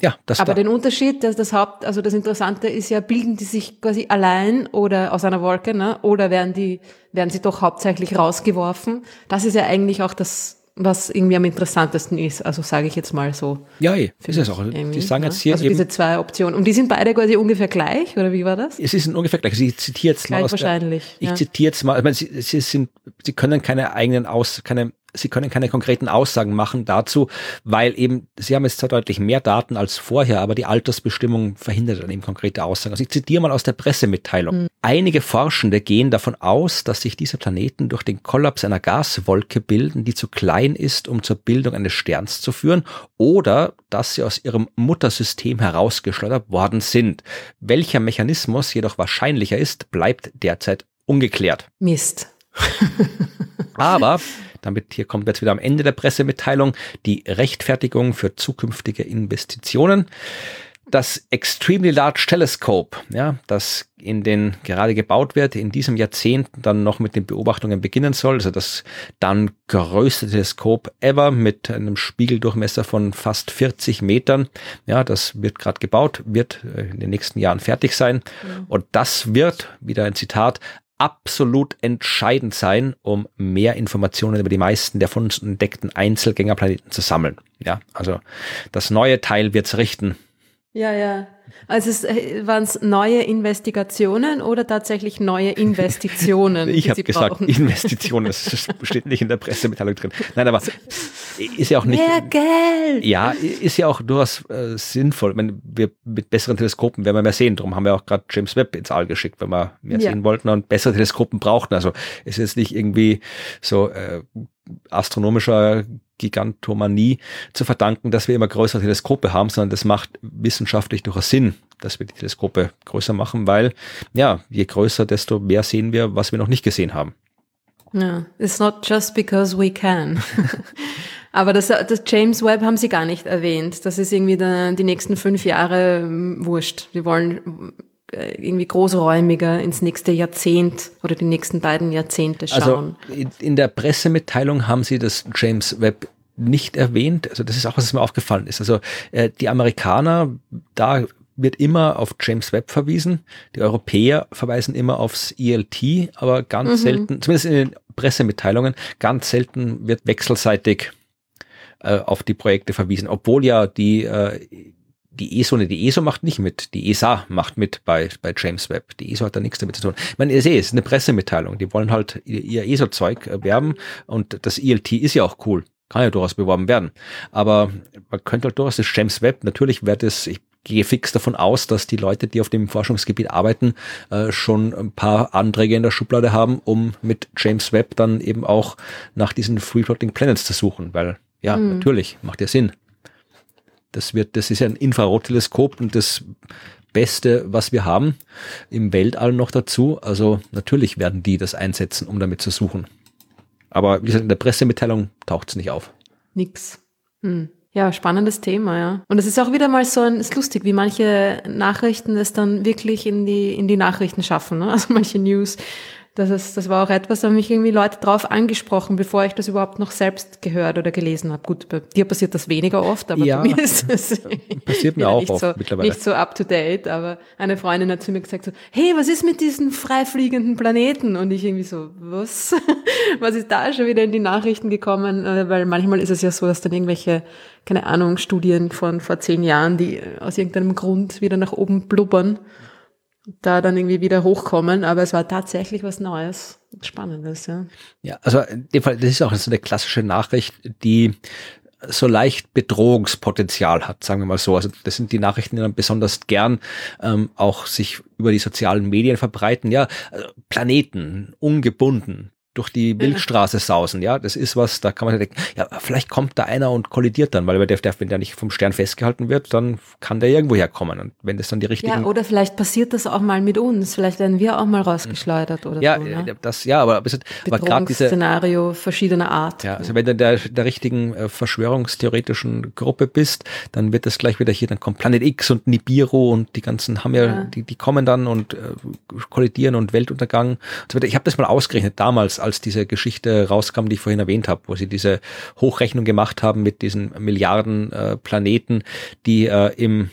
Ja, das Aber da. den Unterschied, dass das Haupt, also das Interessante ist ja, bilden die sich quasi allein oder aus einer Wolke, ne? Oder werden die, werden sie doch hauptsächlich rausgeworfen? Das ist ja eigentlich auch das, was irgendwie am interessantesten ist. Also sage ich jetzt mal so. Ja, eh, ist es auch. Also die sagen jetzt hier also diese zwei Optionen. Und die sind beide quasi ungefähr gleich, oder wie war das? Es ist ungefähr gleich. Also ich zitiere jetzt gleich mal. wahrscheinlich. Der, ich ja. zitiere jetzt mal. Ich meine, sie, sie sind, sie können keine eigenen Aus, keine Sie können keine konkreten Aussagen machen dazu, weil eben, Sie haben jetzt zwar deutlich mehr Daten als vorher, aber die Altersbestimmung verhindert dann eben konkrete Aussagen. Also ich zitiere mal aus der Pressemitteilung. Mhm. Einige Forschende gehen davon aus, dass sich diese Planeten durch den Kollaps einer Gaswolke bilden, die zu klein ist, um zur Bildung eines Sterns zu führen, oder dass sie aus ihrem Muttersystem herausgeschleudert worden sind. Welcher Mechanismus jedoch wahrscheinlicher ist, bleibt derzeit ungeklärt. Mist. Aber damit hier kommt jetzt wieder am Ende der Pressemitteilung die Rechtfertigung für zukünftige Investitionen. Das Extremely Large Telescope, ja, das in den gerade gebaut wird, in diesem Jahrzehnt dann noch mit den Beobachtungen beginnen soll, also das dann größte Teleskop ever mit einem Spiegeldurchmesser von fast 40 Metern. Ja, das wird gerade gebaut, wird äh, in den nächsten Jahren fertig sein. Mhm. Und das wird, wieder ein Zitat, absolut entscheidend sein, um mehr Informationen über die meisten der von uns entdeckten Einzelgängerplaneten zu sammeln. Ja, also das neue Teil wird's richten. Ja, ja. Also es, äh, waren es neue Investigationen oder tatsächlich neue Investitionen? ich habe gesagt brauchen? Investitionen, das steht nicht in der Pressemitteilung drin. Nein, aber ist ja auch nicht. Mehr Geld! Ja, ist ja auch durchaus äh, sinnvoll. Ich meine, wir mit besseren Teleskopen werden wir mehr sehen. Darum haben wir auch gerade James Webb ins All geschickt, wenn wir mehr ja. sehen wollten und bessere Teleskopen brauchten. Also es ist jetzt nicht irgendwie so äh, astronomischer Gigantomanie zu verdanken, dass wir immer größere Teleskope haben, sondern das macht wissenschaftlich durchaus Sinn, dass wir die Teleskope größer machen, weil ja, je größer, desto mehr sehen wir, was wir noch nicht gesehen haben. Ja, it's not just because we can. Aber das, das James Webb haben Sie gar nicht erwähnt. Das ist irgendwie der, die nächsten fünf Jahre ähm, wurscht. Wir wollen irgendwie großräumiger ins nächste Jahrzehnt oder die nächsten beiden Jahrzehnte also schauen. Also in der Pressemitteilung haben Sie das James Webb nicht erwähnt. Also das ist auch, was mir aufgefallen ist. Also äh, die Amerikaner, da wird immer auf James Webb verwiesen. Die Europäer verweisen immer aufs ELT, aber ganz mhm. selten, zumindest in den Pressemitteilungen, ganz selten wird wechselseitig äh, auf die Projekte verwiesen, obwohl ja die äh, die ESO, ne, die ESO macht nicht mit, die ESA macht mit bei, bei James Webb. Die ESO hat da nichts damit zu tun. Ich meine, ihr seht, es ist eine Pressemitteilung. Die wollen halt ihr, ihr ESO-Zeug äh, werben und das ELT ist ja auch cool. Kann ja durchaus beworben werden. Aber man könnte halt durchaus das James Webb, natürlich wird es, ich gehe fix davon aus, dass die Leute, die auf dem Forschungsgebiet arbeiten, äh, schon ein paar Anträge in der Schublade haben, um mit James Webb dann eben auch nach diesen Free Floating Planets zu suchen, weil ja, mhm. natürlich, macht ja Sinn. Das wird, das ist ja ein Infrarotteleskop und das Beste, was wir haben im Weltall noch dazu. Also natürlich werden die das einsetzen, um damit zu suchen. Aber wie gesagt, in der Pressemitteilung taucht es nicht auf. Nix. Hm. Ja, spannendes Thema, ja. Und es ist auch wieder mal so ein, ist lustig, wie manche Nachrichten es dann wirklich in die, in die Nachrichten schaffen, ne? Also manche News das, ist, das war auch etwas, da haben mich irgendwie Leute drauf angesprochen, bevor ich das überhaupt noch selbst gehört oder gelesen habe. Gut, bei dir passiert das weniger oft, aber ja, bei mir ist es passiert mir auch nicht, oft so, mittlerweile. nicht so up to date. Aber eine Freundin hat zu mir gesagt so, hey, was ist mit diesen freifliegenden Planeten? Und ich irgendwie so, was? was ist da schon wieder in die Nachrichten gekommen? Äh, weil manchmal ist es ja so, dass dann irgendwelche, keine Ahnung, Studien von vor zehn Jahren, die aus irgendeinem Grund wieder nach oben blubbern da dann irgendwie wieder hochkommen, aber es war tatsächlich was Neues, Spannendes, ja. Ja, also in dem Fall, das ist auch so eine klassische Nachricht, die so leicht Bedrohungspotenzial hat, sagen wir mal so. Also das sind die Nachrichten, die dann besonders gern ähm, auch sich über die sozialen Medien verbreiten. Ja, also Planeten, ungebunden, durch die Milchstraße sausen, ja, das ist was, da kann man denken, ja, vielleicht kommt da einer und kollidiert dann, weil der, der, wenn der nicht vom Stern festgehalten wird, dann kann der irgendwo herkommen und wenn das dann die richtigen... Ja, oder vielleicht passiert das auch mal mit uns, vielleicht werden wir auch mal rausgeschleudert oder ja, so. Ja, ne? das, ja, aber, aber gerade diese... Szenario verschiedener Art. Ja, also wenn du der, der richtigen äh, verschwörungstheoretischen Gruppe bist, dann wird das gleich wieder hier, dann kommt Planet X und Nibiru und die ganzen haben ja, ja. Die, die kommen dann und äh, kollidieren und Weltuntergang und so weiter. Ich habe das mal ausgerechnet damals, als diese Geschichte rauskam, die ich vorhin erwähnt habe, wo sie diese Hochrechnung gemacht haben mit diesen Milliarden äh, Planeten, die äh, im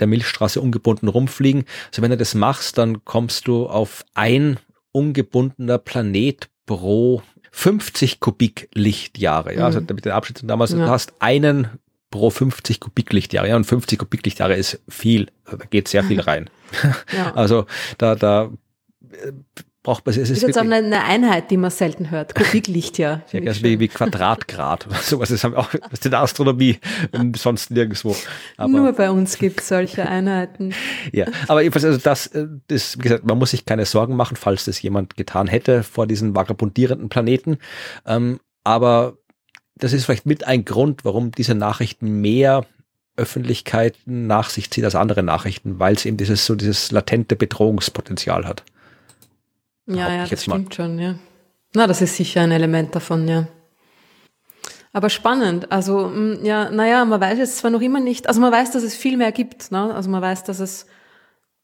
der Milchstraße ungebunden rumfliegen. Also wenn du das machst, dann kommst du auf ein ungebundener Planet pro 50 Kubiklichtjahre. Ja, also mhm. mit den Abschnitten damals, ja. du hast einen pro 50 Kubiklichtjahre. Ja, und 50 Kubiklichtjahre ist viel. Da geht sehr viel rein. Ja. Also da, da äh, braucht man es. Ist, ist jetzt auch eine Einheit, die man selten hört. Kubiklicht, ja. ja wie, wie Quadratgrad oder sowas. Das haben wir auch in der Astronomie sonst nirgendwo. Aber, Nur bei uns gibt es solche Einheiten. ja, aber jedenfalls, also das, äh, das, wie gesagt, man muss sich keine Sorgen machen, falls das jemand getan hätte vor diesen vagabundierenden Planeten. Ähm, aber das ist vielleicht mit ein Grund, warum diese Nachrichten mehr Öffentlichkeit nach sich zieht als andere Nachrichten, weil es eben dieses so dieses latente Bedrohungspotenzial hat. Ja, ja, das stimmt schon, ja. Na, das ist sicher ein Element davon, ja. Aber spannend. Also, ja, naja, man weiß jetzt zwar noch immer nicht, also man weiß, dass es viel mehr gibt, ne? Also man weiß, dass es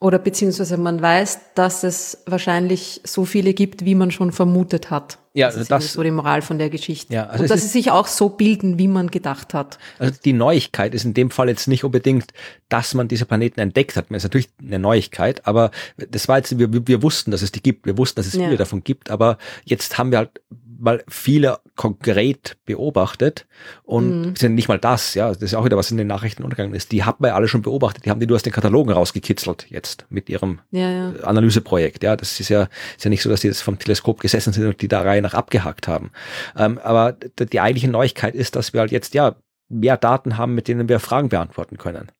oder beziehungsweise man weiß, dass es wahrscheinlich so viele gibt, wie man schon vermutet hat. Ja, das ist das, so die Moral von der Geschichte. Ja, also Und dass sie sich auch so bilden, wie man gedacht hat. Also die Neuigkeit ist in dem Fall jetzt nicht unbedingt, dass man diese Planeten entdeckt hat. Das ist natürlich eine Neuigkeit, aber das war jetzt, wir, wir wussten, dass es die gibt. Wir wussten, dass es viele davon gibt, aber jetzt haben wir halt mal viele konkret beobachtet und mhm. sind nicht mal das, ja, das ist auch wieder was in den Nachrichten untergegangen ist. Die haben wir alle schon beobachtet, die haben die nur aus den Katalogen rausgekitzelt jetzt mit ihrem ja, ja. Analyseprojekt. Ja, das ist ja, ist ja nicht so, dass die jetzt vom Teleskop gesessen sind und die da Reihe nach abgehakt haben. Ähm, aber die eigentliche Neuigkeit ist, dass wir halt jetzt ja mehr Daten haben, mit denen wir Fragen beantworten können.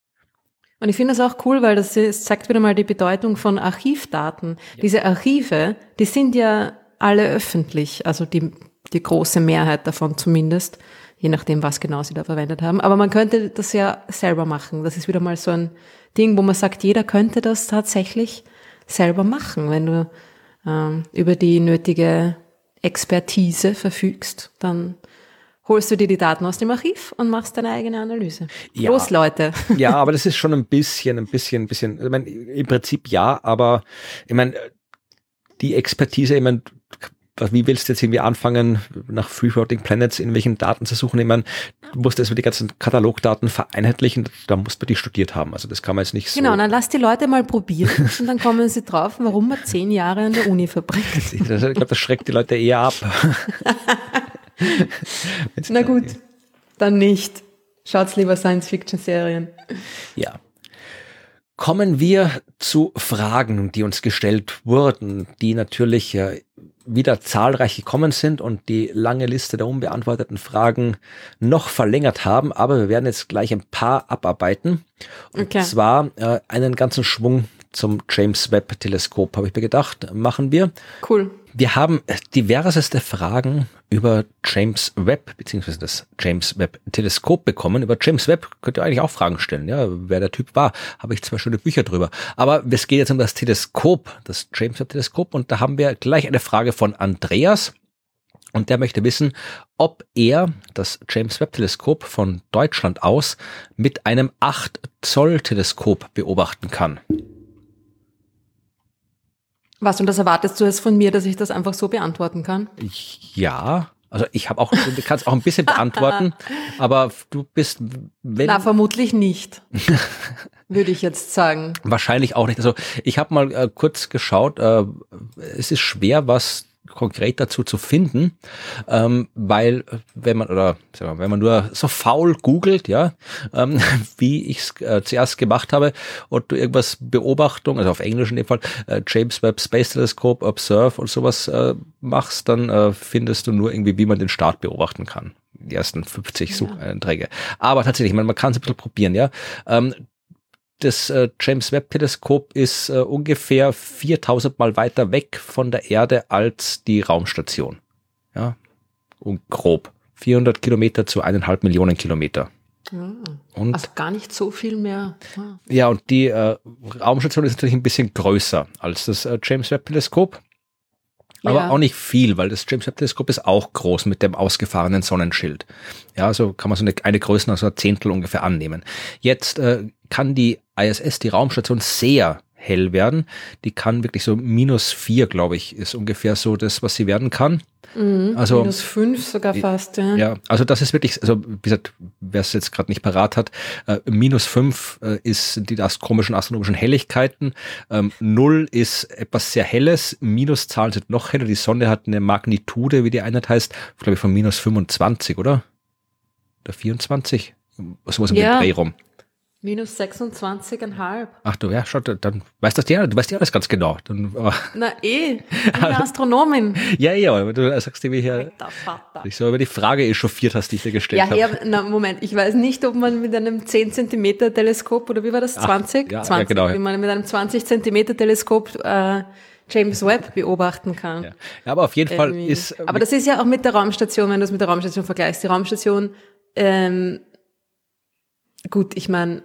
Und ich finde das auch cool, weil das, das zeigt wieder mal die Bedeutung von Archivdaten. Ja. Diese Archive, die sind ja alle öffentlich, also die, die große Mehrheit davon zumindest, je nachdem, was genau sie da verwendet haben. Aber man könnte das ja selber machen. Das ist wieder mal so ein Ding, wo man sagt, jeder könnte das tatsächlich selber machen, wenn du ähm, über die nötige Expertise verfügst, dann holst du dir die Daten aus dem Archiv und machst deine eigene Analyse. Ja. Los, Leute. Ja, aber das ist schon ein bisschen, ein bisschen, ein bisschen, ich meine, im Prinzip ja, aber ich meine, die Expertise, ich meine, wie willst du jetzt irgendwie anfangen, nach Free Floating Planets in welchen Daten zu suchen? Ich meine, du musst erstmal die ganzen Katalogdaten vereinheitlichen, da muss man die studiert haben. Also das kann man jetzt nicht so. Genau, dann lass die Leute mal probieren und dann kommen sie drauf, warum man zehn Jahre an der Uni verbringt. ich glaube, das schreckt die Leute eher ab. Na gut, dann nicht. Schaut's lieber Science-Fiction-Serien. Ja. Kommen wir zu Fragen, die uns gestellt wurden, die natürlich äh, wieder zahlreich gekommen sind und die lange Liste der unbeantworteten Fragen noch verlängert haben. Aber wir werden jetzt gleich ein paar abarbeiten. Und okay. zwar äh, einen ganzen Schwung zum James Webb Teleskop, habe ich mir gedacht, machen wir. Cool. Wir haben diverseste Fragen über James Webb beziehungsweise das James Webb Teleskop bekommen. Über James Webb könnt ihr eigentlich auch Fragen stellen, ja, wer der Typ war. Habe ich zwei schöne Bücher drüber. Aber es geht jetzt um das Teleskop, das James Webb Teleskop und da haben wir gleich eine Frage von Andreas. Und der möchte wissen, ob er das James Webb Teleskop von Deutschland aus mit einem 8 Zoll Teleskop beobachten kann. Was, und das erwartest du jetzt von mir, dass ich das einfach so beantworten kann? Ja, also ich habe auch, du kannst auch ein bisschen beantworten, aber du bist, wenn. Na, vermutlich nicht. würde ich jetzt sagen. Wahrscheinlich auch nicht. Also ich habe mal äh, kurz geschaut, äh, es ist schwer, was konkret dazu zu finden, ähm, weil wenn man oder wir, wenn man nur so faul googelt, ja, ähm, wie ich es äh, zuerst gemacht habe und du irgendwas Beobachtung, also auf Englisch in dem Fall äh, James Webb Space Telescope Observe und sowas äh, machst, dann äh, findest du nur irgendwie, wie man den Start beobachten kann die ersten 50 Sucheinträge. Aber tatsächlich, man, man kann es ein bisschen probieren, ja. Ähm, das äh, James Webb Teleskop ist äh, ungefähr 4000 Mal weiter weg von der Erde als die Raumstation. Ja, und grob 400 Kilometer zu eineinhalb Millionen Kilometer. Ah, und, also gar nicht so viel mehr. Ah. Ja, und die äh, Raumstation ist natürlich ein bisschen größer als das äh, James Webb Teleskop. Aber ja. auch nicht viel, weil das James Webb Teleskop ist auch groß mit dem ausgefahrenen Sonnenschild. Ja, so kann man so eine, eine Größe, also ein Zehntel ungefähr annehmen. Jetzt äh, kann die ISS, die Raumstation, sehr hell werden. Die kann wirklich so minus vier, glaube ich, ist ungefähr so das, was sie werden kann. Mhm, also minus fünf sogar fast, ja. Ja, also das ist wirklich, also wie gesagt, wer es jetzt gerade nicht parat hat, äh, minus fünf äh, ist die das komischen astronomischen Helligkeiten, ähm, null ist etwas sehr Helles, Minuszahlen sind noch heller, die Sonne hat eine Magnitude, wie die Einheit heißt, glaube ich von minus 25, oder? Oder 24? Sowas um ja. Dreh rum. Minus 26,5. Ach du, ja, schau, dann weißt das ja, du weißt ja alles ganz genau. Dann, Na eh, ich bin Astronomin. ja, ja, aber du sagst dir, wie hier, ich so über die Frage echauffiert hast, die ich dir gestellt habe. Ja, hab, na, Moment, ich weiß nicht, ob man mit einem 10 Zentimeter Teleskop, oder wie war das, 20? Ach, ja, 20, ja, genau. Wie man mit einem 20 Zentimeter Teleskop äh, James Webb beobachten kann. Ja, ja aber auf jeden Fall ist... Aber das ist ja auch mit der Raumstation, wenn du es mit der Raumstation vergleichst. Die Raumstation, ähm, gut, ich meine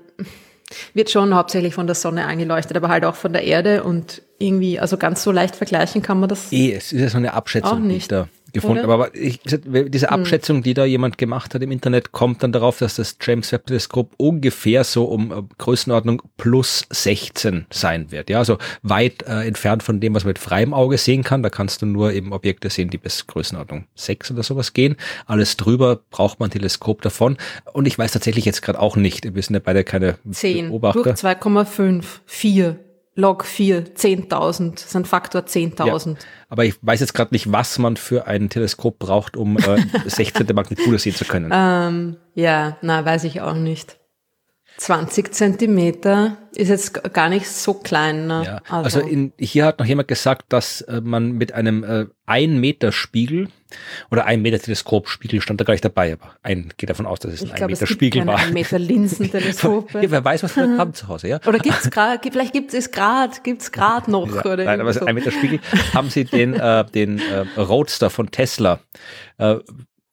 wird schon hauptsächlich von der Sonne angeleuchtet, aber halt auch von der Erde und irgendwie, also ganz so leicht vergleichen kann man das. Eh, es ist ja so eine Abschätzung, nicht. da gefunden. Oder? Aber ich, diese hm. Abschätzung, die da jemand gemacht hat im Internet, kommt dann darauf, dass das James Webb Teleskop ungefähr so um äh, Größenordnung plus 16 sein wird. Ja, also weit äh, entfernt von dem, was man mit freiem Auge sehen kann. Da kannst du nur eben Objekte sehen, die bis Größenordnung 6 oder sowas gehen. Alles drüber braucht man ein Teleskop davon. Und ich weiß tatsächlich jetzt gerade auch nicht, wir sind ja beide keine 10 Beobachter. 2,5, 4 Log 4, 10.000, das ist ein Faktor 10.000. Ja, aber ich weiß jetzt gerade nicht, was man für ein Teleskop braucht, um äh, 16. Magnitude sehen zu können. Ähm, ja, na, weiß ich auch nicht. 20 Zentimeter ist jetzt gar nicht so klein. Ne? Ja, also, also in, hier hat noch jemand gesagt, dass äh, man mit einem äh, 1 Meter Spiegel oder 1 Meter Teleskopspiegel stand da gar nicht dabei, aber ein geht davon aus, dass es ein 1 Meter Spiegel war. Ein Meter Linsenteleskope. ja, wer weiß, was wir haben zu Hause, ja. Oder gibt's gerade, vielleicht gibt es gerade, gibt's gerade noch. Ja, oder nein, aber so. ein Meter Spiegel haben sie den, äh, den äh, Roadster von Tesla äh,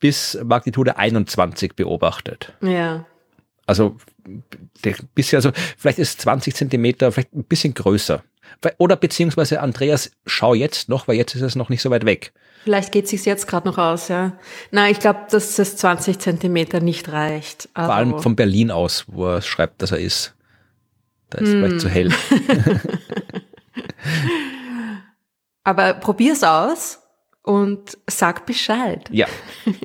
bis Magnitude 21 beobachtet. Ja. Also der bisher so, vielleicht ist 20 Zentimeter, vielleicht ein bisschen größer. Oder beziehungsweise Andreas, schau jetzt noch, weil jetzt ist es noch nicht so weit weg. Vielleicht geht sich jetzt gerade noch aus, ja. Na, ich glaube, dass das 20 Zentimeter nicht reicht. Vor allem von Berlin aus, wo er schreibt, dass er ist. Da ist hm. vielleicht zu hell. Aber probier's aus und sag Bescheid. Ja.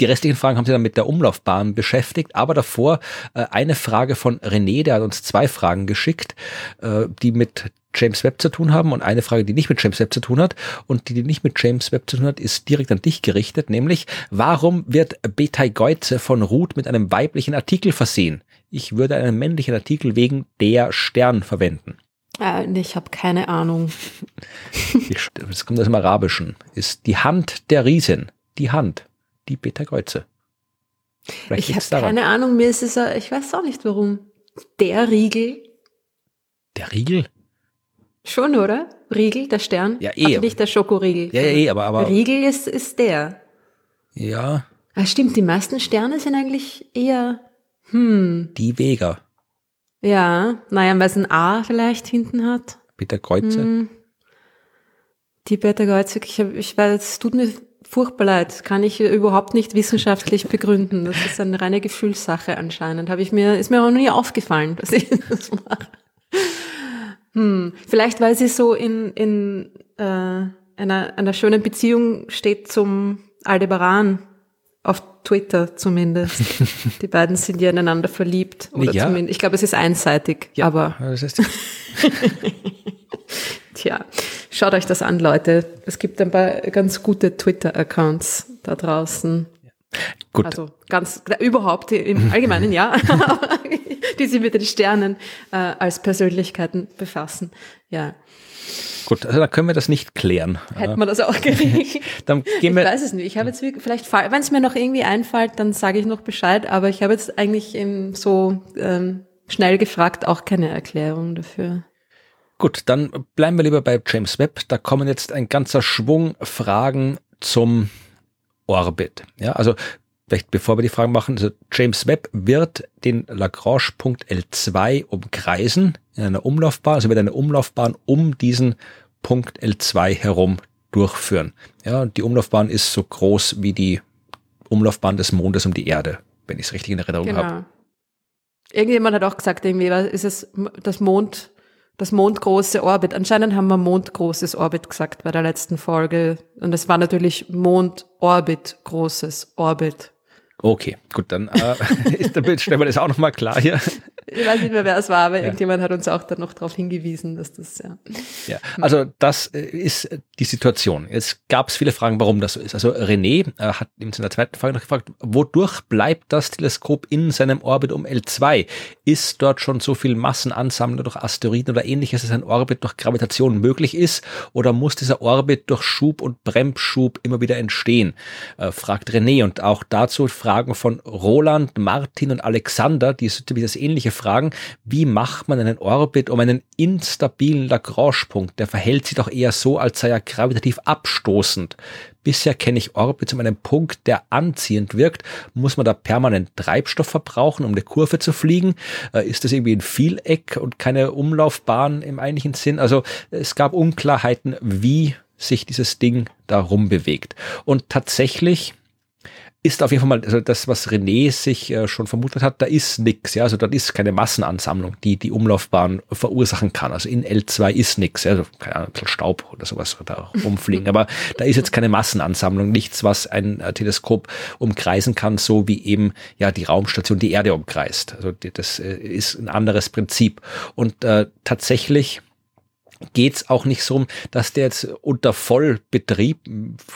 Die restlichen Fragen haben sie dann mit der Umlaufbahn beschäftigt, aber davor äh, eine Frage von René, der hat uns zwei Fragen geschickt, äh, die mit James Webb zu tun haben und eine Frage, die nicht mit James Webb zu tun hat und die, die nicht mit James Webb zu tun hat, ist direkt an dich gerichtet, nämlich warum wird Betai Geuze von Ruth mit einem weiblichen Artikel versehen? Ich würde einen männlichen Artikel wegen der Stern verwenden. Äh, ich habe keine Ahnung. Das kommt aus dem Arabischen. Ist die Hand der Riesen. Die Hand die Beta-Kreuze. Ich habe keine Ahnung, mir ist es, ich weiß auch nicht warum. Der Riegel. Der Riegel? Schon, oder? Riegel, der Stern? Ja, eh. Ach, nicht der Schokoriegel. Ja, ja, eh, aber, aber. Riegel ist, ist der. Ja. Ah, stimmt, die meisten Sterne sind eigentlich eher, hm. Die Vega. Ja, naja, weil es ein A vielleicht hinten hat. Beta Kreuze. Hm. Die Beta Kreuze, ich, hab, ich weiß, es tut mir furchtbar leid, kann ich überhaupt nicht wissenschaftlich begründen. Das ist eine reine Gefühlssache anscheinend. Habe ich mir, ist mir auch noch nie aufgefallen, dass ich das mache. Hm, vielleicht weil sie so in, in äh, einer, einer schönen Beziehung steht zum Aldebaran. Auf Twitter zumindest. Die beiden sind ja ineinander verliebt. Oder ja. zumindest, ich glaube, es ist einseitig. Ja, aber. Das ist Tja, schaut euch das an, Leute. Es gibt ein paar ganz gute Twitter-Accounts da draußen. Gut. Also ganz überhaupt im Allgemeinen, ja, die sich mit den Sternen äh, als Persönlichkeiten befassen. Ja. Gut, also dann können wir das nicht klären. Hätten wir das auch gekriegt. dann gehen wir ich weiß es nicht. Ich habe jetzt vielleicht, wenn es mir noch irgendwie einfällt, dann sage ich noch Bescheid. Aber ich habe jetzt eigentlich so ähm, schnell gefragt auch keine Erklärung dafür. Gut, dann bleiben wir lieber bei James Webb. Da kommen jetzt ein ganzer Schwung Fragen zum Orbit. Ja, also vielleicht bevor wir die Fragen machen, also James Webb wird den Lagrange-Punkt L2 umkreisen in einer Umlaufbahn, also wird eine Umlaufbahn um diesen Punkt L2 herum durchführen. Ja, und die Umlaufbahn ist so groß wie die Umlaufbahn des Mondes um die Erde, wenn ich es richtig in Erinnerung genau. habe. Irgendjemand hat auch gesagt, irgendwie ist es das Mond das mondgroße Orbit. Anscheinend haben wir mondgroßes Orbit gesagt bei der letzten Folge. Und es war natürlich Mondorbit, großes Orbit. Okay, gut, dann äh, ist, stellen wir das auch nochmal klar hier. Ich weiß nicht mehr, wer es war, aber ja. irgendjemand hat uns auch dann noch darauf hingewiesen, dass das ja. Ja, also das äh, ist die Situation. Jetzt gab es viele Fragen, warum das so ist. Also René äh, hat in seiner zweiten Frage noch gefragt, wodurch bleibt das Teleskop in seinem Orbit um L2? Ist dort schon so viel Massenansammlung durch Asteroiden oder ähnliches, dass ein Orbit durch Gravitation möglich ist? Oder muss dieser Orbit durch Schub und Bremsschub immer wieder entstehen? Äh, fragt René. Und auch dazu Fragen von Roland, Martin und Alexander, die das ähnliche fragen. Wie macht man einen Orbit um einen instabilen Lagrange-Punkt? Der verhält sich doch eher so, als sei er gravitativ abstoßend. Bisher kenne ich Orbits um einen Punkt, der anziehend wirkt. Muss man da permanent Treibstoff verbrauchen, um eine Kurve zu fliegen? Äh, ist das irgendwie ein Vieleck und keine Umlaufbahn im eigentlichen Sinn? Also es gab Unklarheiten, wie sich dieses Ding da rumbewegt. Und tatsächlich ist auf jeden Fall mal also das, was René sich äh, schon vermutet hat, da ist nix, ja, also da ist keine Massenansammlung, die die Umlaufbahn verursachen kann. Also in L2 ist nix, ja, also keine Ahnung, Staub oder sowas da rumfliegen, aber da ist jetzt keine Massenansammlung, nichts, was ein äh, Teleskop umkreisen kann, so wie eben ja die Raumstation die Erde umkreist. Also die, das äh, ist ein anderes Prinzip und äh, tatsächlich geht's auch nicht so, dass der jetzt unter Vollbetrieb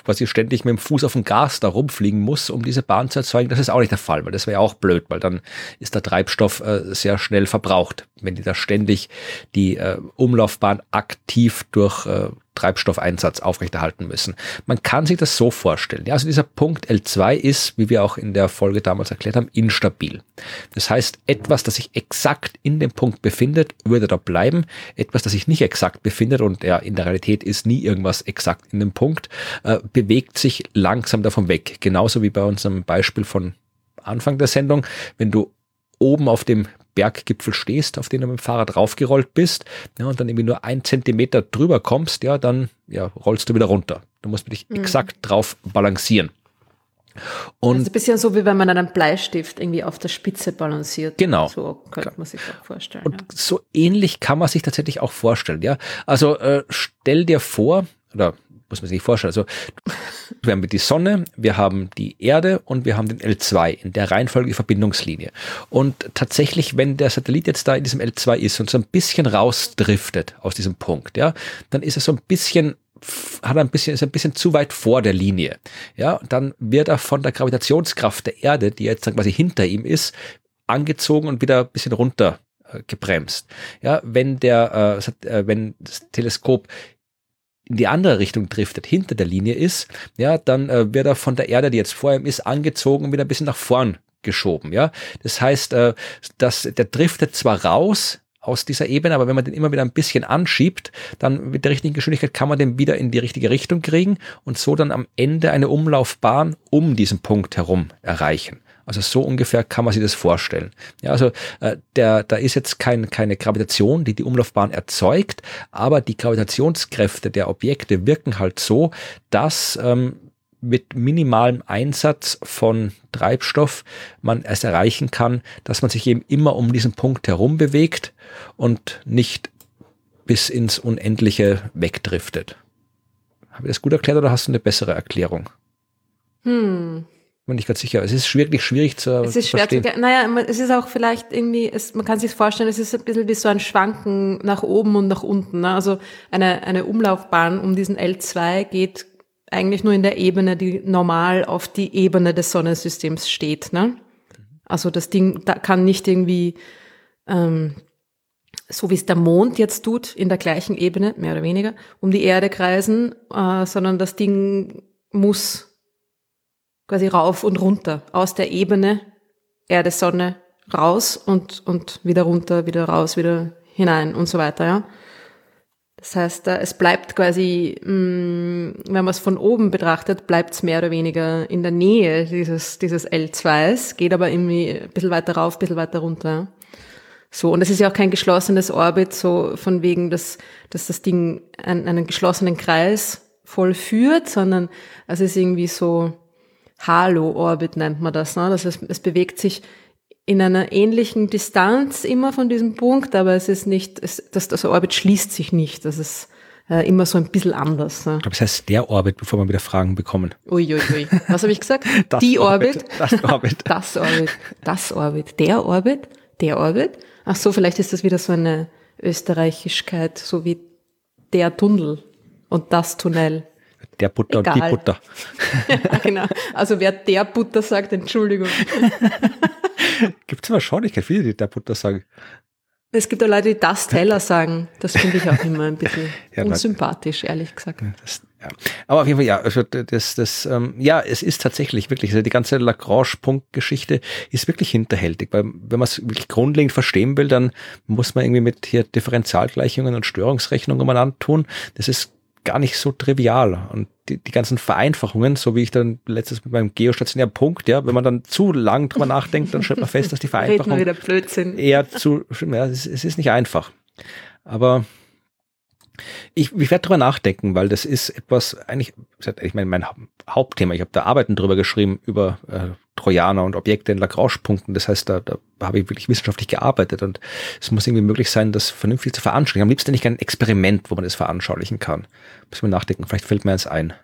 quasi ständig mit dem Fuß auf dem Gas da rumfliegen muss, um diese Bahn zu erzeugen. Das ist auch nicht der Fall, weil das wäre ja auch blöd, weil dann ist der Treibstoff äh, sehr schnell verbraucht, wenn die da ständig die äh, Umlaufbahn aktiv durch äh, Treibstoffeinsatz aufrechterhalten müssen. Man kann sich das so vorstellen. Ja, also dieser Punkt L2 ist, wie wir auch in der Folge damals erklärt haben, instabil. Das heißt, etwas, das sich exakt in dem Punkt befindet, würde da bleiben. Etwas, das sich nicht exakt befindet und ja, in der Realität ist nie irgendwas exakt in dem Punkt, äh, bewegt sich langsam davon weg. Genauso wie bei unserem Beispiel von Anfang der Sendung. Wenn du oben auf dem Berggipfel stehst, auf den du mit dem Fahrrad raufgerollt bist, ja, und dann irgendwie nur ein Zentimeter drüber kommst, ja, dann ja, rollst du wieder runter. Du musst dich mhm. exakt drauf balancieren. Und also ein bisschen so, wie wenn man einen Bleistift irgendwie auf der Spitze balanciert. Genau. So könnte man sich auch vorstellen. Und ja. so ähnlich kann man sich tatsächlich auch vorstellen, ja. Also äh, stell dir vor, oder muss man sich vorstellen. Also wir haben die Sonne, wir haben die Erde und wir haben den L2 in der Reihenfolge Verbindungslinie. Und tatsächlich, wenn der Satellit jetzt da in diesem L2 ist und so ein bisschen rausdriftet aus diesem Punkt, ja, dann ist er so ein bisschen hat ein bisschen, ist ein bisschen zu weit vor der Linie. Ja, dann wird er von der Gravitationskraft der Erde, die jetzt quasi hinter ihm ist, angezogen und wieder ein bisschen runter gebremst. Ja, wenn der, äh, äh wenn das Teleskop in die andere Richtung driftet, hinter der Linie ist, ja, dann äh, wird er von der Erde, die jetzt vor ihm ist, angezogen und wieder ein bisschen nach vorn geschoben, ja. Das heißt, äh, dass der driftet zwar raus aus dieser Ebene, aber wenn man den immer wieder ein bisschen anschiebt, dann mit der richtigen Geschwindigkeit kann man den wieder in die richtige Richtung kriegen und so dann am Ende eine Umlaufbahn um diesen Punkt herum erreichen. Also so ungefähr kann man sich das vorstellen. Ja, also äh, der, da ist jetzt kein, keine Gravitation, die die Umlaufbahn erzeugt, aber die Gravitationskräfte der Objekte wirken halt so, dass ähm, mit minimalem Einsatz von Treibstoff man es erreichen kann, dass man sich eben immer um diesen Punkt herum bewegt und nicht bis ins Unendliche wegdriftet. Habe ich das gut erklärt oder hast du eine bessere Erklärung? Hm bin nicht ganz sicher. Es ist wirklich schwierig zu Es ist schwer verstehen. zu, naja, es ist auch vielleicht irgendwie, es, man kann sich vorstellen, es ist ein bisschen wie so ein Schwanken nach oben und nach unten. Ne? Also eine, eine Umlaufbahn um diesen L2 geht eigentlich nur in der Ebene, die normal auf die Ebene des Sonnensystems steht. Ne? Also das Ding da kann nicht irgendwie, ähm, so wie es der Mond jetzt tut, in der gleichen Ebene, mehr oder weniger, um die Erde kreisen, äh, sondern das Ding muss quasi rauf und runter aus der Ebene Erde, Sonne raus und, und wieder runter, wieder raus, wieder hinein und so weiter, ja. Das heißt, es bleibt quasi, mm, wenn man es von oben betrachtet, bleibt es mehr oder weniger in der Nähe dieses, dieses L2s, geht aber irgendwie ein bisschen weiter rauf, ein bisschen weiter runter. So, und es ist ja auch kein geschlossenes Orbit, so von wegen, dass, dass das Ding einen, einen geschlossenen Kreis vollführt, sondern es ist irgendwie so, Halo-Orbit nennt man das. Ne? Das heißt, es bewegt sich in einer ähnlichen Distanz immer von diesem Punkt, aber es ist nicht, es, das, das Orbit schließt sich nicht. Das ist äh, immer so ein bisschen anders. Ne? Ich glaube, es heißt der Orbit, bevor wir wieder Fragen bekommen. Uiuiui. Ui, ui. Was habe ich gesagt? Das Die Orbit. Orbit. Das Orbit. das Orbit. Das Orbit. Der Orbit. Der Orbit. Ach so, vielleicht ist das wieder so eine Österreichischkeit, so wie der Tunnel und das Tunnel. Der Butter Egal. und die Butter. ja, genau. Also wer der Butter sagt, Entschuldigung. Gibt es aber schon, ich kenne viele, die der Butter sagen. Es gibt auch Leute, die das Teller sagen. Das finde ich auch immer ein bisschen ja, unsympathisch, ehrlich gesagt. Das, ja. Aber auf jeden Fall, ja, also das, das, ähm, ja, es ist tatsächlich wirklich, also die ganze Lagrange-Punkt-Geschichte ist wirklich hinterhältig, weil wenn man es wirklich grundlegend verstehen will, dann muss man irgendwie mit hier Differentialgleichungen und Störungsrechnungen umeinander tun. Das ist gar nicht so trivial. Und die, die ganzen Vereinfachungen, so wie ich dann letztes mit meinem geostationären Punkt, ja, wenn man dann zu lang drüber nachdenkt, dann stellt man fest, dass die Vereinfachung eher zu, ja, es, es ist nicht einfach. Aber ich, ich werde drüber nachdenken, weil das ist etwas, eigentlich, ich meine, mein Hauptthema, ich habe da Arbeiten drüber geschrieben, über äh, Trojaner und Objekte in Lagrange-Punkten. Das heißt, da, da habe ich wirklich wissenschaftlich gearbeitet und es muss irgendwie möglich sein, das vernünftig zu veranschaulichen. Am liebsten nicht ein Experiment, wo man das veranschaulichen kann. Muss man nachdenken, vielleicht fällt mir eins ein.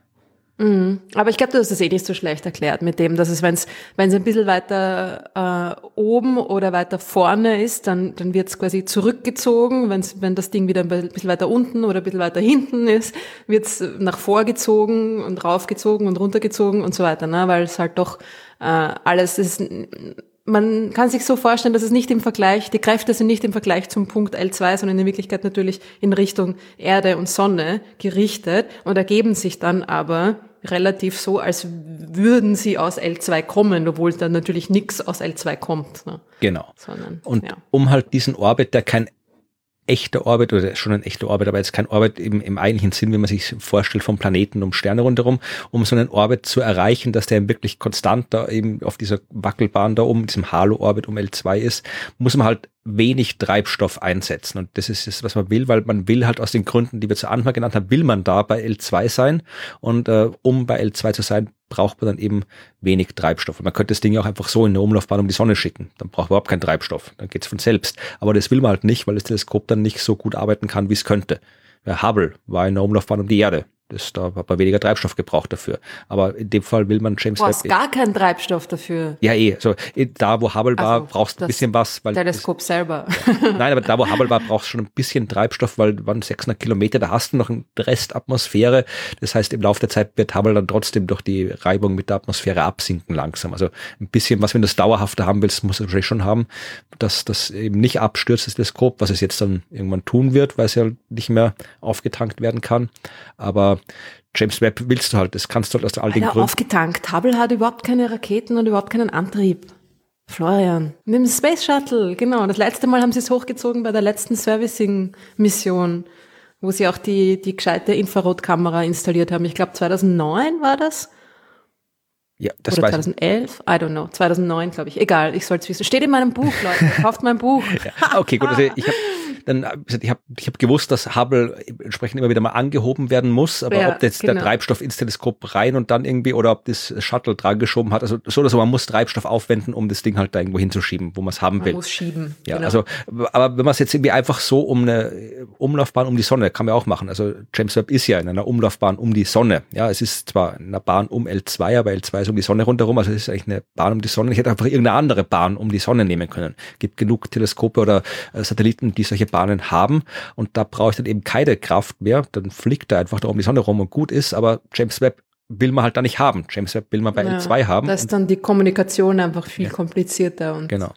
Mhm. Aber ich glaube, du hast es eh nicht so schlecht erklärt mit dem, dass es, wenn es wenn es ein bisschen weiter äh, oben oder weiter vorne ist, dann, dann wird es quasi zurückgezogen. Wenn's, wenn das Ding wieder ein bisschen weiter unten oder ein bisschen weiter hinten ist, wird es nach vorgezogen und raufgezogen und runtergezogen und so weiter, ne? weil es halt doch äh, alles ist man kann sich so vorstellen, dass es nicht im Vergleich, die Kräfte sind nicht im Vergleich zum Punkt L2, sondern in Wirklichkeit natürlich in Richtung Erde und Sonne gerichtet und ergeben sich dann aber relativ so, als würden sie aus L2 kommen, obwohl dann natürlich nichts aus L2 kommt. Ne? Genau. Sondern, und ja. um halt diesen Orbit, der kein echter Orbit oder schon ein echter Orbit, aber jetzt kein Orbit im, im eigentlichen Sinn, wie man sich vorstellt vom Planeten um Sterne rundherum, um so einen Orbit zu erreichen, dass der wirklich konstant da eben auf dieser Wackelbahn da um, diesem Halo-Orbit um L2 ist, muss man halt wenig Treibstoff einsetzen. Und das ist es, was man will, weil man will halt aus den Gründen, die wir zu Anfang genannt haben, will man da bei L2 sein. Und äh, um bei L2 zu sein, braucht man dann eben wenig Treibstoff. Und man könnte das Ding auch einfach so in eine Umlaufbahn um die Sonne schicken. Dann braucht man überhaupt keinen Treibstoff. Dann geht's von selbst. Aber das will man halt nicht, weil das Teleskop dann nicht so gut arbeiten kann, wie es könnte. Hubble war in der Umlaufbahn um die Erde. Das, da hat man weniger Treibstoff gebraucht dafür. Aber in dem Fall will man James Webb. Du hast gar keinen Treibstoff dafür. Ja, eh. Also da, wo Hubble war, also, brauchst du ein bisschen was. Weil Teleskop das, selber. Ja. Nein, aber da, wo Hubble war, brauchst du schon ein bisschen Treibstoff, weil waren 600 Kilometer, da hast du noch eine Restatmosphäre. Das heißt, im Laufe der Zeit wird Hubble dann trotzdem durch die Reibung mit der Atmosphäre absinken langsam. Also ein bisschen was, wenn du das dauerhafter haben willst, musst du wahrscheinlich schon haben, dass das eben nicht abstürzt, das Teleskop, was es jetzt dann irgendwann tun wird, weil es ja nicht mehr aufgetankt werden kann. Aber James Webb willst du halt, das kannst du halt aus all den Gründen. aufgetankt. Hubble hat überhaupt keine Raketen und überhaupt keinen Antrieb. Florian. Mit dem Space Shuttle, genau. Das letzte Mal haben sie es hochgezogen bei der letzten Servicing-Mission, wo sie auch die, die gescheite Infrarotkamera installiert haben. Ich glaube 2009 war das. Ja, das Oder 2011, I don't know, 2009 glaube ich. Egal, ich soll es wissen. Steht in meinem Buch, Leute. Kauft mein Buch. ja, okay, gut. Also ich habe dann ich habe ich hab gewusst, dass Hubble entsprechend immer wieder mal angehoben werden muss, aber ja, ob jetzt genau. der Treibstoff ins Teleskop rein und dann irgendwie oder ob das Shuttle dran geschoben hat, also so oder so, man muss Treibstoff aufwenden, um das Ding halt da irgendwo hinzuschieben, wo man es haben will. Man muss schieben. Ja, genau. also aber wenn man es jetzt irgendwie einfach so um eine Umlaufbahn um die Sonne, kann man auch machen. Also James Webb ist ja in einer Umlaufbahn um die Sonne. Ja, es ist zwar in einer Bahn um L2, aber L2 ist um die Sonne rundherum, also es ist eigentlich eine Bahn um die Sonne. Ich hätte einfach irgendeine andere Bahn um die Sonne nehmen können. Gibt genug Teleskope oder äh, Satelliten, die solche Bahnen haben und da brauche ich dann eben keine Kraft mehr, dann fliegt er einfach da um die Sonne rum und gut ist, aber James Webb will man halt da nicht haben. James Webb will man bei ja, L2 haben. Da ist dann die Kommunikation einfach viel ja. komplizierter. Und genau.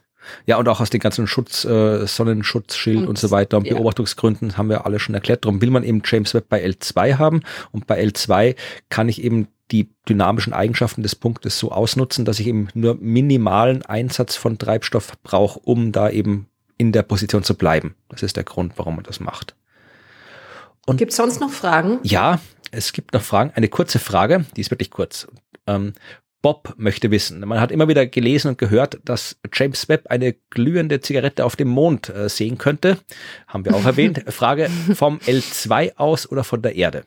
Ja, und auch aus den ganzen Schutz, äh, Sonnenschutzschild und, und, so weiter und ja. Beobachtungsgründen haben wir alle schon erklärt. Darum will man eben James Webb bei L2 haben und bei L2 kann ich eben die dynamischen Eigenschaften des Punktes so ausnutzen, dass ich eben nur minimalen Einsatz von Treibstoff brauche, um da eben in der Position zu bleiben. Das ist der Grund, warum man das macht. Gibt es sonst noch Fragen? Ja, es gibt noch Fragen. Eine kurze Frage, die ist wirklich kurz. Ähm, Bob möchte wissen. Man hat immer wieder gelesen und gehört, dass James Webb eine glühende Zigarette auf dem Mond äh, sehen könnte. Haben wir auch erwähnt. Frage vom L2 aus oder von der Erde?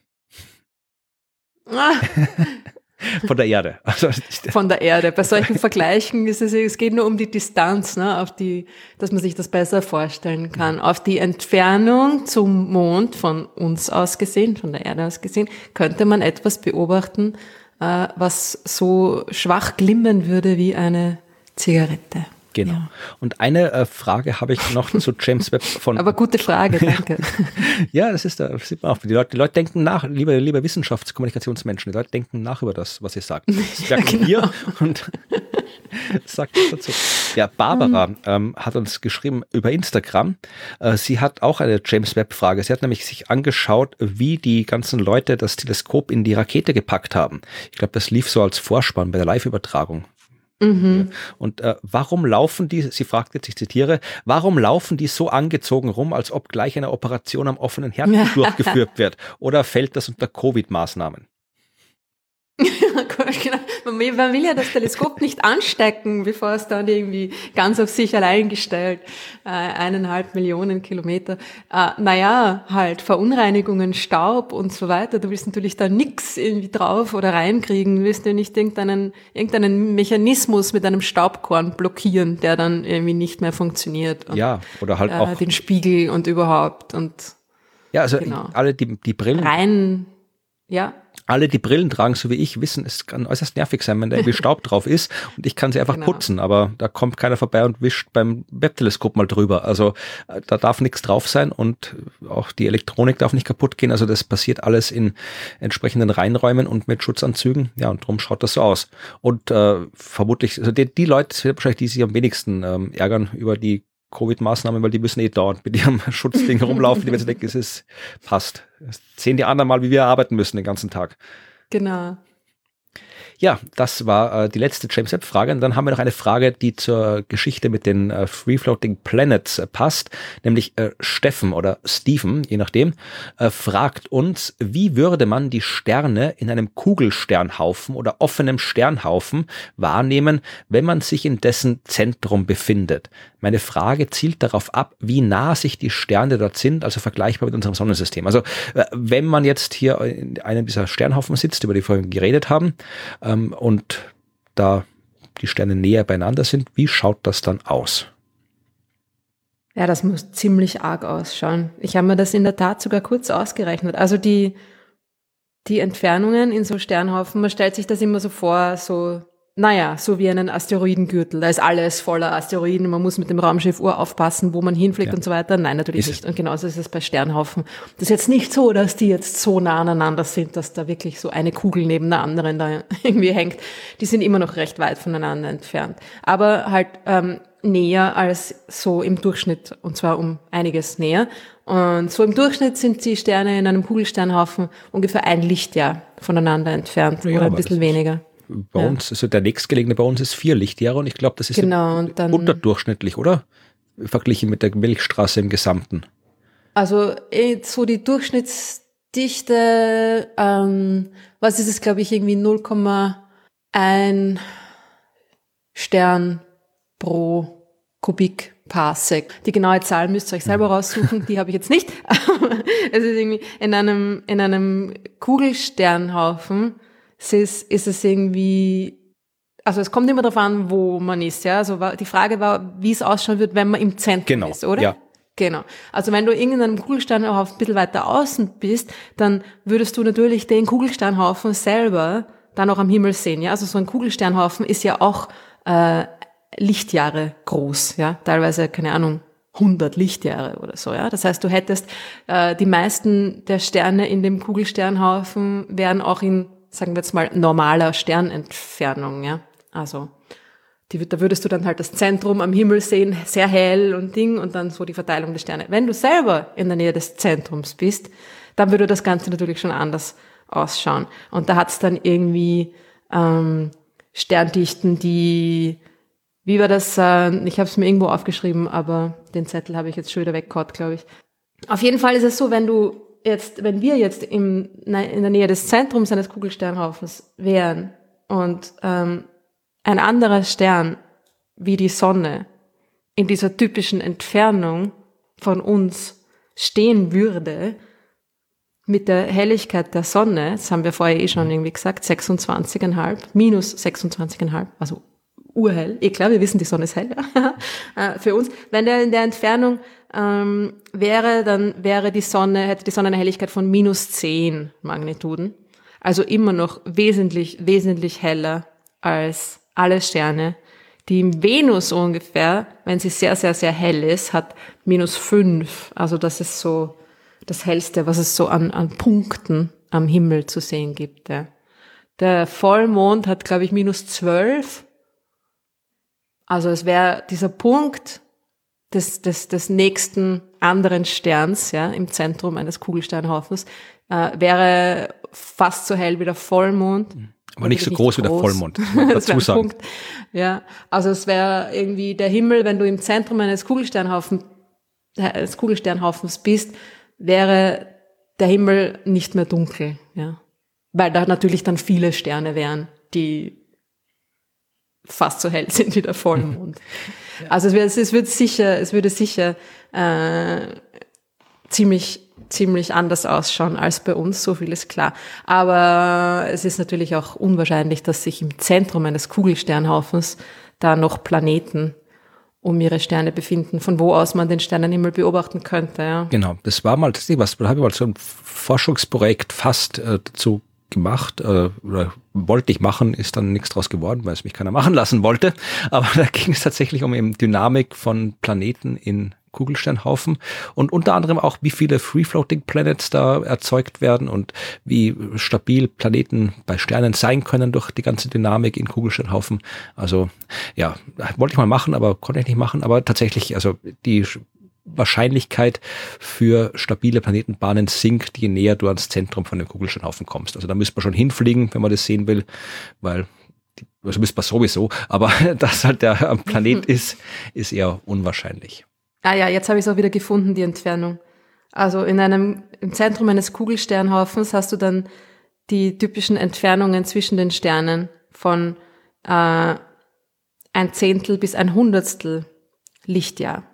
Von der Erde. Also, Von der Erde. Bei solchen Vergleichen ist es, es geht nur um die Distanz, ne, auf die, dass man sich das besser vorstellen kann. Auf die Entfernung zum Mond von uns aus gesehen, von der Erde aus gesehen, könnte man etwas beobachten, äh, was so schwach glimmen würde wie eine Zigarette. Genau. Ja. Und eine äh, Frage habe ich noch zu James Webb von. Aber gute Frage, danke. ja, das ist da, das sieht man auch. Die Leute, die Leute denken nach, liebe, liebe Wissenschaftskommunikationsmenschen, die Leute denken nach über das, was ihr sagt. Das ja, genau. ihr und sagt das dazu. Ja, Barbara mhm. ähm, hat uns geschrieben über Instagram. Äh, sie hat auch eine James Webb-Frage. Sie hat nämlich sich angeschaut, wie die ganzen Leute das Teleskop in die Rakete gepackt haben. Ich glaube, das lief so als Vorspann bei der Live-Übertragung Mhm. Und äh, warum laufen die, sie fragt jetzt, ich zitiere, warum laufen die so angezogen rum, als ob gleich eine Operation am offenen Herzen durchgeführt wird? Oder fällt das unter Covid-Maßnahmen? Genau. Man will, man will ja das Teleskop nicht anstecken, bevor es dann irgendwie ganz auf sich allein gestellt, äh, eineinhalb Millionen Kilometer. Äh, naja, halt Verunreinigungen, Staub und so weiter. Du willst natürlich da nix irgendwie drauf oder reinkriegen. Du willst ja nicht irgendeinen, irgendeinen Mechanismus mit einem Staubkorn blockieren, der dann irgendwie nicht mehr funktioniert. Und, ja, oder halt äh, auch den Spiegel und überhaupt und ja, also genau. alle die, die Brillen. Rein, ja alle, die Brillen tragen, so wie ich, wissen, es kann äußerst nervig sein, wenn da irgendwie Staub drauf ist und ich kann sie einfach genau. putzen, aber da kommt keiner vorbei und wischt beim Webteleskop mal drüber. Also äh, da darf nichts drauf sein und auch die Elektronik darf nicht kaputt gehen. Also das passiert alles in entsprechenden Reinräumen und mit Schutzanzügen. Ja, und darum schaut das so aus. Und äh, vermutlich, also die, die Leute, wahrscheinlich die sich am wenigsten ähm, ärgern über die Covid-Maßnahmen, weil die müssen eh dauernd mit ihrem Schutzding rumlaufen, die wenn sie denken, es ist, passt. Das sehen die anderen mal, wie wir arbeiten müssen den ganzen Tag. Genau. Ja, das war äh, die letzte James Webb Frage. Und dann haben wir noch eine Frage, die zur Geschichte mit den äh, Free Floating Planets äh, passt, nämlich äh, Steffen oder Steven, je nachdem, äh, fragt uns, wie würde man die Sterne in einem Kugelsternhaufen oder offenem Sternhaufen wahrnehmen, wenn man sich in dessen Zentrum befindet? Meine Frage zielt darauf ab, wie nah sich die Sterne dort sind, also vergleichbar mit unserem Sonnensystem. Also äh, wenn man jetzt hier in einem dieser Sternhaufen sitzt, über die wir vorhin geredet haben, ähm, und da die Sterne näher beieinander sind, wie schaut das dann aus? Ja, das muss ziemlich arg ausschauen. Ich habe mir das in der Tat sogar kurz ausgerechnet. Also die, die Entfernungen in so Sternhaufen, man stellt sich das immer so vor, so naja, so wie einen Asteroidengürtel. Da ist alles voller Asteroiden. Man muss mit dem Raumschiff Uhr aufpassen, wo man hinfliegt ja. und so weiter. Nein, natürlich ist nicht. Und genauso ist es bei Sternhaufen. Das ist jetzt nicht so, dass die jetzt so nah aneinander sind, dass da wirklich so eine Kugel neben der anderen da irgendwie hängt. Die sind immer noch recht weit voneinander entfernt. Aber halt ähm, näher als so im Durchschnitt. Und zwar um einiges näher. Und so im Durchschnitt sind die Sterne in einem Kugelsternhaufen ungefähr ein Lichtjahr voneinander entfernt. Ja, oder ein bisschen weniger bei ja. uns, also der nächstgelegene bei uns ist vier Lichtjahre und ich glaube, das ist genau, dann, unterdurchschnittlich, oder? Verglichen mit der Milchstraße im Gesamten. Also eh, so die Durchschnittsdichte, ähm, was ist es, glaube ich, irgendwie 0,1 Stern pro Kubik Parsec. Die genaue Zahl müsst ihr euch selber mhm. raussuchen, die habe ich jetzt nicht. es ist irgendwie in einem, in einem Kugelsternhaufen es ist, ist es irgendwie, also es kommt immer darauf an, wo man ist, ja. Also die Frage war, wie es ausschauen wird, wenn man im Zentrum genau, ist, oder? Ja. Genau. Also wenn du irgendeinem Kugelsternhaufen ein bisschen weiter außen bist, dann würdest du natürlich den Kugelsternhaufen selber dann auch am Himmel sehen, ja. Also so ein Kugelsternhaufen ist ja auch äh, Lichtjahre groß, ja. Teilweise, keine Ahnung, 100 Lichtjahre oder so, ja. Das heißt, du hättest äh, die meisten der Sterne in dem Kugelsternhaufen wären auch in sagen wir jetzt mal, normaler Sternentfernung, ja. Also, die, da würdest du dann halt das Zentrum am Himmel sehen, sehr hell und Ding und dann so die Verteilung der Sterne. Wenn du selber in der Nähe des Zentrums bist, dann würde das Ganze natürlich schon anders ausschauen. Und da hat's dann irgendwie ähm, Sterndichten, die, wie war das, äh, ich habe es mir irgendwo aufgeschrieben, aber den Zettel habe ich jetzt schon wieder weggehaut, glaube ich. Auf jeden Fall ist es so, wenn du jetzt, wenn wir jetzt im, in der Nähe des Zentrums eines Kugelsternhaufens wären und ähm, ein anderer Stern wie die Sonne in dieser typischen Entfernung von uns stehen würde, mit der Helligkeit der Sonne, das haben wir vorher eh schon irgendwie gesagt, 26,5, minus 26,5, also urhell. Eh klar, wir wissen, die Sonne ist hell äh, für uns. Wenn der in der Entfernung ähm, wäre, dann wäre die Sonne, hätte die Sonne eine Helligkeit von minus 10 Magnituden. Also immer noch wesentlich, wesentlich heller als alle Sterne. Die Venus ungefähr, wenn sie sehr, sehr, sehr hell ist, hat minus 5. Also das ist so das Hellste, was es so an, an Punkten am Himmel zu sehen gibt. Ja. Der Vollmond hat, glaube ich, minus 12. Also es wäre dieser Punkt des, des, des nächsten anderen Sterns ja, im Zentrum eines Kugelsternhaufens äh, wäre fast so hell wie der Vollmond. Mhm. Aber nicht so groß, groß, wie der Vollmond, dazu sagen. Punkt. Ja, also es wäre irgendwie der Himmel, wenn du im Zentrum eines Kugelsternhaufen, eines Kugelsternhaufens bist, wäre der Himmel nicht mehr dunkel. Ja. weil da natürlich dann viele Sterne wären, die fast so hell sind wie der Vollmond. ja. Also es wird, es wird sicher, es würde sicher äh, ziemlich ziemlich anders ausschauen als bei uns, so viel ist klar. Aber es ist natürlich auch unwahrscheinlich, dass sich im Zentrum eines Kugelsternhaufens da noch Planeten um ihre Sterne befinden, von wo aus man den Sternenhimmel beobachten könnte. Ja. Genau, das war mal, das was, da habe ich mal so ein Forschungsprojekt fast äh, dazu gemacht äh, oder wollte ich machen, ist dann nichts draus geworden, weil es mich keiner machen lassen wollte. Aber da ging es tatsächlich um eben Dynamik von Planeten in Kugelsternhaufen und unter anderem auch, wie viele Free-Floating Planets da erzeugt werden und wie stabil Planeten bei Sternen sein können durch die ganze Dynamik in Kugelsternhaufen. Also ja, wollte ich mal machen, aber konnte ich nicht machen. Aber tatsächlich, also die Wahrscheinlichkeit für stabile Planetenbahnen sinkt, je näher du ans Zentrum von dem Kugelsternhaufen kommst. Also da müsste man schon hinfliegen, wenn man das sehen will, weil also müsste man sowieso, aber dass halt der Planet ist, ist eher unwahrscheinlich. Ah ja, jetzt habe ich es auch wieder gefunden, die Entfernung. Also in einem, im Zentrum eines Kugelsternhaufens hast du dann die typischen Entfernungen zwischen den Sternen von äh, ein Zehntel bis ein Hundertstel Lichtjahr.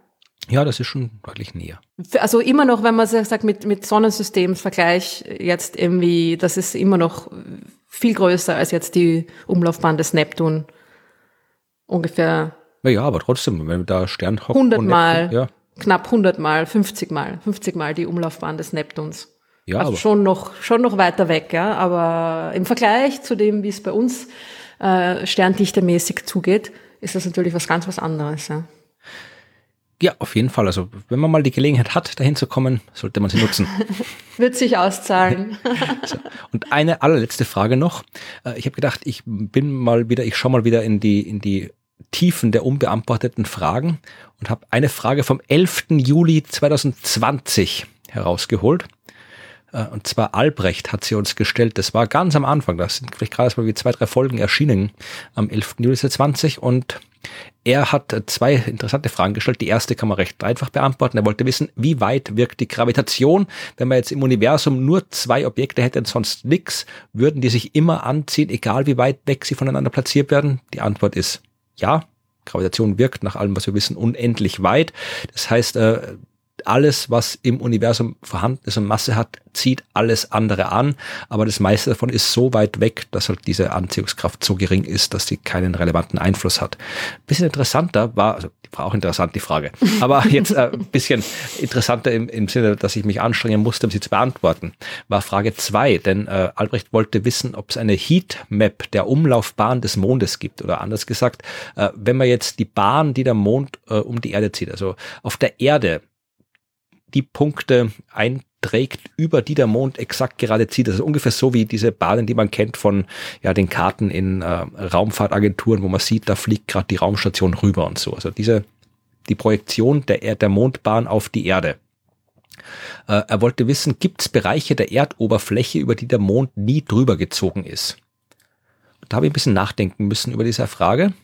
Ja, das ist schon deutlich näher. Also immer noch, wenn man sagt, mit, mit Sonnensystemsvergleich jetzt irgendwie, das ist immer noch viel größer als jetzt die Umlaufbahn des Neptun. Ungefähr naja, aber trotzdem, wenn da Stern 100 Mal, ja. knapp 100 Mal, 50 Mal, 50 Mal die Umlaufbahn des Neptuns. Ja, also aber schon noch, schon noch weiter weg, ja. Aber im Vergleich zu dem, wie es bei uns äh, sterndichtemäßig zugeht, ist das natürlich was ganz was anderes, ja. Ja, auf jeden Fall. Also wenn man mal die Gelegenheit hat, dahin zu kommen, sollte man sie nutzen. Wird sich auszahlen. so. Und eine allerletzte Frage noch. Äh, ich habe gedacht, ich bin mal wieder, ich schaue mal wieder in die in die Tiefen der unbeantworteten Fragen und habe eine Frage vom 11. Juli 2020 herausgeholt. Äh, und zwar Albrecht hat sie uns gestellt. Das war ganz am Anfang. Das sind vielleicht gerade mal wie zwei, drei Folgen erschienen am 11. Juli 2020. Und er hat zwei interessante Fragen gestellt. Die erste kann man recht einfach beantworten. Er wollte wissen, wie weit wirkt die Gravitation? Wenn man jetzt im Universum nur zwei Objekte hätte und sonst nichts, würden die sich immer anziehen, egal wie weit weg sie voneinander platziert werden? Die Antwort ist ja, Gravitation wirkt nach allem, was wir wissen, unendlich weit. Das heißt, äh, alles, was im Universum vorhanden ist und Masse hat, zieht alles andere an, aber das meiste davon ist so weit weg, dass halt diese Anziehungskraft so gering ist, dass sie keinen relevanten Einfluss hat. Bisschen interessanter war, also war auch interessant, die Frage, aber jetzt äh, ein bisschen interessanter im, im Sinne, dass ich mich anstrengen musste, um sie zu beantworten, war Frage zwei, denn äh, Albrecht wollte wissen, ob es eine Heatmap der Umlaufbahn des Mondes gibt. Oder anders gesagt, äh, wenn man jetzt die Bahn, die der Mond äh, um die Erde zieht, also auf der Erde die Punkte einträgt, über die der Mond exakt gerade zieht. Also ungefähr so wie diese Bahnen, die man kennt von ja, den Karten in äh, Raumfahrtagenturen, wo man sieht, da fliegt gerade die Raumstation rüber und so. Also diese die Projektion der, der Mondbahn auf die Erde. Äh, er wollte wissen, gibt es Bereiche der Erdoberfläche, über die der Mond nie drüber gezogen ist? Da habe ich ein bisschen nachdenken müssen über diese Frage.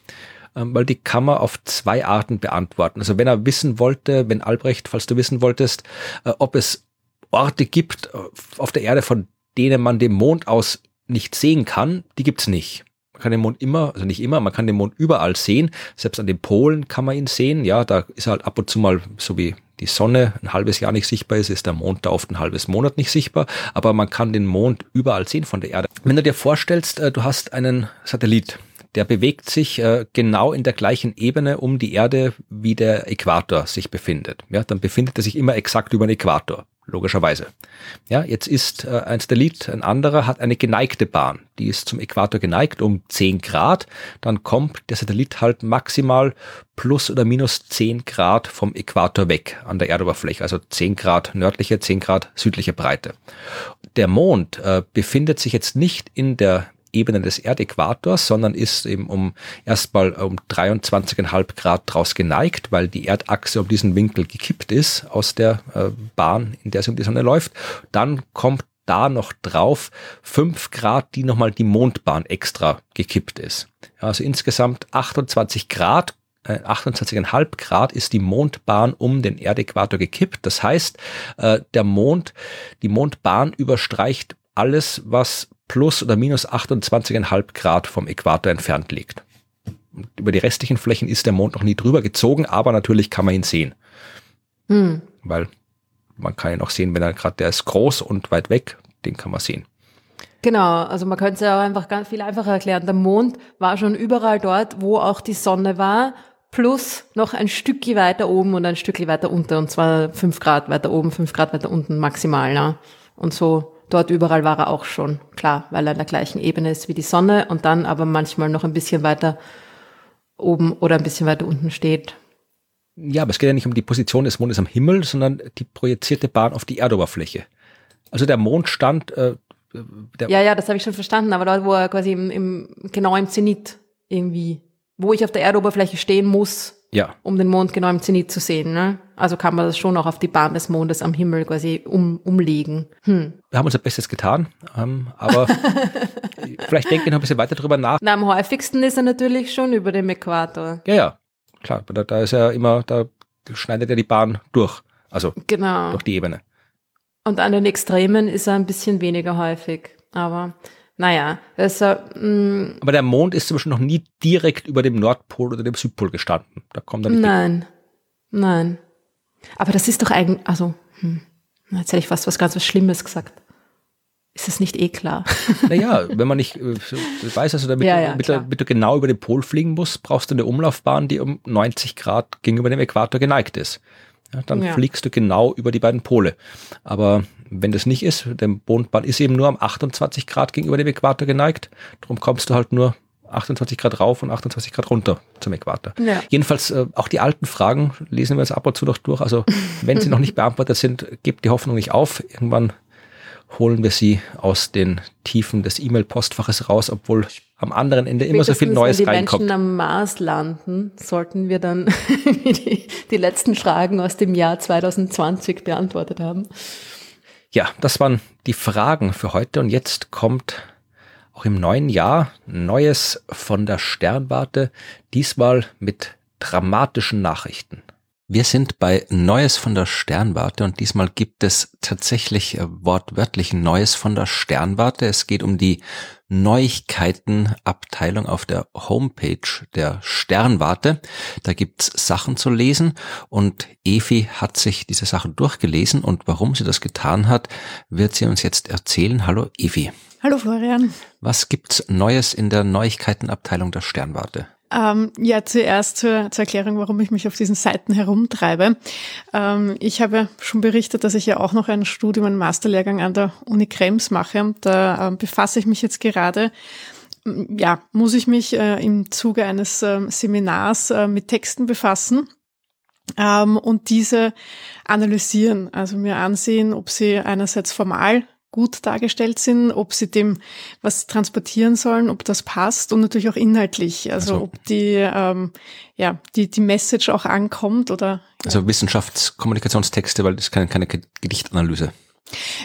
Ähm, weil die kann man auf zwei Arten beantworten. Also wenn er wissen wollte, wenn Albrecht, falls du wissen wolltest, äh, ob es Orte gibt äh, auf der Erde, von denen man den Mond aus nicht sehen kann, die gibt's nicht. Man kann den Mond immer, also nicht immer, man kann den Mond überall sehen. Selbst an den Polen kann man ihn sehen. Ja, da ist halt ab und zu mal, so wie die Sonne ein halbes Jahr nicht sichtbar ist, ist der Mond da oft ein halbes Monat nicht sichtbar. Aber man kann den Mond überall sehen von der Erde. Wenn du dir vorstellst, äh, du hast einen Satellit, der bewegt sich äh, genau in der gleichen Ebene um die Erde, wie der Äquator sich befindet. Ja, dann befindet er sich immer exakt über den Äquator, logischerweise. Ja, jetzt ist äh, ein Satellit, ein anderer hat eine geneigte Bahn. Die ist zum Äquator geneigt um 10 Grad. Dann kommt der Satellit halt maximal plus oder minus 10 Grad vom Äquator weg an der Erdoberfläche. Also 10 Grad nördliche, 10 Grad südliche Breite. Der Mond äh, befindet sich jetzt nicht in der Ebene des Erdäquators, sondern ist eben um erstmal um 23,5 Grad draus geneigt, weil die Erdachse um diesen Winkel gekippt ist aus der äh, Bahn, in der sie um die Sonne läuft. Dann kommt da noch drauf 5 Grad, die nochmal die Mondbahn extra gekippt ist. Also insgesamt 28 Grad 28,5 äh, Grad ist die Mondbahn um den Erdäquator gekippt. Das heißt, äh, der Mond, die Mondbahn überstreicht alles, was plus oder minus 28,5 Grad vom Äquator entfernt liegt. Und über die restlichen Flächen ist der Mond noch nie drüber gezogen, aber natürlich kann man ihn sehen. Hm. Weil man kann ihn auch sehen, wenn er gerade, der ist groß und weit weg, den kann man sehen. Genau, also man könnte es ja auch einfach ganz viel einfacher erklären. Der Mond war schon überall dort, wo auch die Sonne war, plus noch ein Stückchen weiter oben und ein Stückchen weiter unten, und zwar fünf Grad weiter oben, fünf Grad weiter unten maximal. Ne? Und so dort überall war er auch schon, klar, weil er in der gleichen Ebene ist wie die Sonne und dann aber manchmal noch ein bisschen weiter oben oder ein bisschen weiter unten steht. Ja, aber es geht ja nicht um die Position des Mondes am Himmel, sondern die projizierte Bahn auf die Erdoberfläche. Also der Mond stand. Äh, der ja, ja, das habe ich schon verstanden, aber dort, wo er quasi im, im, genau im Zenit irgendwie, wo ich auf der Erdoberfläche stehen muss, ja. um den Mond genau im Zenit zu sehen. Ne? Also kann man das schon auch auf die Bahn des Mondes am Himmel quasi um, umlegen. Hm. Wir haben unser Bestes getan, ähm, aber vielleicht denken wir noch ein bisschen weiter drüber nach. Na, am häufigsten ist er natürlich schon über dem Äquator. Ja, ja, klar. Da, da ist er immer, da schneidet er die Bahn durch. Also genau. durch die Ebene. Und an den Extremen ist er ein bisschen weniger häufig. Aber naja, also, mh, Aber der Mond ist zum Beispiel noch nie direkt über dem Nordpol oder dem Südpol gestanden. Da kommt er nicht. Nein, hin. nein. Aber das ist doch eigentlich, also, hm, jetzt hätte ich fast was ganz was Schlimmes gesagt. Ist das nicht eh klar? Naja, wenn man nicht äh, weiß, also damit, ja, ja, damit, damit, du genau über den Pol fliegen musst, brauchst du eine Umlaufbahn, die um 90 Grad gegenüber dem Äquator geneigt ist. Ja, dann fliegst du genau über die beiden Pole. Aber wenn das nicht ist, der Mondbahn ist eben nur am 28 Grad gegenüber dem Äquator geneigt, darum kommst du halt nur 28 Grad rauf und 28 Grad runter zum Äquator. Ja. Jedenfalls äh, auch die alten Fragen lesen wir uns ab und zu noch durch. Also wenn sie noch nicht beantwortet sind, gebt die Hoffnung nicht auf. Irgendwann holen wir sie aus den Tiefen des E-Mail-Postfaches raus, obwohl am anderen Ende immer so viel Neues wenn die reinkommt. Menschen am Mars landen, sollten wir dann die, die letzten Fragen aus dem Jahr 2020 beantwortet haben. Ja, das waren die Fragen für heute und jetzt kommt auch im neuen Jahr Neues von der Sternwarte, diesmal mit dramatischen Nachrichten. Wir sind bei Neues von der Sternwarte und diesmal gibt es tatsächlich wortwörtlich Neues von der Sternwarte. Es geht um die Neuigkeitenabteilung auf der Homepage der Sternwarte. Da gibt's Sachen zu lesen und Evi hat sich diese Sachen durchgelesen und warum sie das getan hat, wird sie uns jetzt erzählen. Hallo Evi. Hallo Florian. Was gibt's Neues in der Neuigkeitenabteilung der Sternwarte? Ähm, ja, zuerst zur, zur, Erklärung, warum ich mich auf diesen Seiten herumtreibe. Ähm, ich habe schon berichtet, dass ich ja auch noch ein Studium, einen Masterlehrgang an der Uni Krems mache. Und da äh, befasse ich mich jetzt gerade ja, muss ich mich äh, im Zuge eines äh, Seminars äh, mit Texten befassen ähm, und diese analysieren, also mir ansehen, ob sie einerseits formal gut dargestellt sind, ob sie dem was transportieren sollen, ob das passt und natürlich auch inhaltlich, also, also ob die ähm, ja die die Message auch ankommt oder ja. also Wissenschaftskommunikationstexte, weil das ist keine, keine Gedichtanalyse.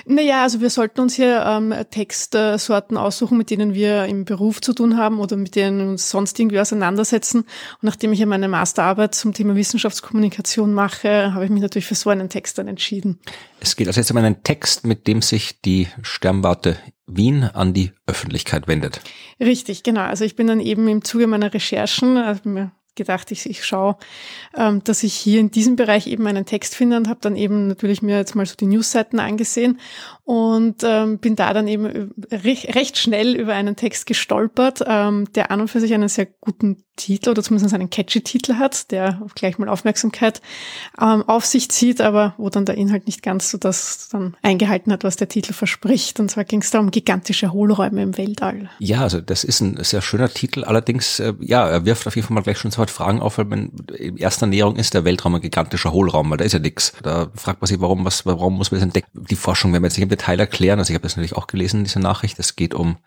Naja, also wir sollten uns hier ähm, Textsorten aussuchen, mit denen wir im Beruf zu tun haben oder mit denen uns sonst irgendwie auseinandersetzen. Und nachdem ich ja meine Masterarbeit zum Thema Wissenschaftskommunikation mache, habe ich mich natürlich für so einen Text dann entschieden. Es geht also jetzt um einen Text, mit dem sich die Sternwarte Wien an die Öffentlichkeit wendet. Richtig, genau. Also ich bin dann eben im Zuge meiner Recherchen, also gedacht, ich, ich schaue, ähm, dass ich hier in diesem Bereich eben einen Text finde und habe dann eben natürlich mir jetzt mal so die Newsseiten angesehen und ähm, bin da dann eben recht, recht schnell über einen Text gestolpert, ähm, der an und für sich einen sehr guten Titel oder zumindest einen catchy Titel hat, der gleich mal Aufmerksamkeit ähm, auf sich zieht, aber wo dann der Inhalt nicht ganz so das dann eingehalten hat, was der Titel verspricht. Und zwar ging es da um gigantische Hohlräume im Weltall. Ja, also das ist ein sehr schöner Titel. Allerdings, äh, ja, er wirft auf jeden Fall mal gleich schon sofort Fragen auf, weil man in erster Näherung ist der Weltraum ein gigantischer Hohlraum, weil da ist ja nichts. Da fragt man sich, warum, was, warum muss man das entdecken? Die Forschung werden wir jetzt nicht im Detail erklären. Also ich habe das natürlich auch gelesen, diese Nachricht. Es geht um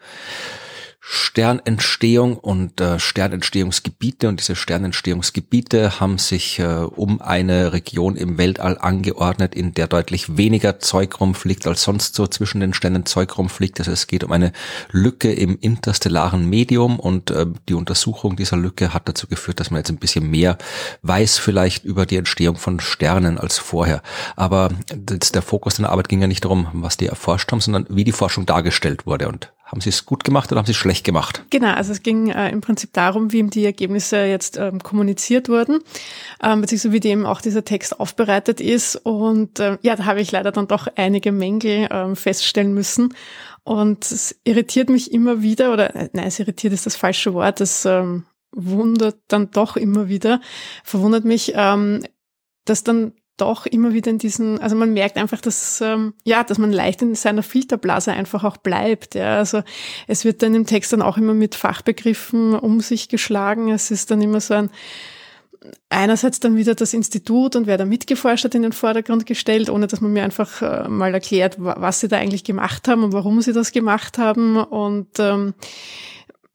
Sternentstehung und äh, Sternentstehungsgebiete und diese Sternentstehungsgebiete haben sich äh, um eine Region im Weltall angeordnet, in der deutlich weniger Zeug rumfliegt als sonst so zwischen den Sternen Zeug rumfliegt. Also es geht um eine Lücke im interstellaren Medium und äh, die Untersuchung dieser Lücke hat dazu geführt, dass man jetzt ein bisschen mehr weiß vielleicht über die Entstehung von Sternen als vorher. Aber der Fokus der Arbeit ging ja nicht darum, was die erforscht haben, sondern wie die Forschung dargestellt wurde und haben Sie es gut gemacht oder haben Sie es schlecht gemacht? Genau, also es ging äh, im Prinzip darum, wie eben die Ergebnisse jetzt ähm, kommuniziert wurden, ähm, beziehungsweise wie dem auch dieser Text aufbereitet ist. Und äh, ja, da habe ich leider dann doch einige Mängel ähm, feststellen müssen. Und es irritiert mich immer wieder, oder äh, nein, es irritiert ist das falsche Wort, es ähm, wundert dann doch immer wieder, verwundert mich, ähm, dass dann doch immer wieder in diesen, also man merkt einfach, dass ähm, ja, dass man leicht in seiner Filterblase einfach auch bleibt. Ja. Also es wird dann im Text dann auch immer mit Fachbegriffen um sich geschlagen. Es ist dann immer so ein einerseits dann wieder das Institut und wer da mitgeforscht hat in den Vordergrund gestellt, ohne dass man mir einfach äh, mal erklärt, was sie da eigentlich gemacht haben und warum sie das gemacht haben. Und ähm,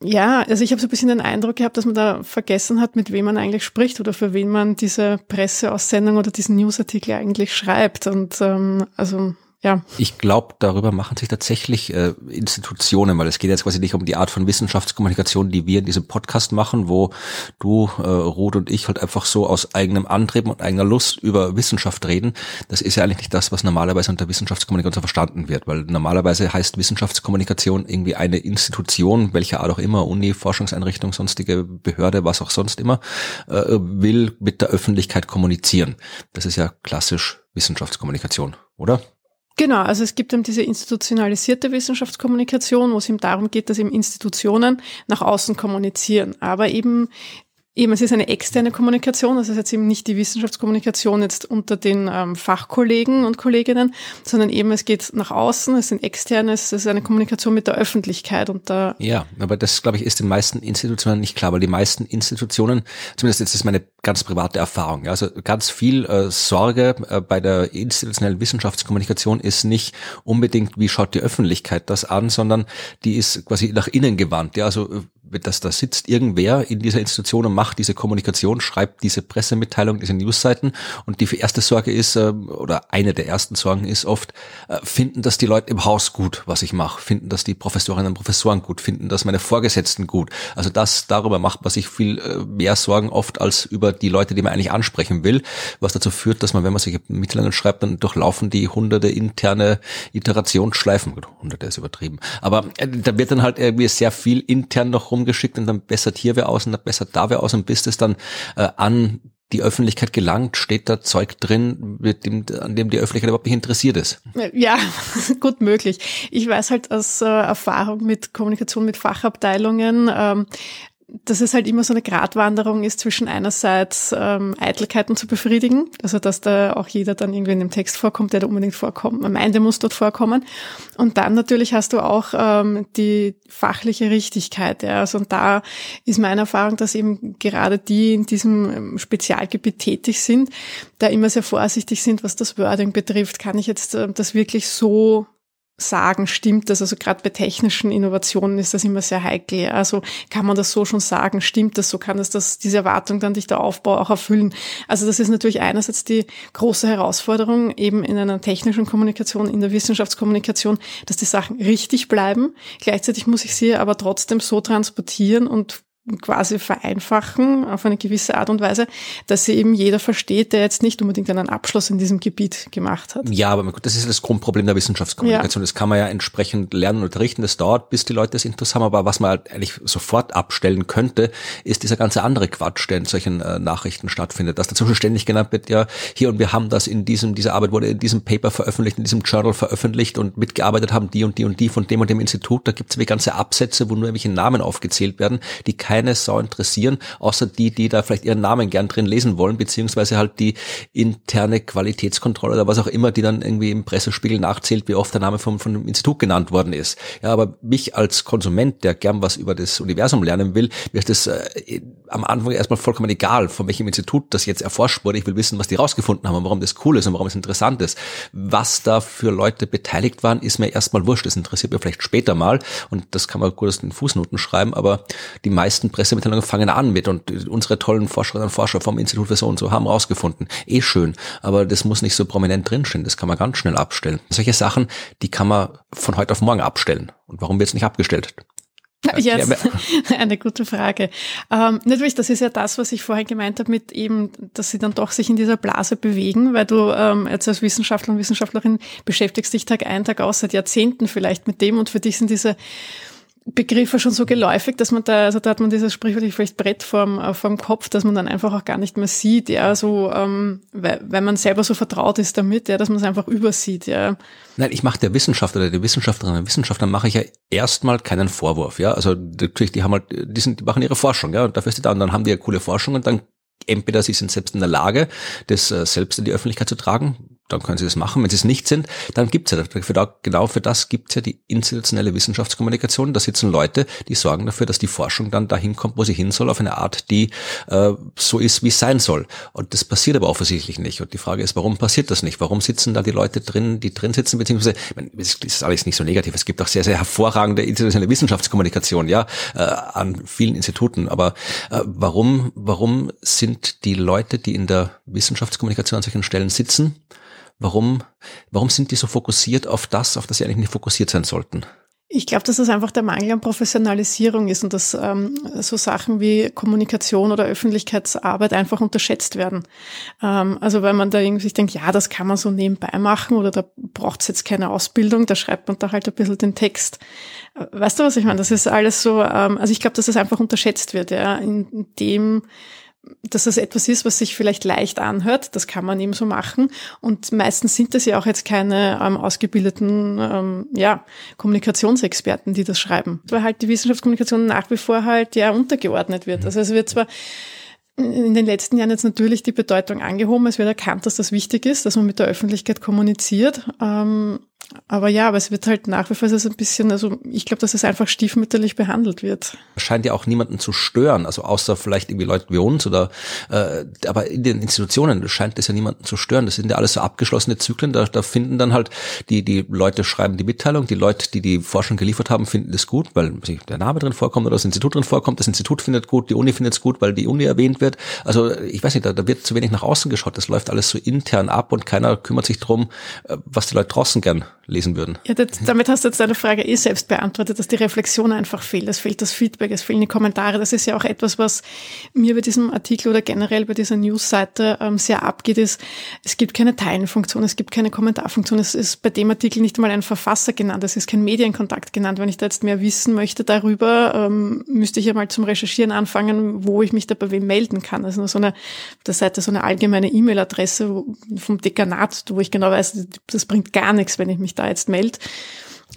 ja, also ich habe so ein bisschen den Eindruck gehabt, dass man da vergessen hat, mit wem man eigentlich spricht oder für wen man diese Presseaussendung oder diesen Newsartikel eigentlich schreibt. Und ähm, also ja. Ich glaube, darüber machen sich tatsächlich äh, Institutionen, weil es geht jetzt quasi nicht um die Art von Wissenschaftskommunikation, die wir in diesem Podcast machen, wo du, äh, Ruth und ich halt einfach so aus eigenem Antrieb und eigener Lust über Wissenschaft reden. Das ist ja eigentlich nicht das, was normalerweise unter Wissenschaftskommunikation verstanden wird, weil normalerweise heißt Wissenschaftskommunikation irgendwie eine Institution, welcher Art auch immer, Uni, Forschungseinrichtung, sonstige Behörde, was auch sonst immer, äh, will mit der Öffentlichkeit kommunizieren. Das ist ja klassisch Wissenschaftskommunikation, oder? Genau, also es gibt eben diese institutionalisierte Wissenschaftskommunikation, wo es eben darum geht, dass eben Institutionen nach außen kommunizieren, aber eben Eben, es ist eine externe Kommunikation, das ist jetzt eben nicht die Wissenschaftskommunikation jetzt unter den ähm, Fachkollegen und Kolleginnen, sondern eben es geht nach außen, es sind externe, es ist eine Kommunikation mit der Öffentlichkeit und da. Ja, aber das, glaube ich, ist den meisten Institutionen nicht klar, weil die meisten Institutionen, zumindest jetzt ist meine ganz private Erfahrung, ja, also ganz viel äh, Sorge äh, bei der institutionellen Wissenschaftskommunikation ist nicht unbedingt, wie schaut die Öffentlichkeit das an, sondern die ist quasi nach innen gewandt, ja, also dass da sitzt irgendwer in dieser Institution und macht diese Kommunikation, schreibt diese Pressemitteilung, diese Newsseiten. Und die erste Sorge ist, äh, oder eine der ersten Sorgen ist oft, äh, finden das die Leute im Haus gut, was ich mache, finden das die Professorinnen und Professoren gut, finden das meine Vorgesetzten gut. Also das, darüber macht man sich viel äh, mehr Sorgen oft als über die Leute, die man eigentlich ansprechen will, was dazu führt, dass man, wenn man solche Mitteilungen schreibt, dann durchlaufen die hunderte interne Iterationsschleifen, hunderte ist übertrieben, aber da wird dann halt irgendwie sehr viel intern noch rumgeschickt und dann bessert hier wer aus und dann bessert da wer aus und bis das dann äh, an die Öffentlichkeit gelangt, steht da Zeug drin, mit dem, an dem die Öffentlichkeit überhaupt nicht interessiert ist. Ja, gut möglich. Ich weiß halt aus äh, Erfahrung mit Kommunikation mit Fachabteilungen, ähm, dass es halt immer so eine Gratwanderung ist zwischen einerseits ähm, Eitelkeiten zu befriedigen, also dass da auch jeder dann irgendwie in dem Text vorkommt, der da unbedingt vorkommt, man meint, der muss dort vorkommen. Und dann natürlich hast du auch ähm, die fachliche Richtigkeit. Ja. Also und da ist meine Erfahrung, dass eben gerade die in diesem ähm, Spezialgebiet tätig sind, da immer sehr vorsichtig sind, was das Wording betrifft. Kann ich jetzt äh, das wirklich so sagen, stimmt das? Also gerade bei technischen Innovationen ist das immer sehr heikel. Also kann man das so schon sagen, stimmt das so? Kann das, das diese Erwartung dann dich der Aufbau auch erfüllen? Also das ist natürlich einerseits die große Herausforderung eben in einer technischen Kommunikation, in der Wissenschaftskommunikation, dass die Sachen richtig bleiben. Gleichzeitig muss ich sie aber trotzdem so transportieren und quasi vereinfachen auf eine gewisse Art und Weise, dass sie eben jeder versteht, der jetzt nicht unbedingt einen Abschluss in diesem Gebiet gemacht hat. Ja, aber das ist das Grundproblem der Wissenschaftskommunikation. Ja. Das kann man ja entsprechend lernen und unterrichten. Das dauert, bis die Leute das Interesse haben. Aber was man halt eigentlich sofort abstellen könnte, ist dieser ganze andere Quatsch, der in solchen äh, Nachrichten stattfindet. Dass dazu ständig genannt wird, ja, hier und wir haben das in diesem, diese Arbeit wurde in diesem Paper veröffentlicht, in diesem Journal veröffentlicht und mitgearbeitet haben die und die und die von dem und dem Institut. Da gibt es ganze Absätze, wo nur irgendwelche Namen aufgezählt werden, die kein keine Sau interessieren, außer die, die da vielleicht ihren Namen gern drin lesen wollen, beziehungsweise halt die interne Qualitätskontrolle oder was auch immer, die dann irgendwie im Pressespiegel nachzählt, wie oft der Name vom, von Institut genannt worden ist. Ja, aber mich als Konsument, der gern was über das Universum lernen will, wird das äh, am Anfang erstmal vollkommen egal, von welchem Institut das jetzt erforscht wurde. Ich will wissen, was die rausgefunden haben und warum das cool ist und warum es interessant ist. Was da für Leute beteiligt waren, ist mir erstmal wurscht. Das interessiert mich vielleicht später mal und das kann man gut aus den Fußnoten schreiben, aber die meisten Pressemitteilungen fangen an mit und unsere tollen Forscherinnen und Forscher vom Institut für so und so haben rausgefunden. Eh schön, aber das muss nicht so prominent drinstehen. Das kann man ganz schnell abstellen. Solche Sachen, die kann man von heute auf morgen abstellen. Und warum wird es nicht abgestellt? Jetzt eine gute Frage. Ähm, natürlich, das ist ja das, was ich vorhin gemeint habe, mit eben, dass sie dann doch sich in dieser Blase bewegen, weil du ähm, jetzt als Wissenschaftler und Wissenschaftlerin beschäftigst dich Tag ein, Tag aus, seit Jahrzehnten vielleicht mit dem und für dich sind diese Begriffe schon so geläufig, dass man da, also da hat man dieses sprichwörtlich vielleicht Brett vorm, äh, vorm Kopf, dass man dann einfach auch gar nicht mehr sieht, ja, so, ähm, weil, weil man selber so vertraut ist damit, ja, dass man es einfach übersieht, ja. Nein, ich mache der Wissenschaftler oder der Wissenschaftlerin und Wissenschaftler mache ich ja erstmal keinen Vorwurf, ja, also natürlich, die haben halt, die sind, die machen ihre Forschung, ja, und dafür ist die da, und dann haben die ja coole Forschung und dann entweder sie sind selbst in der Lage, das äh, selbst in die Öffentlichkeit zu tragen, dann können sie das machen. Wenn sie es nicht sind, dann gibt es ja dafür, da, genau für das gibt es ja die institutionelle Wissenschaftskommunikation. Da sitzen Leute, die sorgen dafür, dass die Forschung dann dahin kommt, wo sie hin soll, auf eine Art, die äh, so ist, wie es sein soll. Und das passiert aber offensichtlich nicht. Und die Frage ist, warum passiert das nicht? Warum sitzen da die Leute drin, die drin sitzen, beziehungsweise, meine, das ist alles nicht so negativ. Es gibt auch sehr, sehr hervorragende institutionelle Wissenschaftskommunikation, ja, äh, an vielen Instituten. Aber äh, warum, warum sind die Leute, die in der Wissenschaftskommunikation an solchen Stellen sitzen, Warum, warum sind die so fokussiert auf das, auf das sie eigentlich nicht fokussiert sein sollten? Ich glaube, dass das einfach der Mangel an Professionalisierung ist und dass ähm, so Sachen wie Kommunikation oder Öffentlichkeitsarbeit einfach unterschätzt werden. Ähm, also weil man da irgendwie sich denkt, ja, das kann man so nebenbei machen oder da braucht es jetzt keine Ausbildung, da schreibt man da halt ein bisschen den Text. Äh, weißt du, was ich meine? Das ist alles so, ähm, also ich glaube, dass das einfach unterschätzt wird, ja, in dem dass das etwas ist, was sich vielleicht leicht anhört. Das kann man eben so machen. Und meistens sind das ja auch jetzt keine ähm, ausgebildeten ähm, ja, Kommunikationsexperten, die das schreiben. Weil halt die Wissenschaftskommunikation nach wie vor halt ja untergeordnet wird. Also es wird zwar in den letzten Jahren jetzt natürlich die Bedeutung angehoben. Es wird erkannt, dass das wichtig ist, dass man mit der Öffentlichkeit kommuniziert. Ähm, aber ja, aber es wird halt nach wie vor so ein bisschen, also ich glaube, dass es einfach stiefmütterlich behandelt wird. Scheint ja auch niemanden zu stören, also außer vielleicht irgendwie Leute wie uns oder äh, aber in den Institutionen scheint es ja niemanden zu stören. Das sind ja alles so abgeschlossene Zyklen, da, da finden dann halt die, die Leute schreiben die Mitteilung, die Leute, die die Forschung geliefert haben, finden das gut, weil der Name drin vorkommt oder das Institut drin vorkommt, das Institut findet gut, die Uni findet es gut, weil die Uni erwähnt wird. Also ich weiß nicht, da, da wird zu wenig nach außen geschaut, das läuft alles so intern ab und keiner kümmert sich drum, äh, was die Leute draußen gern lesen würden. Ja, das, damit hast du jetzt deine Frage eh selbst beantwortet, dass die Reflexion einfach fehlt. Es fehlt das Feedback, es fehlen die Kommentare. Das ist ja auch etwas, was mir bei diesem Artikel oder generell bei dieser Newsseite ähm, sehr abgeht, ist, es gibt keine Teilenfunktion, es gibt keine Kommentarfunktion. Es ist bei dem Artikel nicht einmal ein Verfasser genannt, es ist kein Medienkontakt genannt. Wenn ich da jetzt mehr wissen möchte darüber, ähm, müsste ich ja mal zum Recherchieren anfangen, wo ich mich da bei wem melden kann. Also nur so eine, auf der Seite so eine allgemeine E-Mail-Adresse vom Dekanat, wo ich genau weiß, das bringt gar nichts, wenn ich mich da jetzt melde.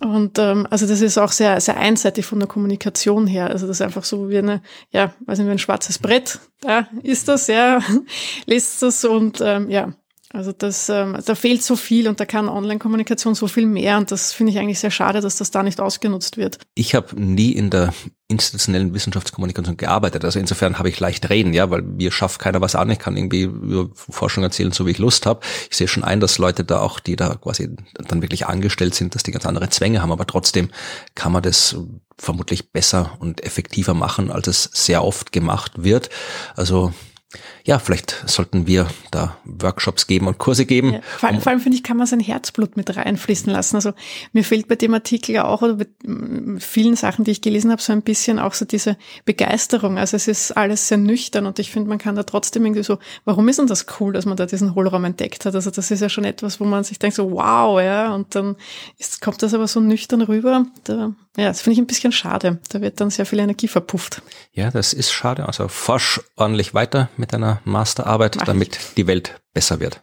Und ähm, also das ist auch sehr, sehr einseitig von der Kommunikation her. Also das ist einfach so wie eine, ja, weiß nicht, wie ein schwarzes Brett. Da ist das, ja, lest das und ähm, ja, also das, ähm, da fehlt so viel und da kann Online-Kommunikation so viel mehr und das finde ich eigentlich sehr schade, dass das da nicht ausgenutzt wird. Ich habe nie in der institutionellen Wissenschaftskommunikation gearbeitet, also insofern habe ich leicht reden, ja, weil mir schafft keiner was an, ich kann irgendwie über Forschung erzählen, so wie ich Lust habe. Ich sehe schon ein, dass Leute da auch, die da quasi dann wirklich angestellt sind, dass die ganz andere Zwänge haben, aber trotzdem kann man das vermutlich besser und effektiver machen, als es sehr oft gemacht wird. Also ja, vielleicht sollten wir da Workshops geben und Kurse geben. Ja, vor, allem, vor allem finde ich, kann man sein Herzblut mit reinfließen lassen. Also mir fehlt bei dem Artikel ja auch oder bei vielen Sachen, die ich gelesen habe, so ein bisschen auch so diese Begeisterung. Also es ist alles sehr nüchtern und ich finde, man kann da trotzdem irgendwie so, warum ist denn das cool, dass man da diesen Hohlraum entdeckt hat? Also das ist ja schon etwas, wo man sich denkt so, wow, ja, und dann ist, kommt das aber so nüchtern rüber. Da, ja, das finde ich ein bisschen schade. Da wird dann sehr viel Energie verpufft. Ja, das ist schade. Also forsch ordentlich weiter mit Masterarbeit, Mach damit ich. die Welt besser wird.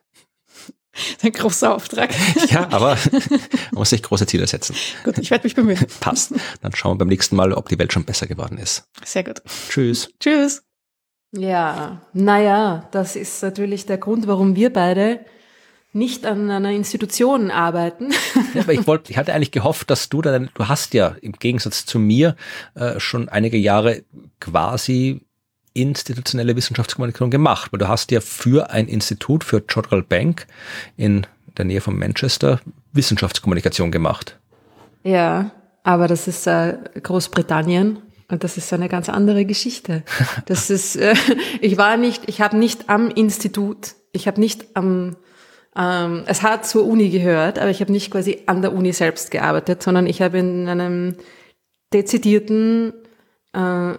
ein großer Auftrag. Ja, aber man muss sich große Ziele setzen. Gut, ich werde mich bemühen. Passt. Dann schauen wir beim nächsten Mal, ob die Welt schon besser geworden ist. Sehr gut. Tschüss. Tschüss. Ja, naja, das ist natürlich der Grund, warum wir beide nicht an einer Institution arbeiten. Ja, aber ich wollte, ich hatte eigentlich gehofft, dass du dann, du hast ja im Gegensatz zu mir äh, schon einige Jahre quasi institutionelle Wissenschaftskommunikation gemacht, weil du hast ja für ein Institut, für Jodrell Bank in der Nähe von Manchester Wissenschaftskommunikation gemacht. Ja, aber das ist äh, Großbritannien und das ist eine ganz andere Geschichte. Das ist, äh, ich war nicht, ich habe nicht am Institut, ich habe nicht am, ähm, es hat zur Uni gehört, aber ich habe nicht quasi an der Uni selbst gearbeitet, sondern ich habe in einem dezidierten äh,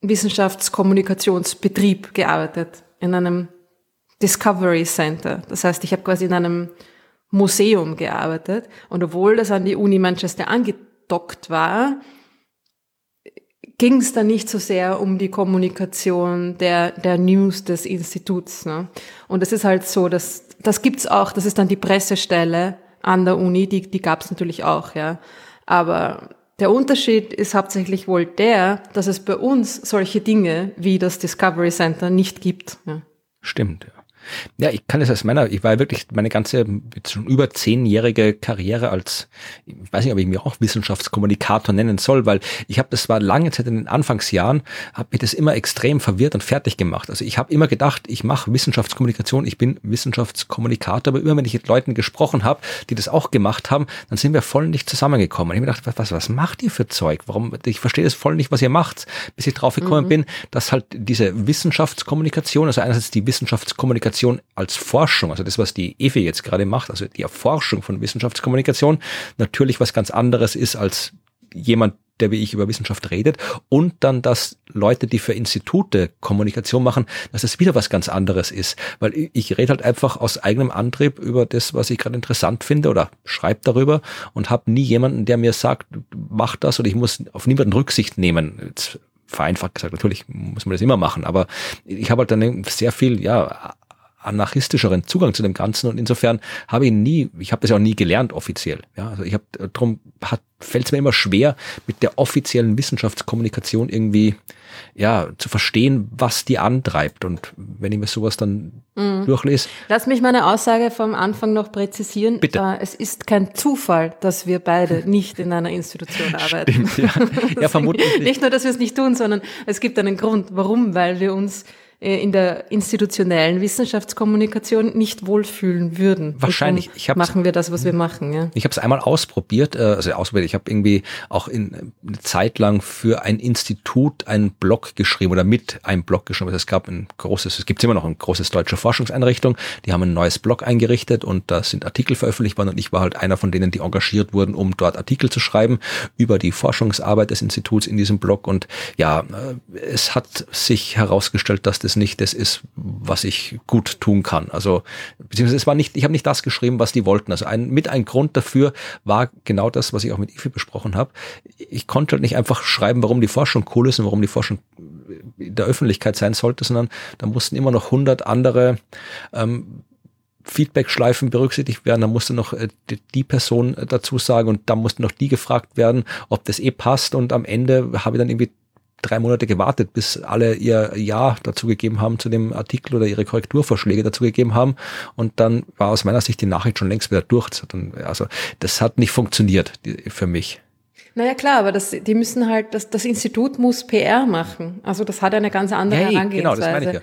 Wissenschaftskommunikationsbetrieb gearbeitet, in einem Discovery Center. Das heißt, ich habe quasi in einem Museum gearbeitet und obwohl das an die Uni Manchester angedockt war, ging es dann nicht so sehr um die Kommunikation der, der News des Instituts. Ne? Und es ist halt so, dass das gibt's auch, das ist dann die Pressestelle an der Uni, die, die gab's natürlich auch, ja. Aber der Unterschied ist hauptsächlich wohl der, dass es bei uns solche Dinge wie das Discovery Center nicht gibt. Ja. Stimmt, ja. Ja, ich kann es aus meiner, ich war wirklich meine ganze, schon über zehnjährige Karriere als, ich weiß nicht, ob ich mich auch Wissenschaftskommunikator nennen soll, weil ich habe das zwar lange Zeit in den Anfangsjahren, habe mich das immer extrem verwirrt und fertig gemacht. Also ich habe immer gedacht, ich mache Wissenschaftskommunikation, ich bin Wissenschaftskommunikator, aber immer wenn ich mit Leuten gesprochen habe, die das auch gemacht haben, dann sind wir voll nicht zusammengekommen. ich habe mir gedacht, was, was macht ihr für Zeug? Warum, ich verstehe das voll nicht, was ihr macht, bis ich drauf gekommen mhm. bin, dass halt diese Wissenschaftskommunikation, also einerseits die Wissenschaftskommunikation Wissenschaftskommunikation als Forschung, also das, was die EFE jetzt gerade macht, also die Erforschung von Wissenschaftskommunikation, natürlich was ganz anderes ist als jemand, der wie ich über Wissenschaft redet und dann, dass Leute, die für Institute Kommunikation machen, dass es wieder was ganz anderes ist, weil ich rede halt einfach aus eigenem Antrieb über das, was ich gerade interessant finde oder schreibe darüber und habe nie jemanden, der mir sagt, mach das oder ich muss auf niemanden Rücksicht nehmen. Jetzt vereinfacht gesagt, natürlich muss man das immer machen, aber ich habe halt dann sehr viel, ja, anarchistischeren Zugang zu dem Ganzen und insofern habe ich nie, ich habe das ja auch nie gelernt offiziell. Ja, also ich habe darum fällt es mir immer schwer mit der offiziellen Wissenschaftskommunikation irgendwie ja zu verstehen, was die antreibt und wenn ich mir sowas dann mhm. durchlese. Lass mich meine Aussage vom Anfang noch präzisieren. Bitte. Äh, es ist kein Zufall, dass wir beide nicht in einer Institution arbeiten. Stimmt, ja. ja vermutlich. nicht nur, dass wir es nicht tun, sondern es gibt einen Grund, warum, weil wir uns äh, in der institutionellen Wissenschaftskommunikation nicht wohlfühlen würden. Wahrscheinlich. Ich machen wir das, was wir machen. Ja. Ich habe es einmal ausprobiert, äh, also ausprobiert. Ich habe irgendwie auch in, eine Zeit lang für ein Institut einen Blog geschrieben oder mit einem Blog geschrieben. Also es gab ein großes, es gibt immer noch ein großes deutsche Forschungseinrichtung. Die haben ein neues Blog eingerichtet und da sind Artikel veröffentlicht worden und ich war halt einer von denen, die engagiert wurden, um dort Artikel zu schreiben über die Forschungsarbeit des Instituts in diesem Blog. Und ja, äh, es hat sich herausgestellt, dass das das nicht das ist, was ich gut tun kann. Also beziehungsweise es war nicht, ich habe nicht das geschrieben, was die wollten. Also ein, mit ein Grund dafür war genau das, was ich auch mit IFI besprochen habe. Ich konnte halt nicht einfach schreiben, warum die Forschung cool ist und warum die Forschung in der Öffentlichkeit sein sollte, sondern da mussten immer noch hundert andere ähm, Feedback-Schleifen berücksichtigt werden, da musste noch äh, die Person dazu sagen und da musste noch die gefragt werden, ob das eh passt und am Ende habe ich dann irgendwie drei Monate gewartet, bis alle ihr Ja dazu gegeben haben zu dem Artikel oder ihre Korrekturvorschläge dazu gegeben haben. Und dann war aus meiner Sicht die Nachricht schon längst wieder durch. Also das hat nicht funktioniert für mich. Naja klar, aber das, die müssen halt, das, das Institut muss PR machen. Also das hat eine ganz andere hey, Herangehensweise. Genau, das meine ich ja.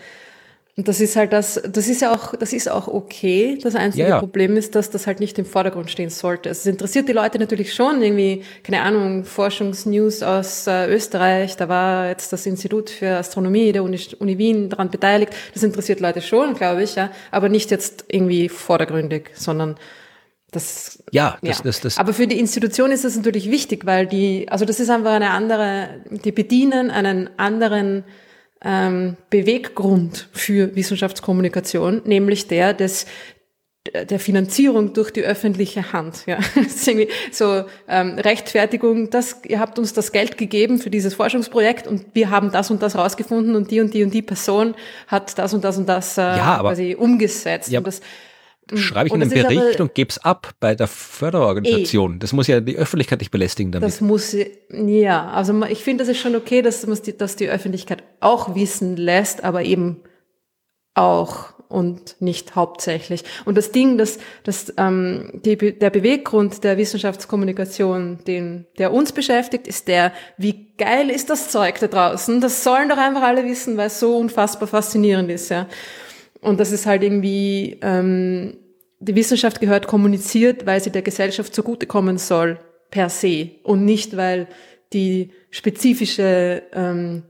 Und das ist halt das, das ist ja auch, das ist auch okay. Das einzige ja, ja. Problem ist, dass das halt nicht im Vordergrund stehen sollte. Es interessiert die Leute natürlich schon irgendwie, keine Ahnung, Forschungsnews aus äh, Österreich. Da war jetzt das Institut für Astronomie der Uni, Uni Wien daran beteiligt. Das interessiert Leute schon, glaube ich, ja. Aber nicht jetzt irgendwie vordergründig, sondern das, ja, das, ja. Das, das, aber für die Institution ist das natürlich wichtig, weil die, also das ist einfach eine andere, die bedienen einen anderen ähm, Beweggrund für Wissenschaftskommunikation, nämlich der des der Finanzierung durch die öffentliche Hand. Ja. Das ist irgendwie so ähm, Rechtfertigung, das, ihr habt uns das Geld gegeben für dieses Forschungsprojekt und wir haben das und das rausgefunden und die und die und die Person hat das und das und das äh, ja, aber, quasi umgesetzt. Ja, und das, mhm. schreibe ich einen Bericht und gebe es ab bei der Förderorganisation. Eh. Das muss ja die Öffentlichkeit nicht belästigen damit. Das muss, ja, also ich finde, das ist schon okay, dass, die, dass die Öffentlichkeit auch wissen lässt, aber eben auch und nicht hauptsächlich. Und das Ding, dass, dass ähm, die, der Beweggrund der Wissenschaftskommunikation, den, der uns beschäftigt, ist der, wie geil ist das Zeug da draußen? Das sollen doch einfach alle wissen, weil es so unfassbar faszinierend ist, ja. Und das ist halt irgendwie, ähm, die Wissenschaft gehört kommuniziert, weil sie der Gesellschaft zugutekommen soll, per se. Und nicht, weil die spezifische ähm,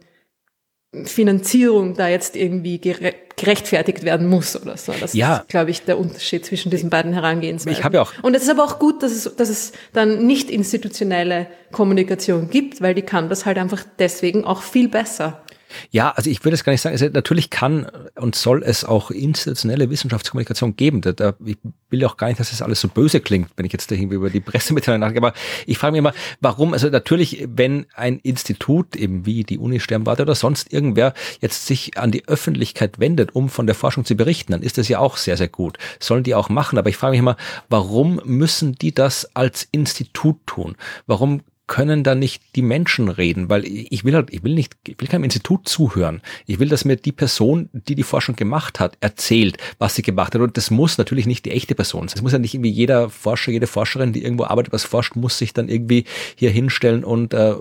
Finanzierung da jetzt irgendwie gerechtfertigt werden muss oder so. Das ja. ist, glaube ich, der Unterschied zwischen diesen beiden Herangehensweisen. Ich habe ja auch. Und es ist aber auch gut, dass es, dass es dann nicht institutionelle Kommunikation gibt, weil die kann das halt einfach deswegen auch viel besser. Ja, also ich würde es gar nicht sagen. Also natürlich kann und soll es auch institutionelle Wissenschaftskommunikation geben. Da, da, ich will auch gar nicht, dass es das alles so böse klingt, wenn ich jetzt irgendwie über die Pressemitteilung nachdenke. Aber ich frage mich immer, warum, also natürlich, wenn ein Institut, eben wie die Uni Sternwarte oder sonst irgendwer, jetzt sich an die Öffentlichkeit wendet, um von der Forschung zu berichten, dann ist das ja auch sehr, sehr gut. Sollen die auch machen. Aber ich frage mich immer, warum müssen die das als Institut tun? Warum können da nicht die Menschen reden, weil ich will halt, ich will nicht, ich will keinem Institut zuhören. Ich will, dass mir die Person, die die Forschung gemacht hat, erzählt, was sie gemacht hat. Und das muss natürlich nicht die echte Person sein. Es muss ja nicht irgendwie jeder Forscher, jede Forscherin, die irgendwo arbeitet, was forscht, muss sich dann irgendwie hier hinstellen und äh,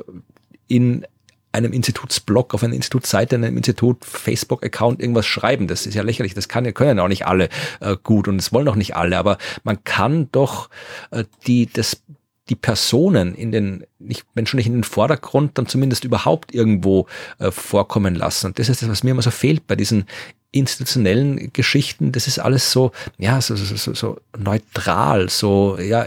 in einem Institutsblog, auf einer Institutsseite, einem Institut Facebook-Account irgendwas schreiben. Das ist ja lächerlich. Das kann, können ja auch nicht alle äh, gut und es wollen auch nicht alle. Aber man kann doch äh, die, das die Personen in den, nicht, wenn schon nicht in den Vordergrund, dann zumindest überhaupt irgendwo äh, vorkommen lassen. Und das ist das, was mir immer so fehlt bei diesen institutionellen Geschichten. Das ist alles so, ja, so, so, so, so neutral, so, ja,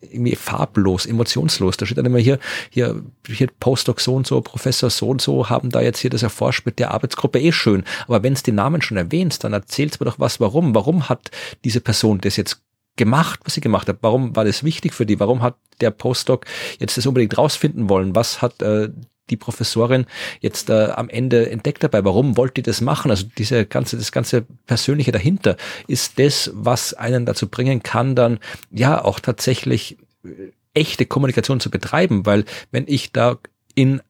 irgendwie farblos, emotionslos. Da steht dann immer hier, hier, hier Postdoc so und so, Professor so und so haben da jetzt hier das erforscht mit der Arbeitsgruppe eh schön. Aber wenn es die Namen schon erwähnst, dann erzählst mir doch was, warum. Warum hat diese Person das jetzt gemacht, was sie gemacht hat? Warum war das wichtig für die? Warum hat der Postdoc jetzt das unbedingt rausfinden wollen? Was hat äh, die Professorin jetzt äh, am Ende entdeckt dabei? Warum wollte die das machen? Also diese ganze, das ganze Persönliche dahinter ist das, was einen dazu bringen kann, dann ja auch tatsächlich äh, echte Kommunikation zu betreiben, weil wenn ich da in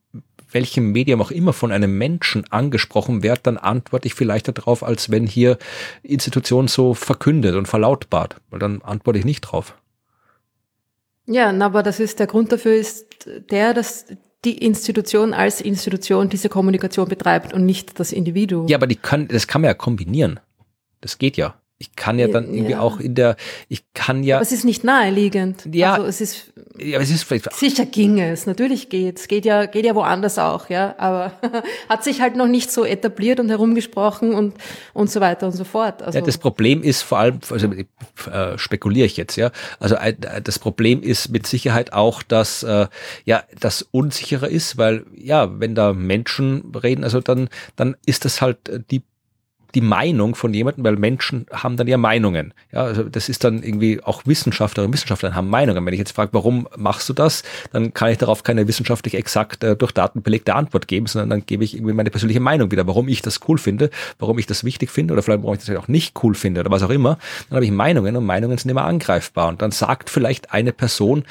welchem Medium auch immer von einem Menschen angesprochen wird, dann antworte ich vielleicht darauf, als wenn hier Institution so verkündet und verlautbart, weil dann antworte ich nicht drauf. Ja, aber das ist der Grund dafür ist der, dass die Institution als Institution diese Kommunikation betreibt und nicht das Individuum. Ja, aber die können, das kann man ja kombinieren. Das geht ja. Ich kann ja dann irgendwie ja. auch in der, ich kann ja. Aber es ist nicht naheliegend. Ja. Also es ist. Ja, es ist vielleicht. Sicher ging es, natürlich geht's. Geht ja, geht ja woanders auch, ja. Aber hat sich halt noch nicht so etabliert und herumgesprochen und, und so weiter und so fort. Also ja, das Problem ist vor allem, also äh, spekuliere ich jetzt, ja. Also äh, das Problem ist mit Sicherheit auch, dass, äh, ja, das unsicherer ist, weil, ja, wenn da Menschen reden, also dann, dann ist das halt äh, die die Meinung von jemandem, weil Menschen haben dann ja Meinungen. Ja, also das ist dann irgendwie auch Wissenschaftler und Wissenschaftler haben Meinungen. Wenn ich jetzt frage, warum machst du das, dann kann ich darauf keine wissenschaftlich exakt äh, durch Daten belegte Antwort geben, sondern dann gebe ich irgendwie meine persönliche Meinung wieder, warum ich das cool finde, warum ich das wichtig finde oder vielleicht warum ich das auch nicht cool finde oder was auch immer. Dann habe ich Meinungen und Meinungen sind immer angreifbar. Und dann sagt vielleicht eine Person,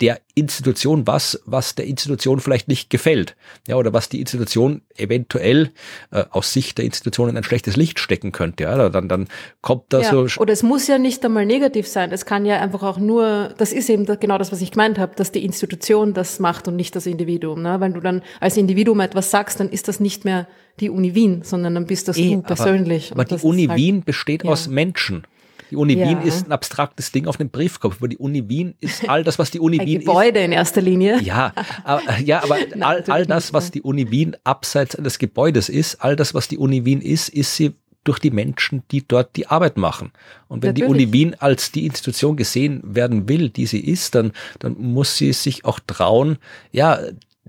der Institution was, was der Institution vielleicht nicht gefällt. Ja, oder was die Institution eventuell äh, aus Sicht der Institution in ein schlechtes Licht stecken könnte. Ja, dann, dann kommt da ja, so. Oder es muss ja nicht einmal negativ sein. Es kann ja einfach auch nur, das ist eben genau das, was ich gemeint habe, dass die Institution das macht und nicht das Individuum. Ne? Wenn du dann als Individuum etwas sagst, dann ist das nicht mehr die Uni Wien, sondern dann bist das e, du persönlich. Aber, aber die Uni halt, Wien besteht ja. aus Menschen. Die Uni ja. Wien ist ein abstraktes Ding auf dem Briefkopf, aber die Uni Wien ist all das, was die Uni ein Wien Gebäude ist. Gebäude in erster Linie. Ja, aber, ja, aber all, all das, was die Uni Wien abseits des Gebäudes ist, all das, was die Uni Wien ist, ist sie durch die Menschen, die dort die Arbeit machen. Und wenn Natürlich. die Uni Wien als die Institution gesehen werden will, die sie ist, dann, dann muss sie sich auch trauen, ja,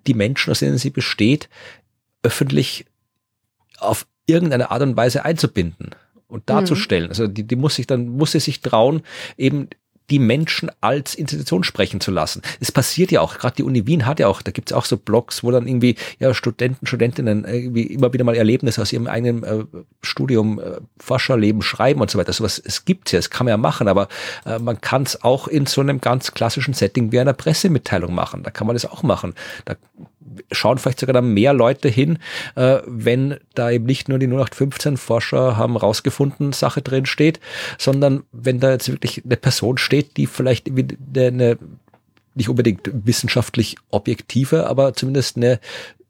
die Menschen, aus denen sie besteht, öffentlich auf irgendeine Art und Weise einzubinden und darzustellen. Mhm. Also die, die muss sich dann, muss sie sich trauen, eben die Menschen als Institution sprechen zu lassen. Es passiert ja auch, gerade die Uni Wien hat ja auch, da gibt es auch so Blogs, wo dann irgendwie ja Studenten, Studentinnen irgendwie immer wieder mal Erlebnisse aus ihrem eigenen äh, Studium, äh, Forscherleben schreiben und so weiter. Sowas, es gibt's ja, es kann man ja machen, aber äh, man kann es auch in so einem ganz klassischen Setting wie einer Pressemitteilung machen. Da kann man das auch machen. Da schauen vielleicht sogar dann mehr Leute hin, äh, wenn da eben nicht nur die 0815 Forscher haben rausgefunden Sache drin steht, sondern wenn da jetzt wirklich eine Person steht, die vielleicht eine nicht unbedingt wissenschaftlich objektive, aber zumindest eine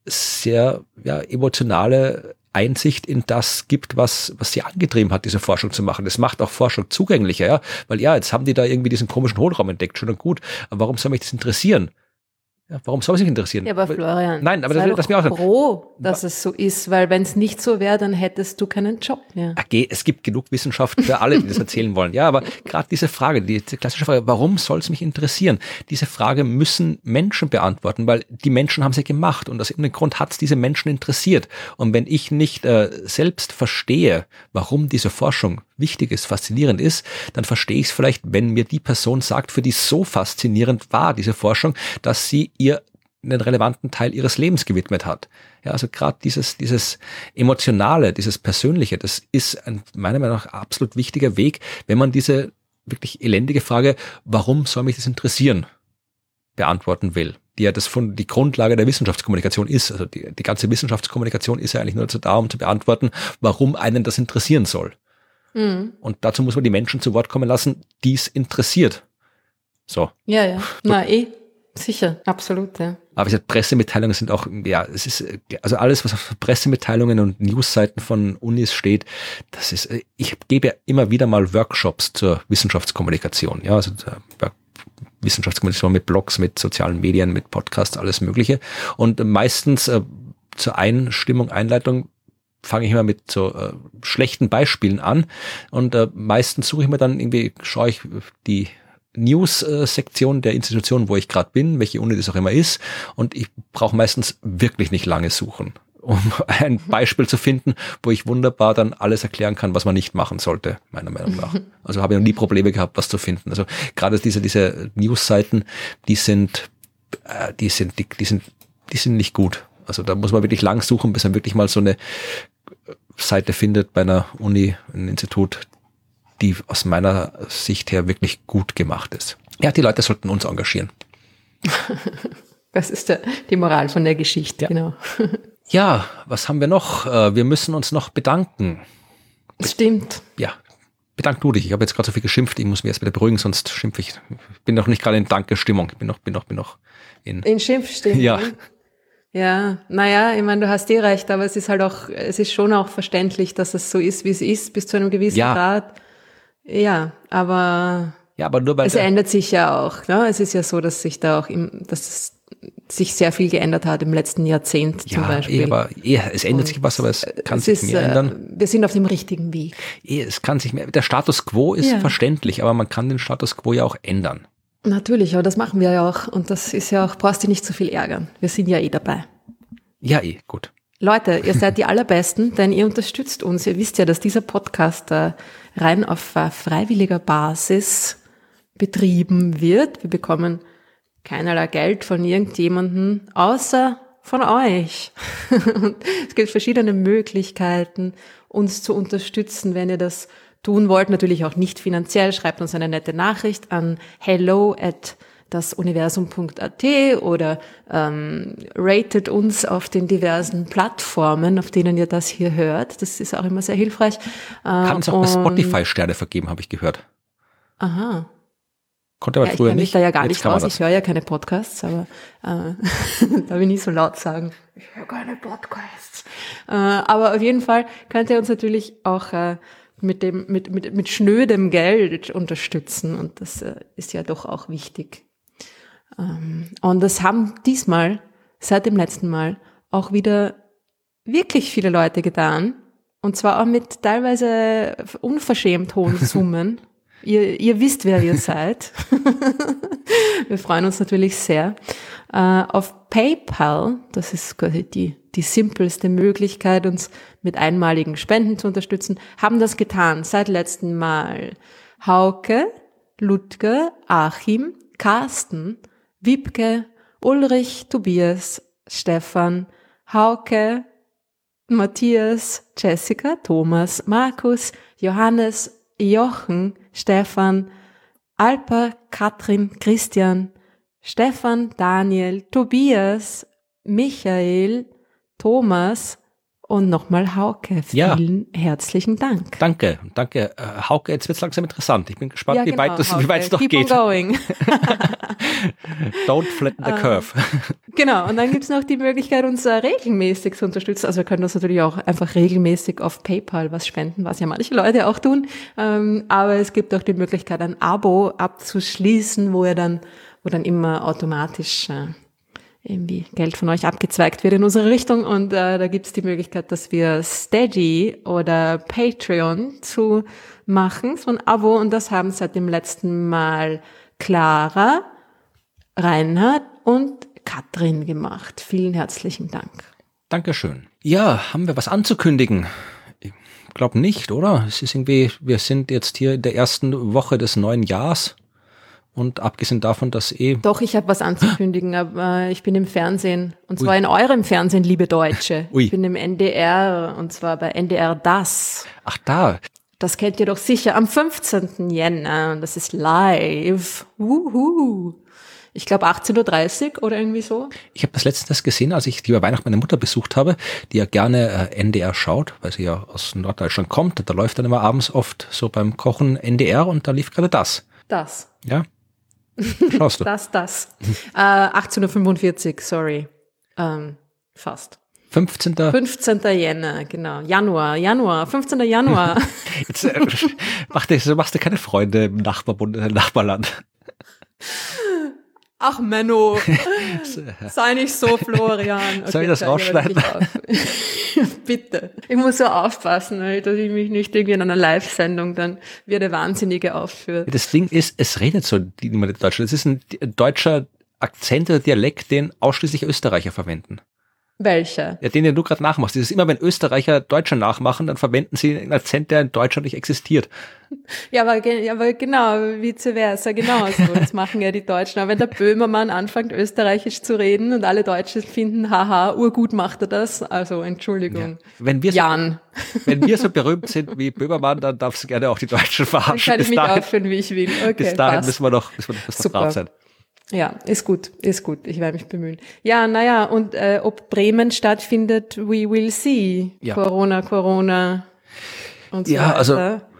sehr ja, emotionale Einsicht in das gibt, was, was sie angetrieben hat, diese Forschung zu machen. Das macht auch Forschung zugänglicher, ja, weil ja, jetzt haben die da irgendwie diesen komischen Hohlraum entdeckt, schon und gut, aber warum soll mich das interessieren? Ja, warum soll es sich interessieren? Ja, aber Florian, nein, aber sei das, das mir auch froh, dass es so ist, weil wenn es nicht so wäre, dann hättest du keinen Job mehr. Okay, es gibt genug Wissenschaft für alle, die das erzählen wollen. Ja, aber gerade diese Frage, die, die klassische Frage, warum soll es mich interessieren? Diese Frage müssen Menschen beantworten, weil die Menschen haben sie gemacht und aus irgendeinem Grund hat es diese Menschen interessiert. Und wenn ich nicht äh, selbst verstehe, warum diese Forschung wichtig ist, faszinierend ist, dann verstehe ich es vielleicht, wenn mir die Person sagt, für die so faszinierend war diese Forschung, dass sie ihr einen relevanten Teil ihres Lebens gewidmet hat. Ja, also gerade dieses, dieses emotionale, dieses persönliche, das ist ein, meiner Meinung nach absolut wichtiger Weg, wenn man diese wirklich elendige Frage, warum soll mich das interessieren, beantworten will die ja das von die Grundlage der Wissenschaftskommunikation ist. Also die, die ganze Wissenschaftskommunikation ist ja eigentlich nur dazu da, um zu beantworten, warum einen das interessieren soll. Mhm. Und dazu muss man die Menschen zu Wort kommen lassen, die es interessiert. So. Ja, ja. Na, eh. Sicher, absolut, ja. Aber wie gesagt, Pressemitteilungen sind auch, ja, es ist, also alles, was auf Pressemitteilungen und Newsseiten von Unis steht, das ist, ich gebe ja immer wieder mal Workshops zur Wissenschaftskommunikation, ja, also Wissenschaftskommunikation mit Blogs, mit sozialen Medien, mit Podcasts, alles Mögliche. Und meistens äh, zur Einstimmung, Einleitung fange ich immer mit so äh, schlechten Beispielen an und äh, meistens suche ich mir dann irgendwie, schaue ich die News-Sektion der Institution, wo ich gerade bin, welche Uni das auch immer ist und ich brauche meistens wirklich nicht lange suchen, um ein Beispiel zu finden, wo ich wunderbar dann alles erklären kann, was man nicht machen sollte, meiner Meinung nach. Also habe ich noch nie Probleme gehabt, was zu finden. Also gerade diese, diese News-Seiten, die sind, äh, die sind, die, die sind, die sind nicht gut. Also da muss man wirklich lang suchen, bis man wirklich mal so eine Seite findet bei einer Uni, ein Institut, die aus meiner Sicht her wirklich gut gemacht ist. Ja, die Leute sollten uns engagieren. Das ist der, die Moral von der Geschichte, ja. genau. Ja, was haben wir noch? Äh, wir müssen uns noch bedanken. Stimmt. Ja, bedank du dich. Ich habe jetzt gerade so viel geschimpft, ich muss mich erst wieder beruhigen, sonst schimpfe ich. Ich bin noch nicht gerade in Dankestimmung. Ich bin noch, bin noch, bin noch in. In Schimpfstimmung. Ja. Ja, naja, ich meine, du hast eh recht, aber es ist halt auch, es ist schon auch verständlich, dass es so ist, wie es ist, bis zu einem gewissen ja. Grad. Ja, aber, ja, aber nur weil es ändert sich ja auch. Ne? Es ist ja so, dass sich da auch, im, dass es sich sehr viel geändert hat im letzten Jahrzehnt ja, zum Beispiel. Eh, aber eh, es ändert Und sich was, aber es kann es sich ist, mehr ändern. Äh, wir sind auf dem richtigen Weg. Eh, es kann sich mehr. Der Status quo ist ja. verständlich, aber man kann den Status quo ja auch ändern. Natürlich, aber das machen wir ja auch. Und das ist ja auch, brauchst du nicht so viel ärgern. Wir sind ja eh dabei. Ja, eh, gut. Leute, ihr seid die Allerbesten, denn ihr unterstützt uns. Ihr wisst ja, dass dieser Podcast äh, rein auf äh, freiwilliger Basis betrieben wird. Wir bekommen keinerlei Geld von irgendjemanden, außer von euch. Und es gibt verschiedene Möglichkeiten, uns zu unterstützen, wenn ihr das tun wollt. Natürlich auch nicht finanziell. Schreibt uns eine nette Nachricht an hello at dasuniversum.at oder ähm, ratet uns auf den diversen Plattformen, auf denen ihr das hier hört. Das ist auch immer sehr hilfreich. Äh, Kann es auch bei Spotify Sterne vergeben, habe ich gehört. Aha. Konnte aber ja, früher ich nicht. da ja gar Jetzt nicht raus. Ich höre ja keine Podcasts, aber äh, darf ich nicht so laut sagen. Ich höre keine Podcasts. Äh, aber auf jeden Fall könnt ihr uns natürlich auch äh, mit dem mit mit mit schnödem Geld unterstützen und das äh, ist ja doch auch wichtig. Ähm, und das haben diesmal, seit dem letzten Mal, auch wieder wirklich viele Leute getan. Und zwar auch mit teilweise unverschämt hohen Summen. ihr, ihr wisst, wer ihr seid. Wir freuen uns natürlich sehr. Äh, auf PayPal, das ist quasi die, die simpelste Möglichkeit, uns mit einmaligen Spenden zu unterstützen, haben das getan seit letztem Mal Hauke, Ludger, Achim, Carsten, Wiebke, Ulrich, Tobias, Stefan, Hauke, Matthias, Jessica, Thomas, Markus, Johannes, Jochen, Stefan, Alper, Katrin, Christian, Stefan, Daniel, Tobias, Michael, Thomas, und nochmal Hauke, vielen ja. herzlichen Dank. Danke, danke. Äh, Hauke, jetzt wird es langsam interessant. Ich bin gespannt, ja, genau, wie weit es wie weit noch Keep geht. On going. Don't flatten the curve. genau, und dann gibt es noch die Möglichkeit, uns äh, regelmäßig zu unterstützen. Also wir können uns natürlich auch einfach regelmäßig auf PayPal was spenden, was ja manche Leute auch tun. Ähm, aber es gibt auch die Möglichkeit, ein Abo abzuschließen, wo ihr dann, wo dann immer automatisch äh, irgendwie Geld von euch abgezweigt wird in unsere Richtung. Und äh, da gibt es die Möglichkeit, dass wir Steady oder Patreon zu machen, so ein Abo. Und das haben seit dem letzten Mal Clara, Reinhard und Katrin gemacht. Vielen herzlichen Dank. Dankeschön. Ja, haben wir was anzukündigen? Ich glaube nicht, oder? Es ist irgendwie, wir sind jetzt hier in der ersten Woche des neuen Jahres. Und abgesehen davon, dass eh. Doch, ich habe was anzukündigen, aber ich bin im Fernsehen. Und zwar Ui. in eurem Fernsehen, liebe Deutsche. Ui. Ich bin im NDR und zwar bei NDR Das. Ach da. Das kennt ihr doch sicher am 15. Jänner und das ist live. Wuhu. Ich glaube 18.30 Uhr oder irgendwie so. Ich habe das letztens gesehen, als ich die über Weihnachten meine Mutter besucht habe, die ja gerne äh, NDR schaut, weil sie ja aus Norddeutschland kommt. Da läuft dann immer abends oft so beim Kochen NDR und da lief gerade das. Das. Ja, Schaust du? das, das. Äh, 18.45 sorry. Ähm, fast. 15. 15. Jänner, genau. Januar, Januar, 15. Januar. Jetzt äh, mach dir, machst du keine Freunde im Nachbarbund, äh, Nachbarland. Ach Menno, sei nicht so, Florian. Okay, Soll ich das rausschneiden? Bitte. Ich muss so aufpassen, dass ich mich nicht irgendwie in einer Live-Sendung dann wie der Wahnsinnige aufführe. Das Ding ist, es redet so niemand in Deutschland. Es ist ein deutscher Akzent oder Dialekt, den ausschließlich Österreicher verwenden. Welcher? Ja, den, den du gerade nachmachst. Dieses immer, wenn Österreicher Deutsche nachmachen, dann verwenden sie einen Akzent, der in Deutschland nicht existiert. Ja, aber, ja, aber genau, vice versa, genau so. Das machen ja die Deutschen. Aber wenn der Böhmermann anfängt, österreichisch zu reden und alle Deutschen finden, haha, urgut macht er das, also Entschuldigung. Ja. Wenn wir so, Jan. Wenn wir so berühmt sind wie Böhmermann, dann darfst du gerne auch die Deutschen verarschen. Dann kann ich mich dahin, aufführen, wie ich will. Okay, bis dahin passt. müssen wir noch, müssen wir noch, noch sein. Ja, ist gut, ist gut. Ich werde mich bemühen. Ja, naja, und äh, ob Bremen stattfindet, we will see. Ja. Corona, Corona und so ja, also weiter. Also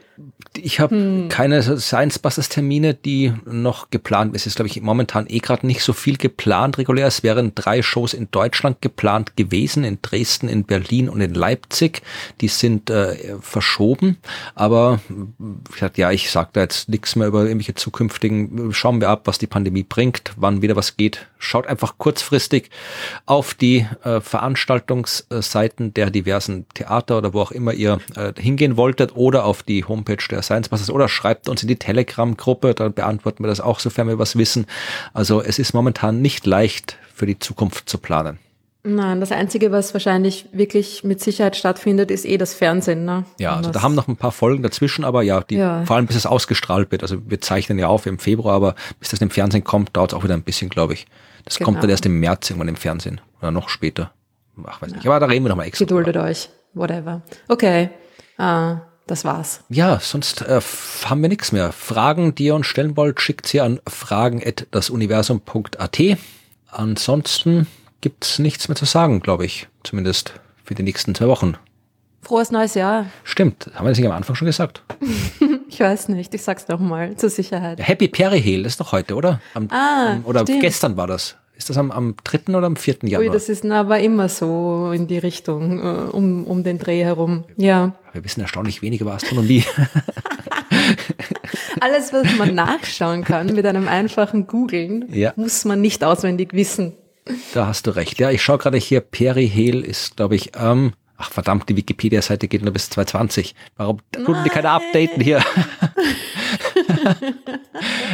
ich habe hm. keine Science Busters Termine, die noch geplant. Es ist, glaube ich, momentan eh gerade nicht so viel geplant regulär. Es wären drei Shows in Deutschland geplant gewesen, in Dresden, in Berlin und in Leipzig. Die sind äh, verschoben. Aber ja, ich sage da jetzt nichts mehr über irgendwelche zukünftigen. Schauen wir ab, was die Pandemie bringt, wann wieder was geht. Schaut einfach kurzfristig auf die äh, Veranstaltungsseiten der diversen Theater oder wo auch immer ihr äh, hingehen wolltet oder auf die Homepage der Science Busters oder schreibt uns in die Telegram-Gruppe, dann beantworten wir das auch, sofern wir was wissen. Also es ist momentan nicht leicht für die Zukunft zu planen. Nein, das Einzige, was wahrscheinlich wirklich mit Sicherheit stattfindet, ist eh das Fernsehen. Ne? Ja, also da haben noch ein paar Folgen dazwischen, aber ja, die, ja, vor allem bis es ausgestrahlt wird. Also wir zeichnen ja auf im Februar, aber bis das im Fernsehen kommt, dauert es auch wieder ein bisschen, glaube ich. Das genau. kommt dann erst im März irgendwann im Fernsehen oder noch später. Ach, weiß ja. nicht. Aber da reden wir nochmal extra. Geduldet drüber. euch, whatever. Okay. Uh, das war's. Ja, sonst äh, haben wir nichts mehr. Fragen, die ihr uns stellen wollt, schickt sie an fragen.dasuniversum.at. Ansonsten gibt's nichts mehr zu sagen, glaube ich. Zumindest für die nächsten zwei Wochen. Frohes neues Jahr. Stimmt, haben wir das nicht am Anfang schon gesagt? ich weiß nicht, ich sag's doch mal zur Sicherheit. Happy Perihel ist doch heute, oder? Am, ah, am, oder stimmt. gestern war das. Ist das am, am 3. oder am 4. Januar? Ui, das ist aber immer so in die Richtung, äh, um, um den Dreh herum. Ja. Wir wissen erstaunlich wenig über Astronomie. Alles, was man nachschauen kann mit einem einfachen Googlen, ja. muss man nicht auswendig wissen. Da hast du recht. Ja, ich schaue gerade hier, Perihel ist, glaube ich, ähm, ach verdammt, die Wikipedia-Seite geht nur bis 2020. Warum tun die keine updaten hier?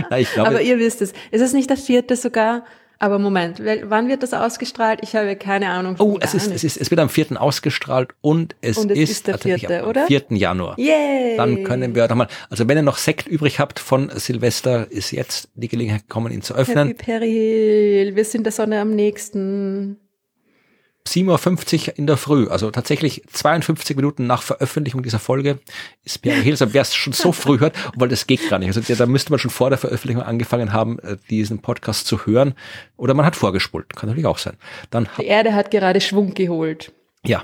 Na, ich glaube, Aber ihr wisst es. Ist es nicht der vierte sogar? Aber Moment, wann wird das ausgestrahlt? Ich habe keine Ahnung. Oh, es ist, es ist, es wird am 4. ausgestrahlt und es, und es ist, ist der 4., oder? am 4. Januar. Yay! Dann können wir nochmal, also wenn ihr noch Sekt übrig habt von Silvester, ist jetzt die Gelegenheit gekommen, ihn zu öffnen. Happy Perihil, wir sind der Sonne am nächsten. 7.50 Uhr in der Früh, also tatsächlich 52 Minuten nach Veröffentlichung dieser Folge ist Pierre Hill, also wer es schon so früh hört, weil das geht gar nicht. Also da müsste man schon vor der Veröffentlichung angefangen haben, äh, diesen Podcast zu hören. Oder man hat vorgespult, kann natürlich auch sein. Dann Die Erde hat gerade Schwung geholt. Ja.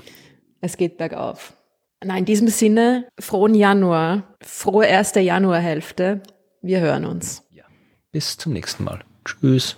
Es geht bergauf. Na, in diesem Sinne, frohen Januar, frohe erste Januarhälfte. Wir hören uns. Ja. Bis zum nächsten Mal. Tschüss.